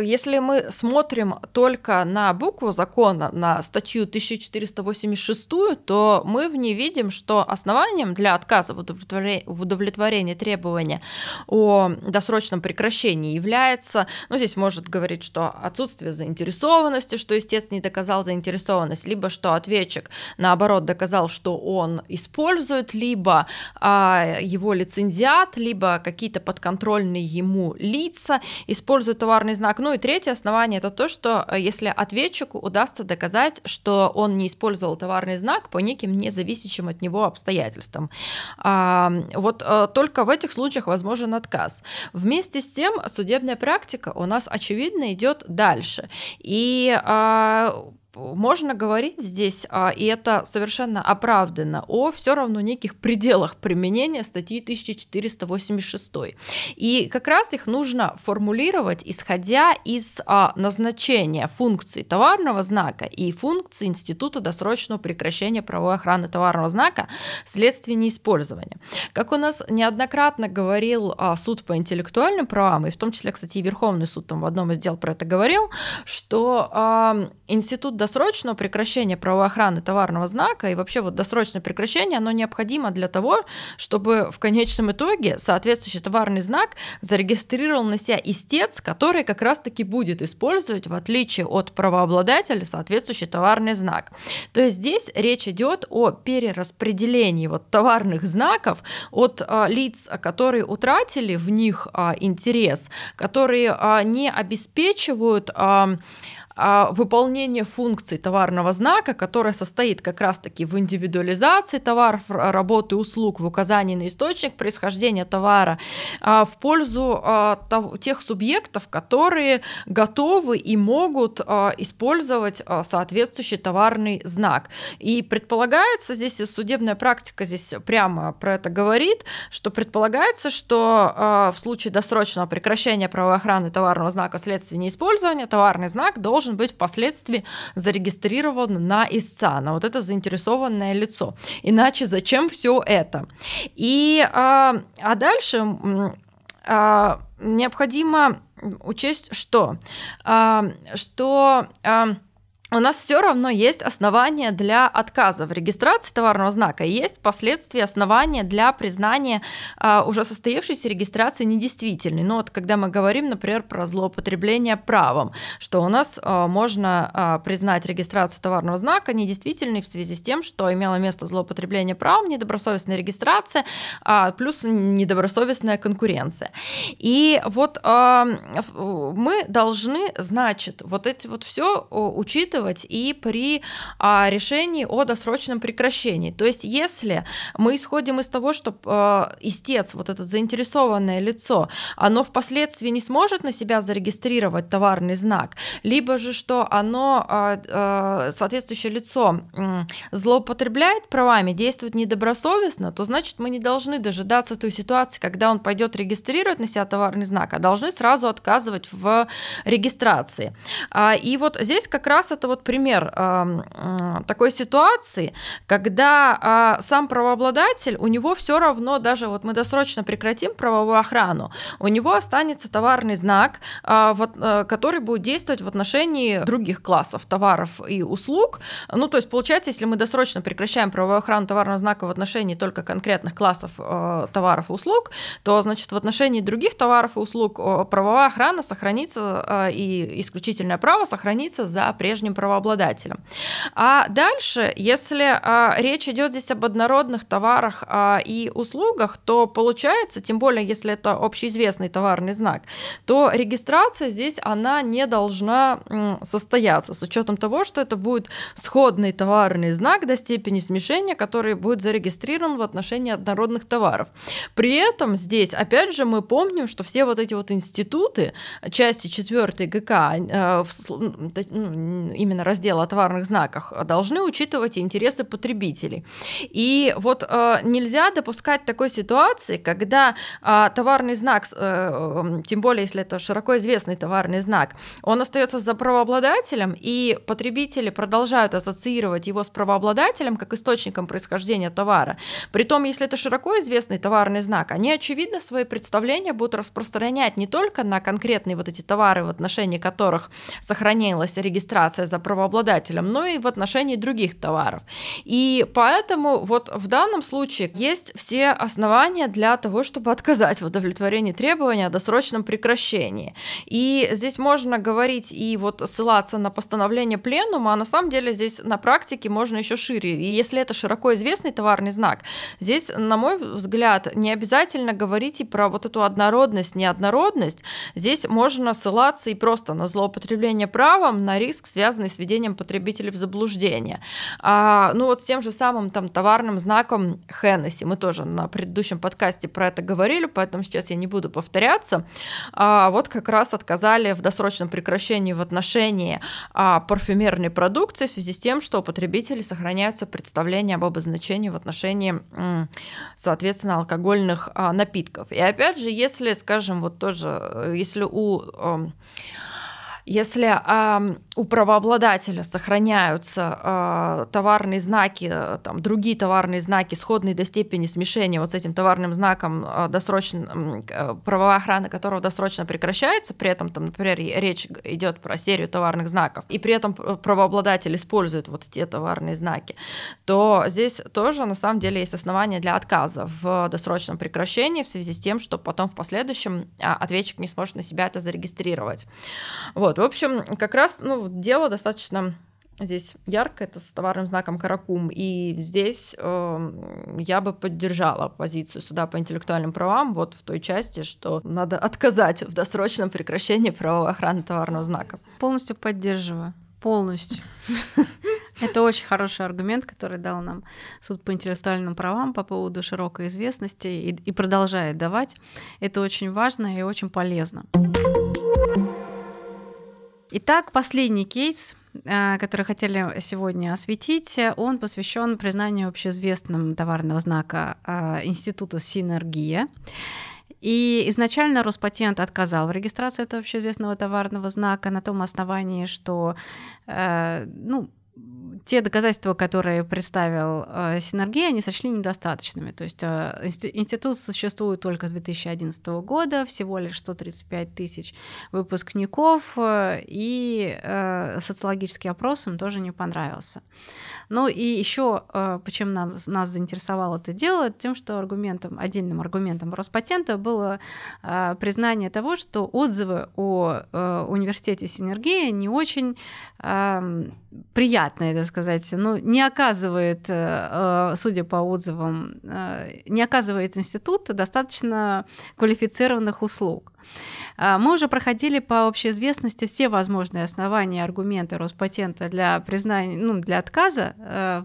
если мы смотрим только на букву закона, на статью 1486, то мы в ней видим, что основанием для отказа в удовлетворении, требования о досрочном прекращении является, ну здесь может говорить, что отсутствие заинтересованности, что истец не доказал заинтересованность, либо что ответчик наоборот доказал, что он использует, либо а, его лицензиат, либо какие-то подконтрольные ему лица, лица используют товарный знак. Ну и третье основание это то, что э, если ответчику удастся доказать, что он не использовал товарный знак по неким независящим от него обстоятельствам. А, вот а, только в этих случаях возможен отказ. Вместе с тем судебная практика у нас очевидно идет дальше. И а, можно говорить здесь, а, и это совершенно оправданно, о все равно неких пределах применения статьи 1486. И как раз их нужно формулировать, исходя из а, назначения функций товарного знака и функций института досрочного прекращения правовой охраны товарного знака вследствие неиспользования. Как у нас неоднократно говорил а, суд по интеллектуальным правам, и в том числе, кстати, и Верховный суд там в одном из дел про это говорил, что институт досрочного прекращения правовой охраны товарного знака и вообще вот досрочное прекращение, оно необходимо для того, чтобы в конечном итоге соответствующий товарный знак зарегистрировал на себя истец, который как раз-таки будет использовать, в отличие от правообладателя, соответствующий товарный знак. То есть здесь речь идет о перераспределении вот товарных знаков от а, лиц, которые утратили в них а, интерес, которые а, не обеспечивают а, выполнение функций товарного знака, которая состоит как раз-таки в индивидуализации товаров, работы услуг, в указании на источник происхождения товара, а, в пользу а, тех субъектов, которые готовы и могут использовать соответствующий товарный знак. И предполагается, здесь судебная практика здесь прямо про это говорит, что предполагается, что в случае досрочного прекращения правовой охраны товарного знака вследствие неиспользования товарный знак должен должен быть впоследствии зарегистрирован на истца, на вот это заинтересованное лицо. Иначе зачем все это? И, а, а дальше а, необходимо учесть, что, а, что а, у нас все равно есть основания для отказа в регистрации товарного знака, и есть впоследствии основания для признания а, уже состоявшейся регистрации недействительной. Ну вот когда мы говорим, например, про злоупотребление правом, что у нас а, можно а, признать регистрацию товарного знака недействительной в связи с тем, что имело место злоупотребление правом, недобросовестная регистрация, а, плюс недобросовестная конкуренция. И вот а, мы должны, значит, вот эти вот все учитывать учитывать и при а, решении о досрочном прекращении. То есть если мы исходим из того, что а, истец, вот это заинтересованное лицо, оно впоследствии не сможет на себя зарегистрировать товарный знак, либо же что оно, а, а, соответствующее лицо злоупотребляет правами, действует недобросовестно, то значит мы не должны дожидаться той ситуации, когда он пойдет регистрировать на себя товарный знак, а должны сразу отказывать в регистрации. А, и вот здесь как раз это вот пример э, такой ситуации, когда э, сам правообладатель, у него все равно, даже вот мы досрочно прекратим правовую охрану, у него останется товарный знак, вот, э, который будет действовать в отношении других классов товаров и услуг. Ну, то есть, получается, если мы досрочно прекращаем правовую охрану товарного знака в отношении только конкретных классов э, товаров и услуг, то, значит, в отношении других товаров и услуг правовая охрана сохранится э, и исключительное право сохранится за прежним конкретным правообладателем. А дальше, если а, речь идет здесь об однородных товарах а, и услугах, то получается, тем более если это общеизвестный товарный знак, то регистрация здесь она не должна м, состояться с учетом того, что это будет сходный товарный знак до степени смешения, который будет зарегистрирован в отношении однородных товаров. При этом здесь, опять же, мы помним, что все вот эти вот институты, части 4 ГК, э, ну, именно раздела о товарных знаках, должны учитывать интересы потребителей. И вот э, нельзя допускать такой ситуации, когда э, товарный знак, тем более если это широко известный товарный знак, он остается за правообладателем, и потребители продолжают ассоциировать его с правообладателем как источником происхождения товара. Притом, если это широко известный товарный знак, они, очевидно, свои представления будут распространять не только на конкретные вот эти товары, в отношении которых сохранилась регистрация за правообладателем, но и в отношении других товаров. И поэтому вот в данном случае есть все основания для того, чтобы отказать в удовлетворении требования о досрочном прекращении. И здесь можно говорить и вот ссылаться на постановление пленума, а на самом деле здесь на практике можно еще шире. И если это широко известный товарный знак, здесь, на мой взгляд, не обязательно говорить и про вот эту однородность, неоднородность. Здесь можно ссылаться и просто на злоупотребление правом, на риск, связанный с введением потребителей в заблуждение. А, ну вот с тем же самым там товарным знаком Хеннесси, мы тоже на предыдущем подкасте про это говорили, поэтому сейчас я не буду повторяться. А, вот как раз отказали в досрочном прекращении в отношении а, парфюмерной продукции в связи с тем, что у потребителей сохраняются представления об обозначении в отношении, соответственно, алкогольных а, напитков. И опять же, если, скажем, вот тоже, э, если у если э, у правообладателя сохраняются э, товарные знаки, э, там, другие товарные знаки, сходные до степени смешения вот с этим товарным знаком э, досрочно, э, правовая охрана которого досрочно прекращается, при этом, там, например, речь идет про серию товарных знаков, и при этом правообладатель использует вот те товарные знаки, то здесь тоже на самом деле есть основания для отказа в досрочном прекращении в связи с тем, что потом в последующем ответчик не сможет на себя это зарегистрировать. Вот. Вот, в общем, как раз, ну, дело достаточно здесь ярко, это с товарным знаком Каракум, и здесь э, я бы поддержала позицию суда по интеллектуальным правам вот в той части, что надо отказать в досрочном прекращении правовой охраны товарного знака. Полностью поддерживаю. Полностью. Это очень хороший аргумент, который дал нам суд по интеллектуальным правам по поводу широкой известности и, и продолжает давать. Это очень важно и очень полезно. Итак, последний кейс, э, который хотели сегодня осветить, он посвящен признанию общеизвестным товарного знака э, Института Синергия. И изначально Роспатент отказал в регистрации этого общеизвестного товарного знака на том основании, что э, ну, те доказательства, которые представил э, Синергия, они сочли недостаточными. То есть э, институт существует только с 2011 года, всего лишь 135 тысяч выпускников, э, и э, социологический опрос им тоже не понравился. Ну и еще, э, почему нам, нас заинтересовало это дело, тем, что аргументом, отдельным аргументом Роспатента было э, признание того, что отзывы о э, университете Синергия не очень э, приятные, сказать, ну, не оказывает, э, э, судя по отзывам, э, не оказывает институт достаточно квалифицированных услуг. А, мы уже проходили по общеизвестности все возможные основания, аргументы Роспатента для признания, ну, для отказа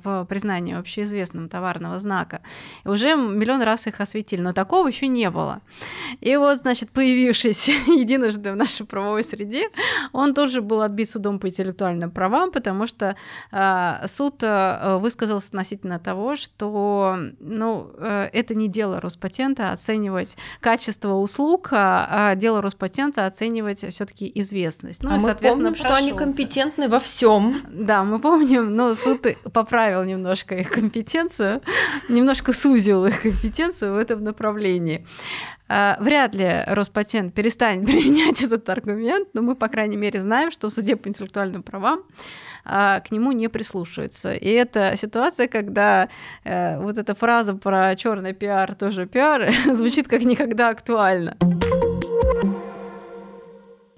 в признании общеизвестным товарного знака. И уже миллион раз их осветили, но такого еще не было. И вот, значит, появившись единожды в нашей правовой среде, он тоже был отбит судом по интеллектуальным правам, потому что суд э, высказался относительно того, что ну, э, это не дело Роспатента оценивать качество услуг, а, а дело Роспатента оценивать все-таки известность. Ну, а и, мы помним, что они компетентны во всем. Да, мы помним, но суд поправил немножко их компетенцию, немножко сузил их компетенцию в этом направлении. А, вряд ли Роспатент перестанет применять этот аргумент, но мы, по крайней мере, знаем, что в суде по интеллектуальным правам а, к нему не прислушиваются. И это ситуация, когда э, вот эта фраза про черный пиар тоже пиар звучит как никогда актуально.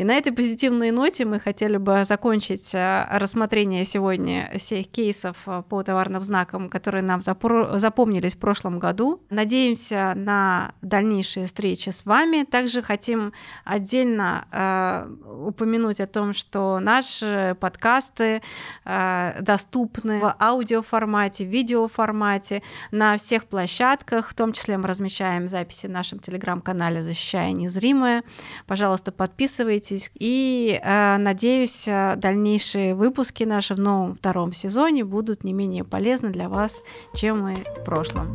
И на этой позитивной ноте мы хотели бы закончить э, рассмотрение сегодня всех кейсов э, по товарным знакам, которые нам запомнились в прошлом году. Надеемся на дальнейшие встречи с вами. Также хотим отдельно э, упомянуть о том, что наши подкасты э, доступны в аудиоформате, видеоформате на всех площадках, в том числе мы размещаем записи в нашем телеграм-канале «Защищая незримое». Пожалуйста, подписывайтесь. И э, надеюсь, э, дальнейшие выпуски наши в новом втором сезоне будут не менее полезны для вас, чем и в прошлом.